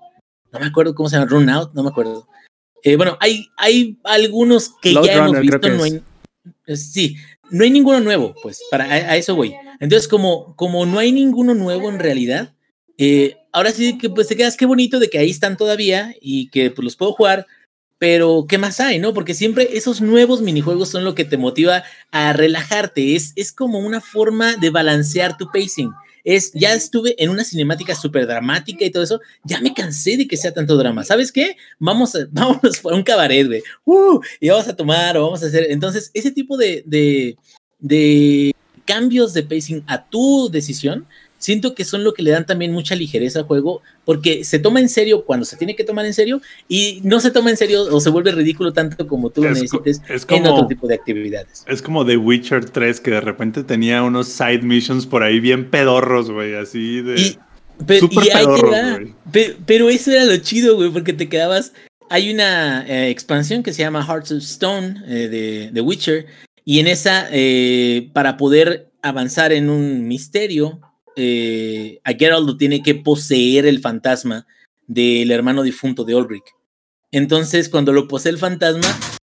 No me acuerdo cómo se llama, Run Out, no me acuerdo. bueno, hay, hay algunos que ya hemos visto. No hay, sí, no hay ninguno nuevo, pues, para a, eso voy. Entonces, como, como no hay ninguno nuevo en realidad, eh, ahora sí que pues te quedas qué bonito de que ahí están todavía y que pues los puedo jugar, pero ¿qué más hay, no? Porque siempre esos nuevos minijuegos son lo que te motiva a relajarte, es, es como una forma de balancear tu pacing es, ya estuve en una cinemática súper dramática y todo eso, ya me cansé de que sea tanto drama. ¿Sabes qué? Vamos a, *laughs* vámonos a un cabaret, güey. Uh, y vamos a tomar o vamos a hacer. Entonces, ese tipo de, de, de cambios de pacing a tu decisión, siento que son lo que le dan también mucha ligereza al juego, porque se toma en serio cuando se tiene que tomar en serio y no se toma en serio o se vuelve ridículo tanto como tú lo necesites en otro tipo de actividades. Es como The Witcher 3 que de repente tenía unos side missions por ahí bien pedorros, güey, así de... Y, pero, pero, eso era lo chido, güey, porque te quedabas... Hay una eh, expansión que se llama Hearts of Stone eh, de The Witcher y en esa, eh, para poder avanzar en un misterio, eh, a Geralt lo tiene que poseer el fantasma del hermano difunto de Ulrich. Entonces, cuando lo posee el fantasma,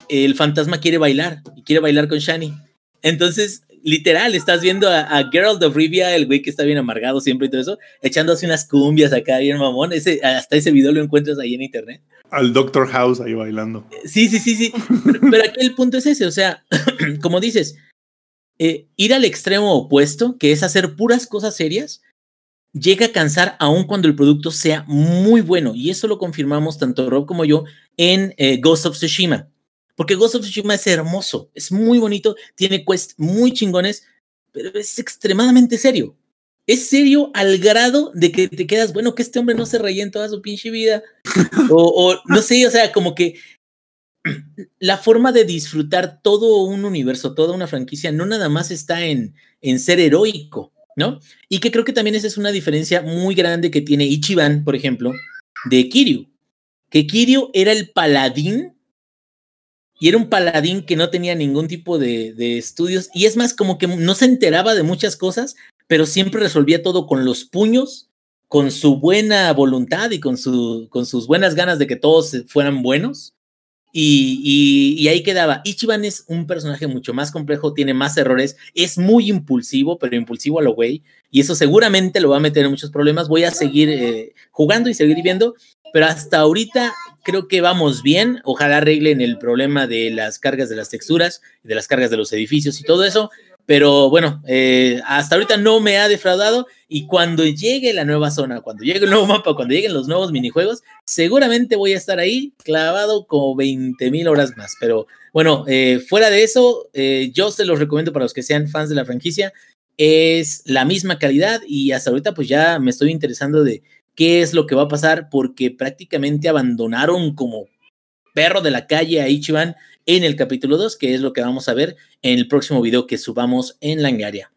el fantasma quiere bailar y quiere bailar con Shani. Entonces, literal, estás viendo a, Geralt of Rivia, el güey que está bien amargado siempre y todo eso, echándose unas cumbias acá bien mamón. Ese, hasta ese video lo encuentras ahí en internet. Al Doctor House ahí bailando. Sí, sí, sí, sí. pero aquí el punto es ese, o sea, *clears throat* como dices, eh, ir al extremo opuesto, que es hacer puras cosas serias, llega a cansar aun cuando el producto sea muy bueno. Y eso lo confirmamos tanto Rob como yo en eh, Ghost of Tsushima. Porque Ghost of Tsushima es hermoso, es muy bonito, tiene quests muy chingones, pero es extremadamente serio. Es serio al grado de que te quedas, bueno, que este hombre no se reye en toda su pinche vida. *laughs* o, o no sé, o sea, como que la forma de disfrutar todo un universo, toda una franquicia, no nada más está en, en ser heroico, ¿no? Y que creo que también esa es una diferencia muy grande que tiene Ichiban, por ejemplo, de Kiryu. Que Kiryu era el paladín y era un paladín que no tenía ningún tipo de, de, estudios y es más como que no se enteraba de muchas cosas, pero siempre resolvía todo con los puños, con su buena voluntad y con, su, con sus buenas ganas de que todos fueran buenos. Y, ahí quedaba. Ichiban es un personaje mucho más complejo, tiene más errores, es muy impulsivo, pero impulsivo a lo güey. Y eso seguramente lo va a meter en muchos problemas. Voy a seguir eh, jugando y seguir viendo, pero hasta ahorita creo que vamos bien. Ojalá arreglen el problema de las cargas de las texturas, de las cargas de los edificios y todo eso. Pero bueno, eh, hasta ahorita no me ha defraudado y cuando llegue la nueva zona, cuando llegue el nuevo mapa, cuando lleguen los nuevos minijuegos, seguramente voy a estar ahí clavado como 20 mil horas más. Pero bueno, eh, fuera de eso, eh, yo se los recomiendo para los que sean fans de la franquicia. Es la misma calidad y hasta ahorita pues ya me estoy interesando de qué es lo que va a pasar porque prácticamente abandonaron como perro de la calle a Ichiban en el capítulo 2, que es lo que vamos a ver en el próximo video que subamos en Langaria.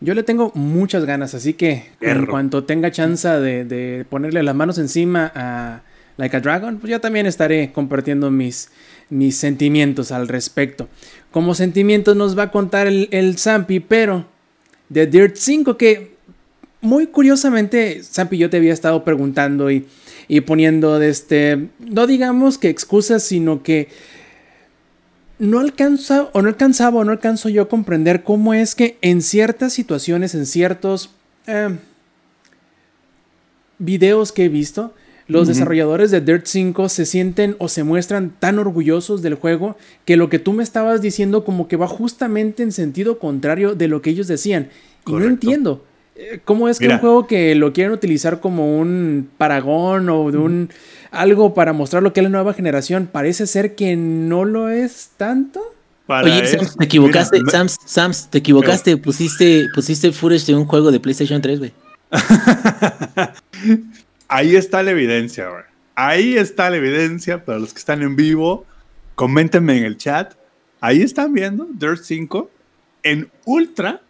Yo le tengo muchas ganas, así que en cuanto tenga chance de, ponerle las manos encima a Like a Dragon, pues yo también estaré compartiendo mis, mis sentimientos al respecto. Como sentimientos nos va a contar el, el Zampi, pero de Dirt 5, que muy curiosamente, Zampi, yo te había estado preguntando y y poniendo de este, no digamos que excusas, sino que no alcanza o no alcanzaba o no alcanzo yo a comprender cómo es que en ciertas situaciones, en ciertos em, videos que he visto, los desarrolladores de Dirt 5 se sienten o se muestran tan orgullosos del juego que lo que tú me estabas diciendo como que va justamente en sentido contrario de lo que ellos decían. Y no entiendo. ¿Cómo es que un juego que lo quieren utilizar como un paragón o de un algo para mostrar lo que es la nueva generación, parece ser que no lo es tanto? Oye, Sams, te equivocaste, Sams, Sams, te equivocaste, pusiste, pusiste footage de un juego de PlayStation 3, güey. *laughs* Ahí está la evidencia, güey. Ahí está la evidencia para los que están en vivo. Coméntenme en el chat. Ahí están viendo Dirt 5 en ultra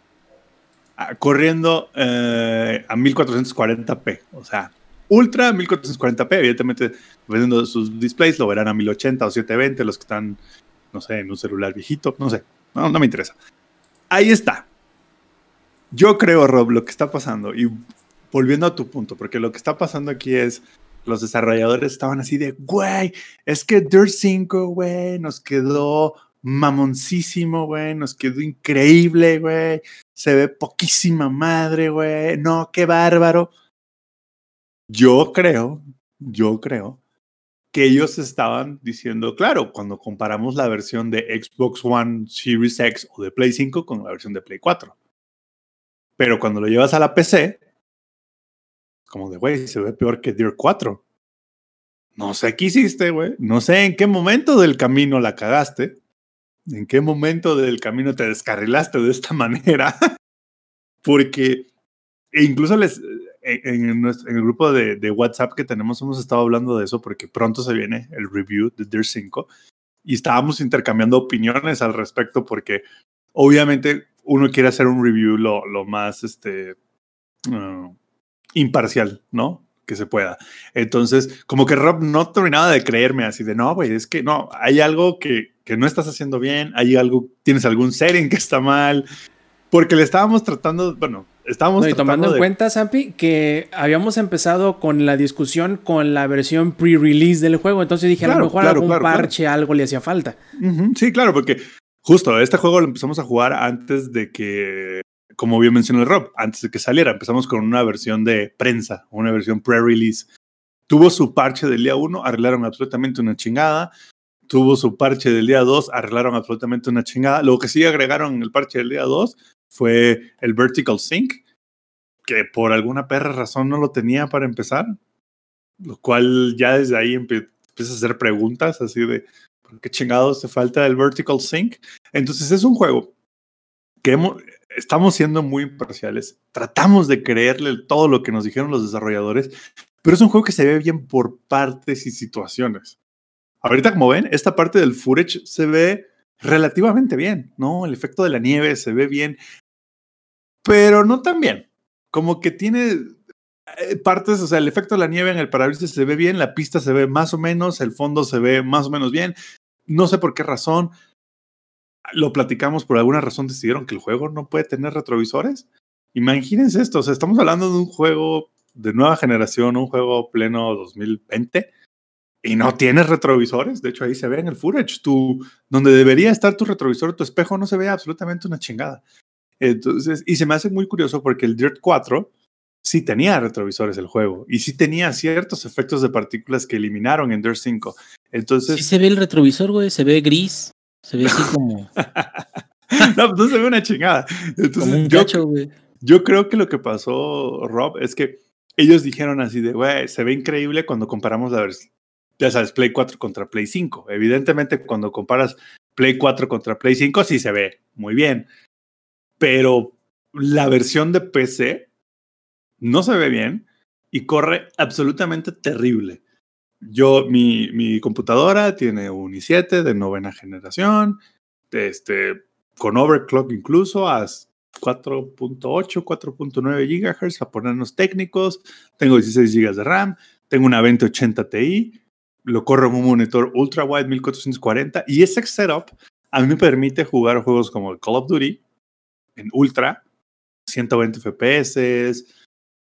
corriendo eh, a 1440p. O sea, ultra 1440p. Evidentemente, dependiendo de sus displays, lo verán a 1080 o 720. Los que están, no sé, en un celular viejito. No sé. No, no me interesa. Ahí está. Yo creo, Rob, lo que está pasando, y volviendo a tu punto, porque lo que está pasando aquí es los desarrolladores estaban así de, güey, es que Dirt 5, güey, nos quedó mamoncísimo, güey, nos quedó increíble, güey, se ve poquísima madre, güey, no, qué bárbaro. Yo creo, yo creo que ellos estaban diciendo, claro, cuando comparamos la versión de Xbox One Series X o de Play 5 con la versión de Play 4. Pero cuando lo llevas a la PC, como de, güey, se ve peor que Deer 4. No sé qué hiciste, güey. No sé en qué momento del camino la cagaste ¿En qué momento del camino te descarrilaste de esta *laughs* manera? Porque e incluso les, eh, en, el grupo de, WhatsApp que tenemos hemos estado hablando de eso porque pronto se viene el review de Deer 5 y estábamos intercambiando opiniones al respecto porque obviamente uno quiere hacer un review lo, lo más este, uh, imparcial, ¿no? Que se pueda. Entonces, como que Rob no terminaba de creerme así de, no, güey, es que no, hay algo que, que no estás haciendo bien, hay algo, tienes algún setting que está mal, porque le estábamos tratando, bueno, estábamos no, y tomando en cuenta, Sampi, que habíamos empezado con la discusión con la versión pre-release del juego, entonces dije, a lo mejor algún parche, algo le hacía falta. Uh -huh. Sí, claro, porque justo este juego lo empezamos a jugar antes de que, como bien mencionó el Rob, antes de que saliera, empezamos con una versión de prensa, una versión pre-release. Tuvo su parche del día 1, arreglaron absolutamente una chingada. Tuvo su parche del día 2, arreglaron absolutamente una chingada. Lo que sí agregaron en el parche del día 2 fue el Vertical Sync, que por alguna perra razón no lo tenía para empezar, lo cual ya desde ahí empieza a hacer preguntas así de, ¿por qué chingados te falta el Vertical Sync? Entonces es un juego que estamos siendo muy imparciales, tratamos de creerle todo lo que nos dijeron los desarrolladores, pero es un juego que se ve bien por partes y situaciones. Ahorita, como ven, esta parte del footage se ve relativamente bien, ¿no? El efecto de la nieve se ve bien, pero no tan bien. Como que tiene partes, o sea, el efecto de la nieve en el parabrisas se ve bien, la pista se ve más o menos, el fondo se ve más o menos bien. No sé por qué razón. Lo platicamos, por alguna razón decidieron que el juego no puede tener retrovisores. Imagínense esto, o sea, estamos hablando de un juego de nueva generación, un juego pleno 2020 y no tienes retrovisores. De hecho, ahí se ve en el footage. Tu, donde debería estar tu retrovisor, tu espejo, no se ve absolutamente una chingada. Entonces, y se me hace muy curioso porque el Dirt 4 sí tenía retrovisores el juego y sí tenía ciertos efectos de partículas que eliminaron en Dirt 5. Entonces. Sí se ve el retrovisor, güey, se ve gris, se ve así como. *laughs* no, no se ve una chingada. Entonces, un yo, cacho, yo creo que lo que pasó, Rob, es que ellos dijeron así de, güey, se ve increíble cuando comparamos la versión ya sabes, Play 4 contra Play 5. Evidentemente, cuando comparas Play 4 contra Play 5, sí se ve muy bien. Pero la versión de PC no se ve bien y corre absolutamente terrible. Yo, mi, mi computadora tiene un i7 de novena generación, este, con overclock incluso a 4.8, 4.9 GHz para ponernos técnicos. Tengo 16 GB de RAM, tengo una 2080 Ti, lo corro en un monitor ultra wide 1440 y ese setup a mí me permite jugar juegos como Call of Duty en ultra, 120 FPS,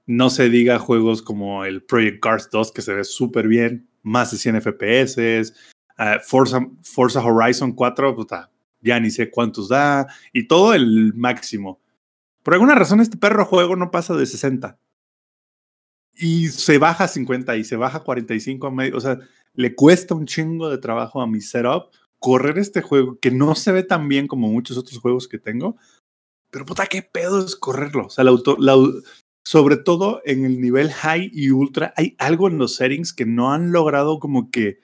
no se diga juegos como el Project Cars 2 que se ve súper bien, más de 100 FPS, uh, Forza, Forza Horizon 4, puta, ya ni sé cuántos da, y todo el máximo. Por alguna razón este perro juego no pasa de 60. Y se baja a 50 y se baja a 45 a medio, o sea, le cuesta un chingo de trabajo a mi setup correr este juego que no se ve tan bien como muchos otros juegos que tengo. Pero puta, qué pedo es correrlo. O sea, sobre todo en el nivel high y ultra, hay algo en los settings que no han logrado como que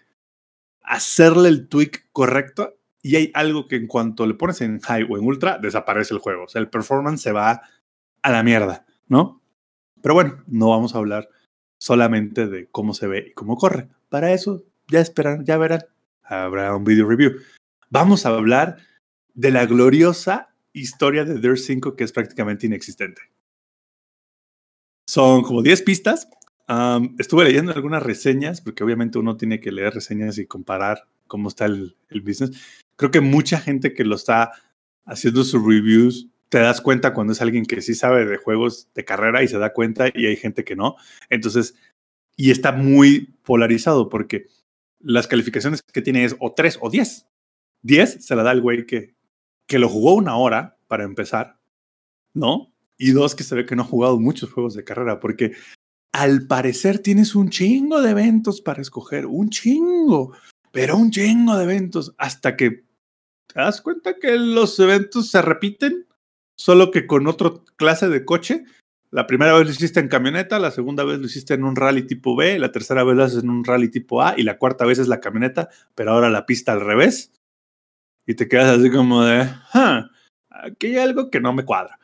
hacerle el tweak correcto. Y hay algo que en cuanto le pones en high o en ultra, desaparece el juego. O sea, el performance se va a la mierda, ¿no? Pero bueno, no vamos a hablar solamente de cómo se ve y cómo corre. Para eso, ya esperan, ya verán, habrá un video review. Vamos a hablar de la gloriosa historia de Dirt 5 que es prácticamente inexistente. Son como 10 pistas. Um, estuve leyendo algunas reseñas, porque obviamente uno tiene que leer reseñas y comparar cómo está el, el business. Creo que mucha gente que lo está haciendo sus reviews te das cuenta cuando es alguien que sí sabe de juegos de carrera y se da cuenta y hay gente que no. Entonces, y está muy polarizado porque las calificaciones que tiene es o 3 o 10. 10 se la da el güey que, que lo jugó una hora para empezar, ¿no? Y dos que se ve que no ha jugado muchos juegos de carrera porque al parecer tienes un chingo de eventos para escoger, un chingo, pero un chingo de eventos hasta que te das cuenta que los eventos se repiten solo que con otra clase de coche. La primera vez lo hiciste en camioneta, la segunda vez lo hiciste en un rally tipo B, la tercera vez lo haces en un rally tipo A y la cuarta vez es la camioneta, pero ahora la pista al revés. y te quedas así como de, ah, aquí hay algo que no me cuadra.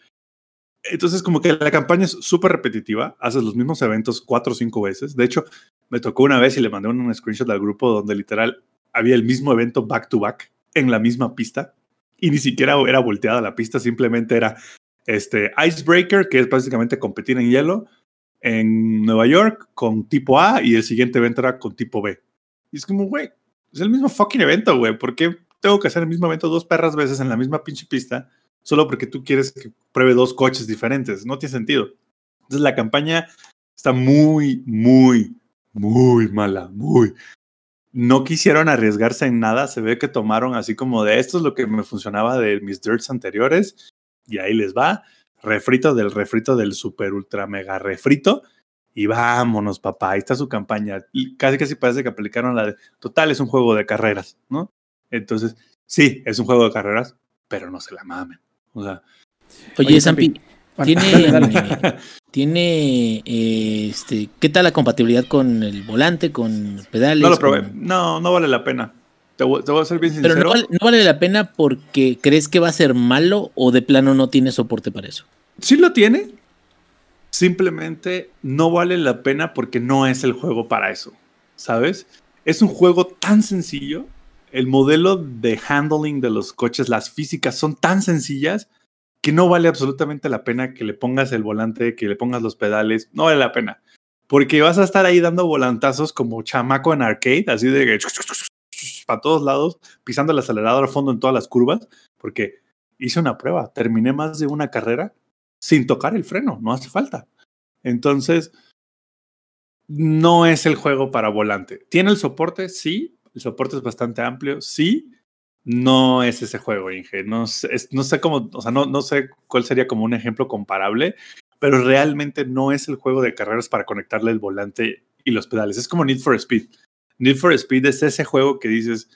Entonces, como que la campaña es súper repetitiva, haces los mismos eventos cuatro o cinco veces. De hecho, me tocó una vez y le mandé un screenshot al grupo donde literal había el mismo evento back to back en la misma pista y ni siquiera era volteada la pista, simplemente era este Icebreaker, que es básicamente competir en hielo en Nueva York con tipo A y el siguiente evento era con tipo B. Y es como, güey, es el mismo fucking evento, güey. ¿Por qué tengo que hacer el mismo evento dos perras veces en la misma pinche pista solo porque tú quieres que pruebe dos coches diferentes? No tiene sentido. Entonces la campaña está muy, muy, muy mala, muy. No quisieron arriesgarse en nada, se ve que tomaron así como de esto es lo que me funcionaba de mis dirts anteriores y ahí les va, refrito del refrito del super ultra mega refrito y vámonos papá, ahí está su campaña. Y casi casi parece que aplicaron la de, total es un juego de carreras, ¿no? Entonces, sí, es un juego de carreras, pero no se la mamen. O sea, Oye, Oye Tiene, *laughs* *laughs* tiene este, ¿qué tal la compatibilidad con el volante, con pedales? No lo probé. No, no vale la pena. Te voy, a ser bien sincero. Pero no vale, la pena porque crees que va a ser malo o de plano no tiene soporte para eso. Sí lo tiene. Simplemente no vale la pena porque no es el juego para eso. ¿Sabes? Es un juego tan sencillo. El modelo de handling de los coches, las físicas son tan sencillas que no vale absolutamente la pena que le pongas el volante, que le pongas los pedales, no vale la pena. Porque vas a estar ahí dando volantazos como chamaco en arcade, así de para todos lados, pisando el acelerador a fondo en todas las curvas, porque hice una prueba, terminé más de una carrera sin tocar el freno, no hace falta. Entonces, no es el juego para volante. ¿Tiene el soporte? Sí, el soporte es bastante amplio, sí, no es ese juego, Inge. No sé, cómo, o sea, no, no sé cuál sería como un ejemplo comparable, pero realmente no es el juego de carreras para conectarle el volante y los pedales. Es como Need for Speed. Need for Speed es ese juego que dices,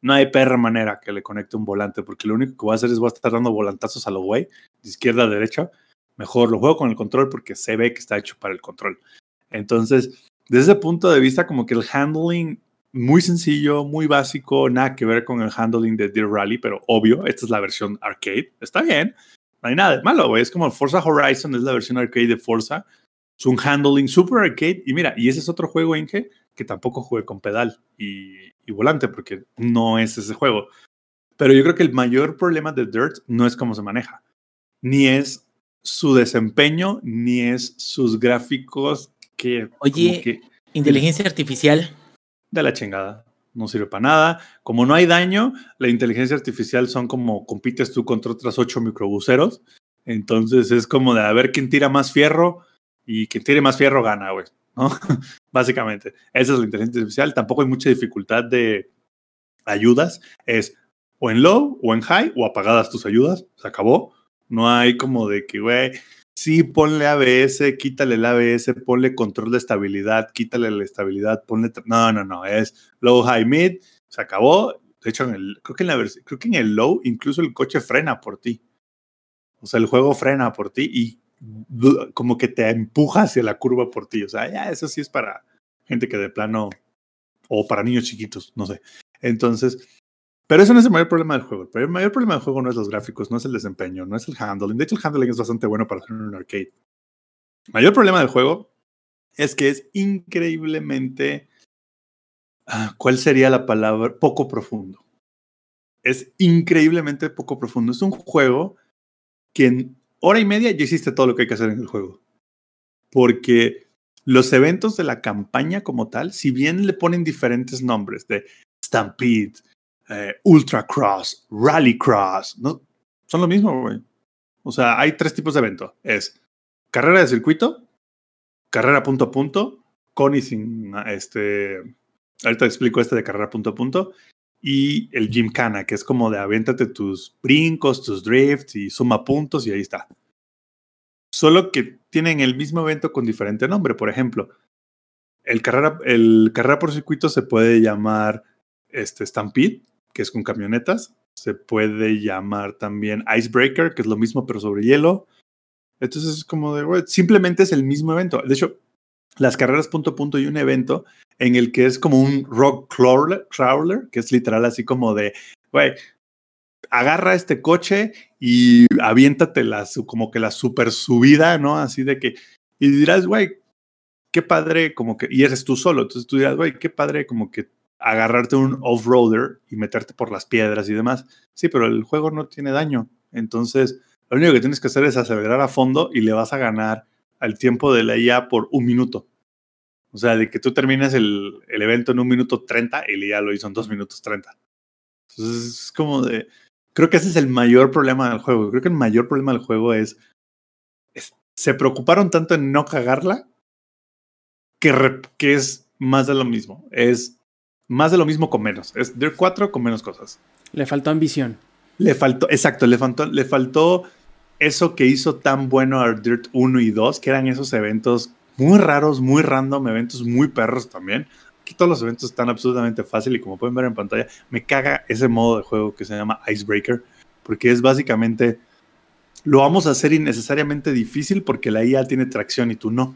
no hay perra manera que le conecte un volante, porque lo único que voy a hacer es voy a estar dando volantazos a lo güey, de izquierda a derecha. Mejor lo juego con el control porque se ve que está hecho para el control. Entonces, desde ese punto de vista, como que el handling muy sencillo, muy básico, nada que ver con el handling de Deer Rally, pero obvio, esta es la versión arcade. Está bien, no hay nada de malo, güey. Es como Forza Horizon, es la versión arcade de Forza. Es un handling super arcade. Y mira, y ese es otro juego en que, que tampoco jugué con pedal y, y volante, porque no es ese juego. Pero yo creo que el mayor problema de Dirt no es cómo se maneja, ni es su desempeño, ni es sus gráficos que... Oye, que, inteligencia artificial de la chingada. No sirve para nada. Como no hay daño, la inteligencia artificial son como compites tú contra otras ocho microbuseros. Entonces es como de a ver quién tira más fierro y quien tire más fierro gana, güey. ¿no? *laughs* Básicamente. Esa es la inteligencia artificial. Tampoco hay mucha dificultad de ayudas. Es o en low o en high o apagadas tus ayudas. Se acabó. No hay como de que, güey, sí, ponle ABS, quítale el ABS, ponle control de estabilidad, quítale la estabilidad, ponle... No, no, no, es low, high, mid, se acabó. De hecho, el, creo, que en la, creo que en el low incluso el coche frena por ti. O sea, el juego frena por ti y como que te empuja hacia la curva por ti. O sea, ya, eso sí es para gente que de plano, o para niños chiquitos, no sé. Entonces, pero eso no es el mayor problema del juego. El mayor problema del juego no es los gráficos, no es el desempeño, no es el handling. De hecho, el handling es bastante bueno para hacer un arcade. El mayor problema del juego es que es increíblemente. Ah, ¿Cuál sería la palabra? Poco profundo. Es increíblemente poco profundo. Es un juego que en hora y media ya hiciste todo lo que hay que hacer en el juego. Porque los eventos de la campaña como tal, si bien le ponen diferentes nombres de Stampede, eh, Ultra Cross, Rally Cross, ¿no? Son lo mismo, güey. O sea, hay tres tipos de evento. Es carrera de circuito, carrera punto a punto, con y sin, este, ahorita te explico este de carrera punto a punto, y el Gymkhana, que es como de aviéntate tus brincos, tus drifts y suma puntos y ahí está. Solo que tienen el mismo evento con diferente nombre. Por ejemplo, el carrera, el carrera por circuito se puede llamar este, Stampede que es con camionetas. Se puede llamar también Icebreaker, que es lo mismo pero sobre hielo. Entonces es como de, simplemente es el mismo evento. De hecho, las carreras punto punto y un evento en el que es como un rock crawler, crawler que es literal así como de, güey, agarra este coche y aviéntate la, como que la super subida, ¿no? Así de que, y dirás, güey, qué padre, como que, y eres tú solo, entonces tú dirás, güey, qué padre, como que agarrarte un off-roader y meterte por las piedras y demás. Sí, pero el juego no tiene daño. Entonces, lo único que tienes que hacer es acelerar a fondo y le vas a ganar al tiempo de la IA por un minuto. O sea, de que tú termines el, el evento en un minuto 30 y la IA lo hizo en dos minutos 30. Entonces, es como de. Creo que ese es el mayor problema del juego. Creo que el mayor problema del juego es. es se preocuparon tanto en no cagarla que, que es más de lo mismo. Es más de lo mismo con menos. Es Dirt 4 con menos cosas. Le faltó ambición. Le faltó, exacto, le faltó, le faltó eso que hizo tan bueno a Dirt 1 y 2, que eran esos eventos muy raros, muy random, eventos muy perros también. Aquí todos los eventos están absolutamente fáciles y como pueden ver en pantalla, me caga ese modo de juego que se llama Icebreaker, porque es básicamente, lo vamos a hacer innecesariamente difícil porque la IA tiene tracción y tú no.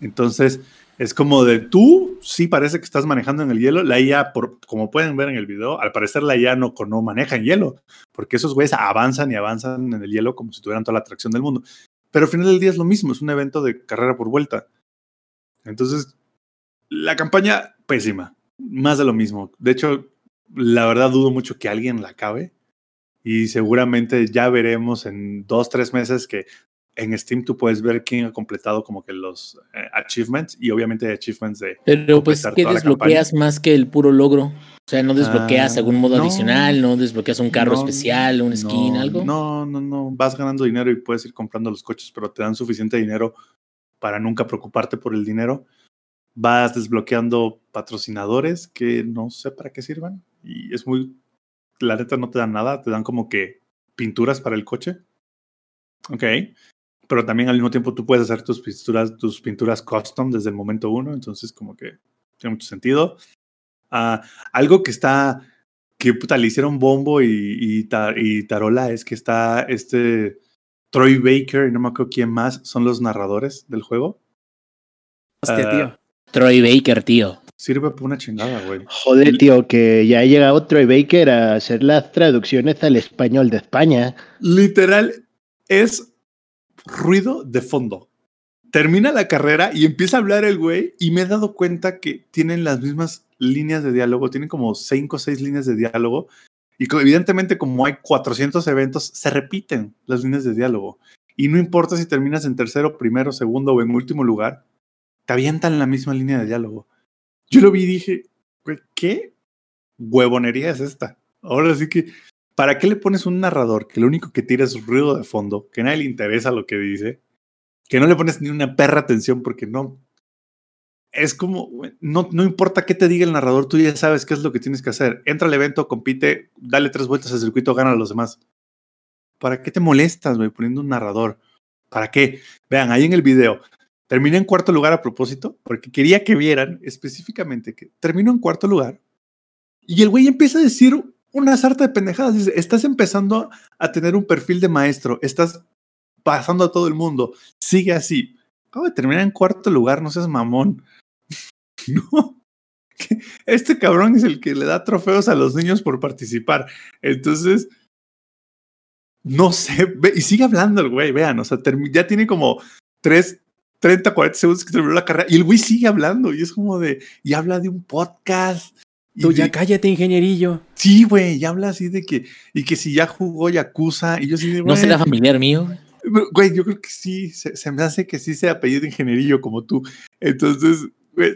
Entonces, es como de tú, sí parece que estás manejando en el hielo. La IA, como pueden ver en el video, al parecer la IA no, no maneja en hielo, porque esos güeyes avanzan y avanzan en el hielo como si tuvieran toda la atracción del mundo. Pero al final del día es lo mismo, es un evento de carrera por vuelta. Entonces, la campaña, pésima, más de lo mismo. De hecho, la verdad dudo mucho que alguien la acabe. Y seguramente ya veremos en dos, tres meses que en Steam tú puedes ver quién ha completado como que los eh, achievements y obviamente hay achievements de... Pero pues, ¿qué desbloqueas más que el puro logro? O sea, ¿no desbloqueas algún modo ah, adicional? ¿No desbloqueas un carro especial, un skin, algo? No, no, no. Vas ganando dinero y puedes ir comprando los coches, pero te dan suficiente dinero para nunca preocuparte por el dinero. Vas desbloqueando patrocinadores que no sé para qué sirvan. Y es muy... La neta no te dan nada, te dan como que pinturas para el coche. Ok pero también al mismo tiempo tú puedes hacer tus pinturas, tus pinturas custom desde el momento uno, entonces como que tiene mucho sentido. Uh, algo que está, que puta, le hicieron bombo y, y, y, tarola es que está este Troy Baker y no me acuerdo quién más son los narradores del juego. Hostia, uh, tío. Troy Baker, tío. Sirve para una chingada, güey. Joder, tío, que ya ha llegado Troy Baker a hacer las traducciones al español de España. Literal, es ruido de fondo. Termina la carrera y empieza a hablar el güey y me he dado cuenta que tienen las mismas líneas de diálogo, tienen como cinco o seis líneas de diálogo y evidentemente como hay 400 eventos, se repiten las líneas de diálogo. Y no importa si terminas en tercero, primero, segundo o en último lugar, te avientan la misma línea de diálogo. Yo lo vi y dije, ¿qué huevonería es esta? Ahora sí que ¿Para qué le pones un narrador que lo único que tira es ruido de fondo, que nadie le interesa lo que dice, que no le pones ni una perra atención porque no... Es como, no, no importa qué te diga el narrador, tú ya sabes qué es lo que tienes que hacer. Entra al evento, compite, dale tres vueltas al circuito, gana a los demás. ¿Para qué te molestas, güey, poniendo un narrador? ¿Para qué? Vean, ahí en el video, terminé en cuarto lugar a propósito, porque quería que vieran específicamente que terminó en cuarto lugar. Y el güey empieza a decir una sarta de pendejadas. Estás empezando a tener un perfil de maestro, estás pasando a todo el mundo, sigue así. Acabo de terminar en cuarto lugar, no seas mamón. *laughs* no. Este cabrón es el que le da trofeos a los niños por participar. Entonces, no sé, y sigue hablando el güey, vean, o sea, ya tiene como 3, 30, 40 segundos que terminó la carrera y el güey sigue hablando y es como de, y habla de un podcast Tú ya cállate, ingenierillo. Sí, güey, ya habla así de que, y que si ya jugó Yakuza, y yo sí de, ¿No será familiar mío? Güey, yo creo que sí, se, me hace que sí sea apellido ingenierillo como tú. Entonces, güey,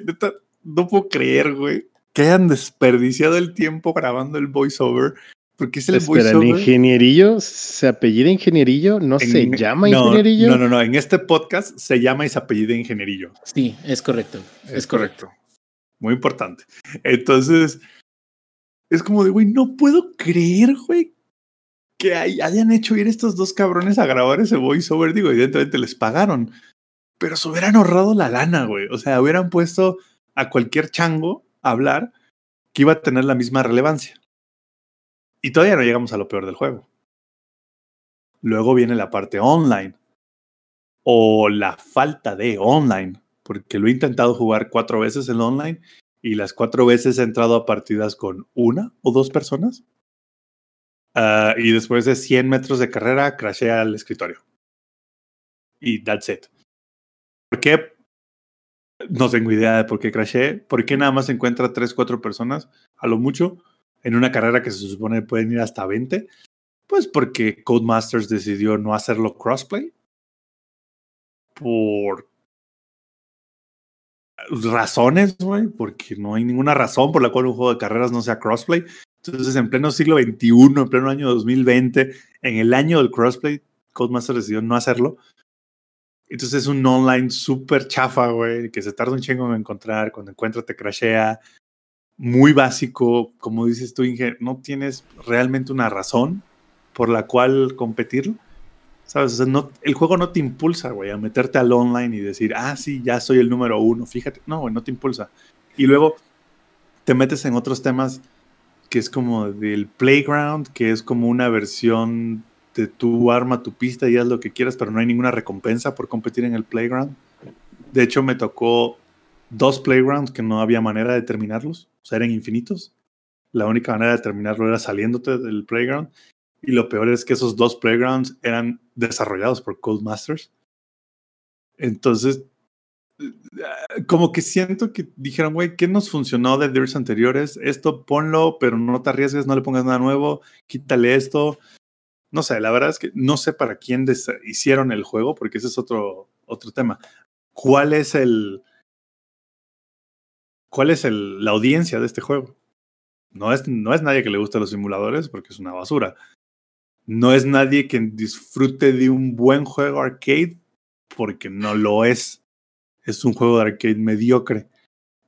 no puedo creer, güey, que hayan desperdiciado el tiempo grabando el voiceover. Porque es el Espera, ¿el ingenierillo se apellida ingenierillo? ¿No se llama ingenierillo? No, no, no, en este podcast se llama y se apellida ingenierillo. Sí, es correcto. Es, correcto muy importante. Entonces, es como de, güey, no puedo creer, güey, que hayan hecho ir estos dos cabrones a grabar ese voiceover. Digo, evidentemente les pagaron, pero se hubieran ahorrado la lana, güey. O sea, hubieran puesto a cualquier chango a hablar que iba a tener la misma relevancia. Y todavía no llegamos a lo peor del juego. Luego viene la parte online o la falta de online porque lo he intentado jugar cuatro veces en online y las cuatro veces he entrado a partidas con una o dos personas. Ah, y después de 100 metros de carrera, crashea al escritorio. Y that's it. ¿Por qué? No tengo idea de por qué crashé. ¿Por qué nada más encuentra 3, 4 personas? A lo mucho. En una carrera que se supone pueden ir hasta 20. Pues porque Codemasters decidió no hacerlo crossplay. Por razones, güey, porque no hay ninguna razón por la cual un juego de carreras no sea crossplay. Entonces, en pleno siglo XXI, en pleno año 2020, en el año del crossplay, Codemasters decidió no hacerlo. Entonces es un online súper chafa, güey, que se tarda un chingo en encontrar, cuando encuentra te crashea. Muy básico, como dices tú, Inge, no tienes realmente una razón por la cual competir. ¿Sabes? el juego no te impulsa, güey, a meterte al online y decir, ah, sí, ya soy el número uno, fíjate. No, güey, no te impulsa. Y luego te metes en otros temas que es como del playground, que es como una versión de tu arma tu pista y haz lo que quieras, pero no hay ninguna recompensa por competir en el playground. De hecho, me tocó dos playgrounds que no había manera de terminarlos, o sea, eran infinitos. La única manera de terminarlo era saliéndote del playground. Y lo peor es que esos dos playgrounds eran desarrollados por Codemasters. Entonces, como que siento que dijeron, güey, ¿qué nos funcionó de Dirs anteriores? Esto ponlo, pero no te arriesgues, no le pongas nada nuevo, quítale esto. No sé, la verdad es que no sé para quién hicieron el juego, porque ese es otro, otro tema. ¿Cuál es el. ¿Cuál es el, la audiencia de este juego? No es, no es nadie que le guste los simuladores, porque es una basura. No es nadie que disfrute de un buen juego arcade, porque no lo es. Es un juego de arcade mediocre.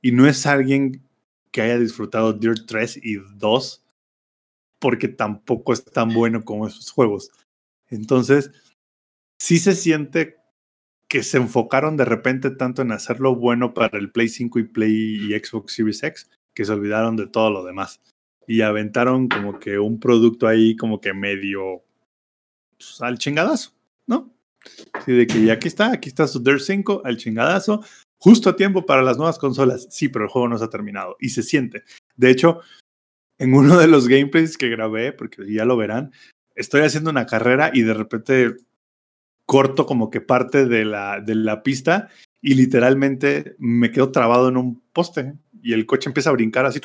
Y no es alguien que haya disfrutado Dirt 3 y 2 porque tampoco es tan bueno como esos juegos. Entonces, sí se siente que se enfocaron de repente tanto en hacerlo bueno para el Play 5 y Play y Xbox Series X que se olvidaron de todo lo demás. Y aventaron como que un producto ahí como que medio pues, al chingadazo, ¿no? Así de que ya aquí está, aquí está su Dirt 5 al chingadazo, justo a tiempo para las nuevas consolas. Sí, pero el juego no se ha terminado y se siente. De hecho, en uno de los gameplays que grabé, porque ya lo verán, estoy haciendo una carrera y de repente corto como que parte de la, de la pista y literalmente me quedo trabado en un poste y el coche empieza a brincar así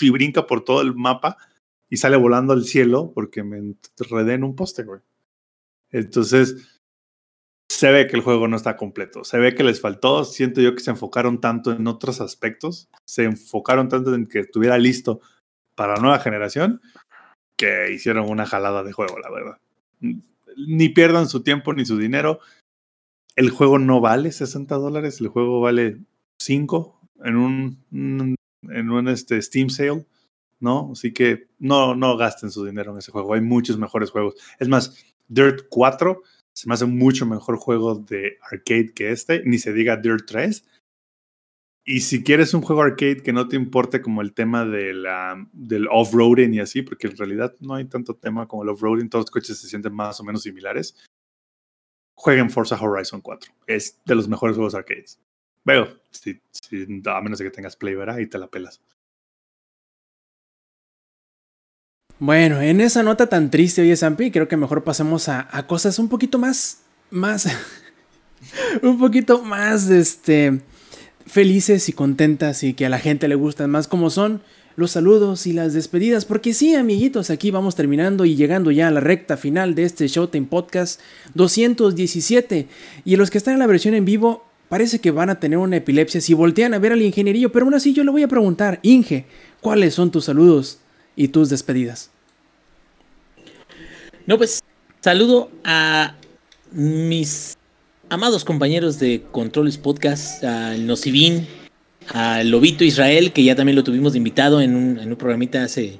y brinca por todo el mapa y sale volando al cielo porque me enredé en un poste, güey. Entonces, se ve que el juego no está completo, se ve que les faltó, siento yo que se enfocaron tanto en otros aspectos, se enfocaron tanto en que estuviera listo para la nueva generación que hicieron una jalada de juego, la verdad. Ni pierdan su tiempo ni su dinero. El juego no vale 60 dólares, el juego vale 5 en un, en un este Steam sale, ¿no? Así que no, no gasten su dinero en ese juego. Hay muchos mejores juegos. Es más, Dirt 4 se me hace mucho mejor juego de arcade que este, ni se diga Dirt 3. Y si quieres un juego arcade que no te importe como el tema de del off-roading y así, porque en realidad no hay tanto tema como el off-roading, todos los coches se sienten más o menos similares, jueguen Forza Horizon 4. Es de los mejores juegos arcades. Veo, si, a menos de que tengas Play, ¿verdad? Y te la pelas. Bueno, en esa nota tan triste, oye, Sampi, creo que mejor pasemos a, cosas un poquito más, más, *laughs* un poquito más, este, felices y contentas y que a la gente le gustan más como son los saludos y las despedidas. Porque sí, amiguitos, aquí vamos terminando y llegando ya a la recta final de este Showtime Podcast 217. Y los que están en la versión en vivo, parece que van a tener una epilepsia si voltean a ver al ingenierillo. Pero aún así yo le voy a preguntar, Inge, ¿cuáles son tus saludos y tus despedidas? No, pues saludo a mis amados compañeros de Controles Podcast, al Nocivin, al Lobito Israel, que ya también lo tuvimos invitado en un, en un programita hace,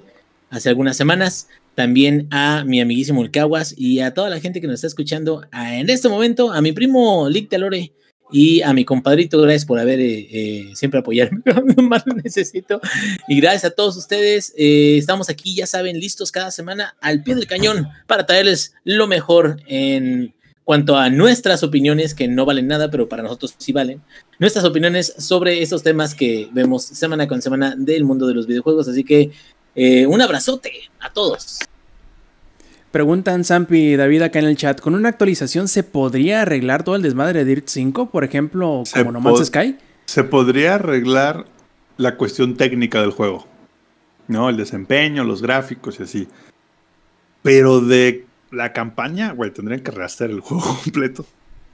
hace algunas semanas, también a mi amiguísimo El Caguas y a toda la gente que nos está escuchando en este momento, a mi primo Lick Talore y a mi compadrito, gracias por haber eh, eh, siempre apoyarme *laughs* cuando más lo necesito. Y gracias a todos ustedes. Eh, estamos aquí, ya saben, listos cada semana al pie del cañón para traerles lo mejor en cuanto a nuestras opiniones, que no valen nada, pero para nosotros sí valen, nuestras opiniones sobre estos temas que vemos semana con semana del mundo de los videojuegos. Así que eh, un abrazote a todos. Preguntan Sampi y David acá en el chat, ¿con una actualización se podría arreglar todo el desmadre de Dirt 5, por ejemplo, como No Man's Sky? Se podría arreglar la cuestión técnica del juego, ¿no? El desempeño, los gráficos y así. Pero de la campaña, güey, tendrían que rehacer el *laughs* juego completo,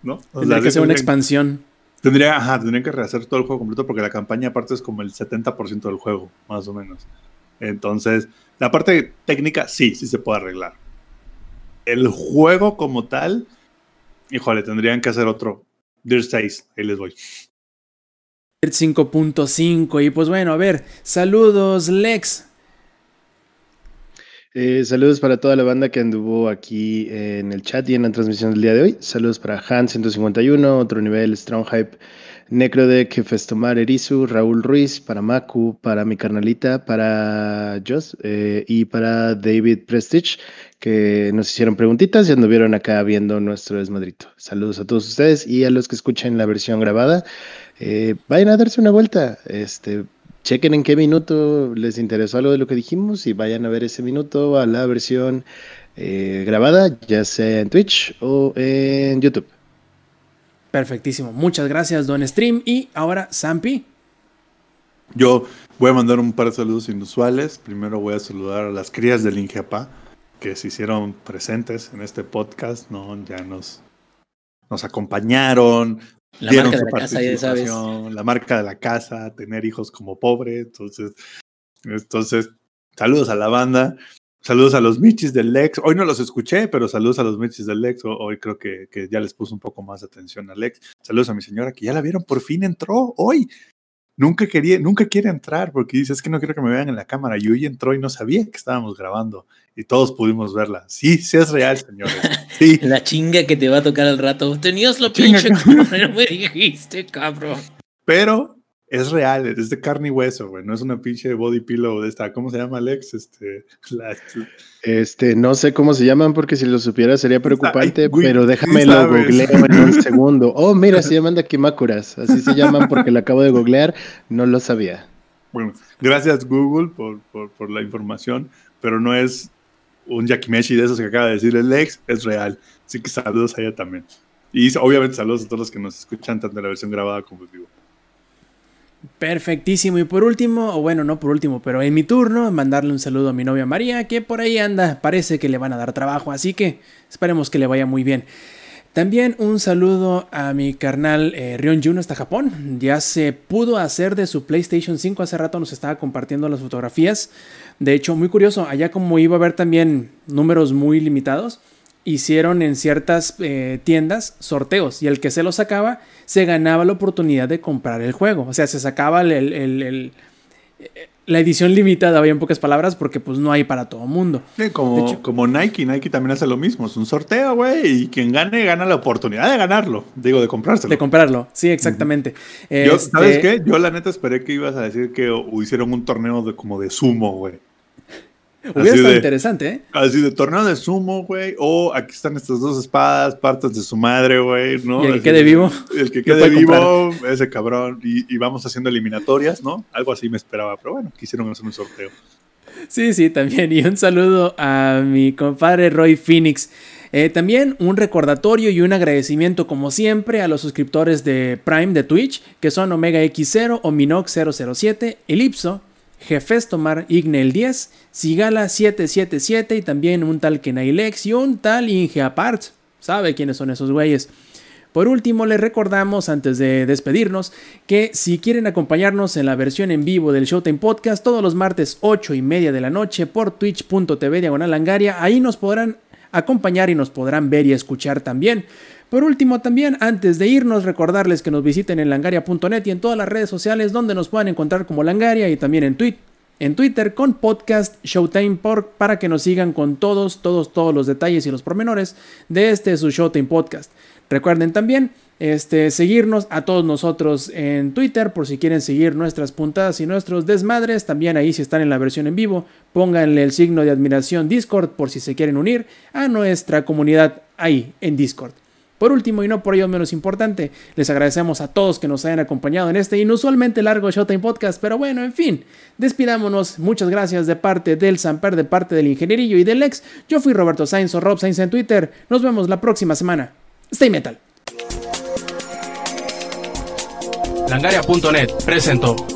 ¿no? tendría que ser una expansión. Tendría, ajá, tendrían que rehacer todo el juego completo porque la campaña aparte es como el 70% del juego, más o menos. Entonces, la parte técnica sí, sí se puede arreglar el juego como tal, híjole, tendrían que hacer otro. Dirt 6, ahí les voy. Dirt 5.5 y pues bueno, a ver, saludos Lex. Eh, saludos para toda la banda que anduvo aquí en el chat y en la transmisión del día de hoy. Saludos para Han151, otro nivel, Strong Hype Necrodeck, Festomar Erizu, Raúl Ruiz, para Maku, para mi carnalita, para Joss eh, y para David Prestige, que nos hicieron preguntitas y anduvieron acá viendo nuestro desmadrito. Saludos a todos ustedes y a los que escuchen la versión grabada. Eh, vayan a darse una vuelta. Este, chequen en qué minuto les interesó algo de lo que dijimos y vayan a ver ese minuto a la versión eh, grabada, ya sea en Twitch o en YouTube. Perfectísimo. Muchas gracias, Don Stream. Y ahora, Zampi. Yo voy a mandar un par de saludos inusuales. Primero voy a saludar a las crías del Ingepa que se hicieron presentes en este podcast, ¿no? Ya nos, nos acompañaron. La marca de la casa, ya sabes. La marca de la casa, tener hijos como pobre. Entonces, entonces, saludos a la banda. Saludos a los Michis del Lex. Hoy no los escuché, pero saludos a los Michis del Lex. Hoy creo que, que ya les puso un poco más de atención al Lex. Saludos a mi señora que ya la vieron, por fin entró hoy. Nunca quería, nunca quiere entrar porque dice es que no quiero que me vean en la cámara. Y hoy entró y no sabía que estábamos grabando y todos pudimos verla. Sí, sí es real, señores. *laughs* Sí. la chinga que te va a tocar al rato. Tenías la pinche no me dijiste, cabrón. Pero es real, es de carne y hueso, güey. No es una pinche body pillow de esta. ¿Cómo se llama, Alex? Este, *laughs* este no sé cómo se llaman porque si lo supiera sería preocupante, pero déjame lo googleo en un *laughs* segundo. Oh, mira, se llaman Dakimakuras. Así se llaman porque lo acabo de googlear. No lo sabía. Bueno, gracias Google por, por, por la información, pero no es un Yakimeshi de esos que acaba de decir el Lex, es real. Así que saludos a ella también. Y obviamente saludos a todos los que nos escuchan tanto en la versión grabada como en vivo. Perfectísimo. Y por último, o bueno, no por último, pero en mi turno, mandarle un saludo a mi novia María, que por ahí anda. Parece que le van a dar trabajo, así que esperemos que le vaya muy bien. También un saludo a mi carnal eh, Rion Juno hasta Japón. Ya se pudo hacer de su PlayStation 5. Hace rato nos estaba compartiendo las fotografías. De hecho, muy curioso, allá como iba a haber también números muy limitados, hicieron en ciertas eh, tiendas sorteos y el que se lo sacaba se ganaba la oportunidad de comprar el juego. O sea, se sacaba el, la edición limitada, en pocas palabras, porque pues no hay para todo mundo. Sí, como, como Nike, Nike también hace lo mismo, es un sorteo, güey, y quien gane gana la oportunidad de ganarlo, digo, de comprárselo. De comprarlo, sí, exactamente. Yo, ¿Sabes este qué? Yo la neta esperé que ibas a decir que hicieron un torneo de como de sumo, güey. Hubiera estado interesante, ¿eh? Así de torneo de sumo, güey. O aquí están estas dos espadas, partes de su madre, güey, ¿no? Y el que quede vivo. El que *laughs* quede vivo, ese cabrón. Y, vamos haciendo eliminatorias, ¿no? Algo así me esperaba, pero bueno, quisieron hacer un sorteo. Sí, sí, también. Y un saludo a mi compadre Roy Phoenix. Eh, también un recordatorio y un agradecimiento, como siempre, a los suscriptores de Prime de Twitch, que son Omega X0, Ominox007, Elipso, Jefestomar Ignel 10, Sigala 777 y también un tal Kenailex y un tal Ingeapart. ¿Sabe quiénes son esos güeyes? Por último, les recordamos antes de despedirnos que si quieren acompañarnos en la versión en vivo del Showtime Podcast todos los martes 8 y media de la noche por twitch.tv diagonal ahí nos podrán acompañar y nos podrán ver y escuchar también. Por último, también antes de irnos, recordarles que nos visiten en langaria.net y en todas las redes sociales donde nos puedan encontrar como Langaria y también en, en Twitter con podcast Showtime para que nos sigan con todos, todos, todos los detalles y los pormenores de este su Showtime Podcast. Recuerden también este, seguirnos a todos nosotros en Twitter por si quieren seguir nuestras puntadas y nuestros desmadres. También ahí si están en la versión en vivo, pónganle el signo de admiración Discord por si se quieren unir a nuestra comunidad ahí en Discord. Por último, y no por ello menos importante, les agradecemos a todos que nos hayan acompañado en este inusualmente largo Showtime Podcast, pero bueno, en fin, despidámonos. Muchas gracias de parte del Samper, de parte del Ingenierillo y del Ex. Yo fui Roberto Sainz o Rob Sainz en Twitter. Nos vemos la próxima semana. Stay metal. Langaria.net presentó.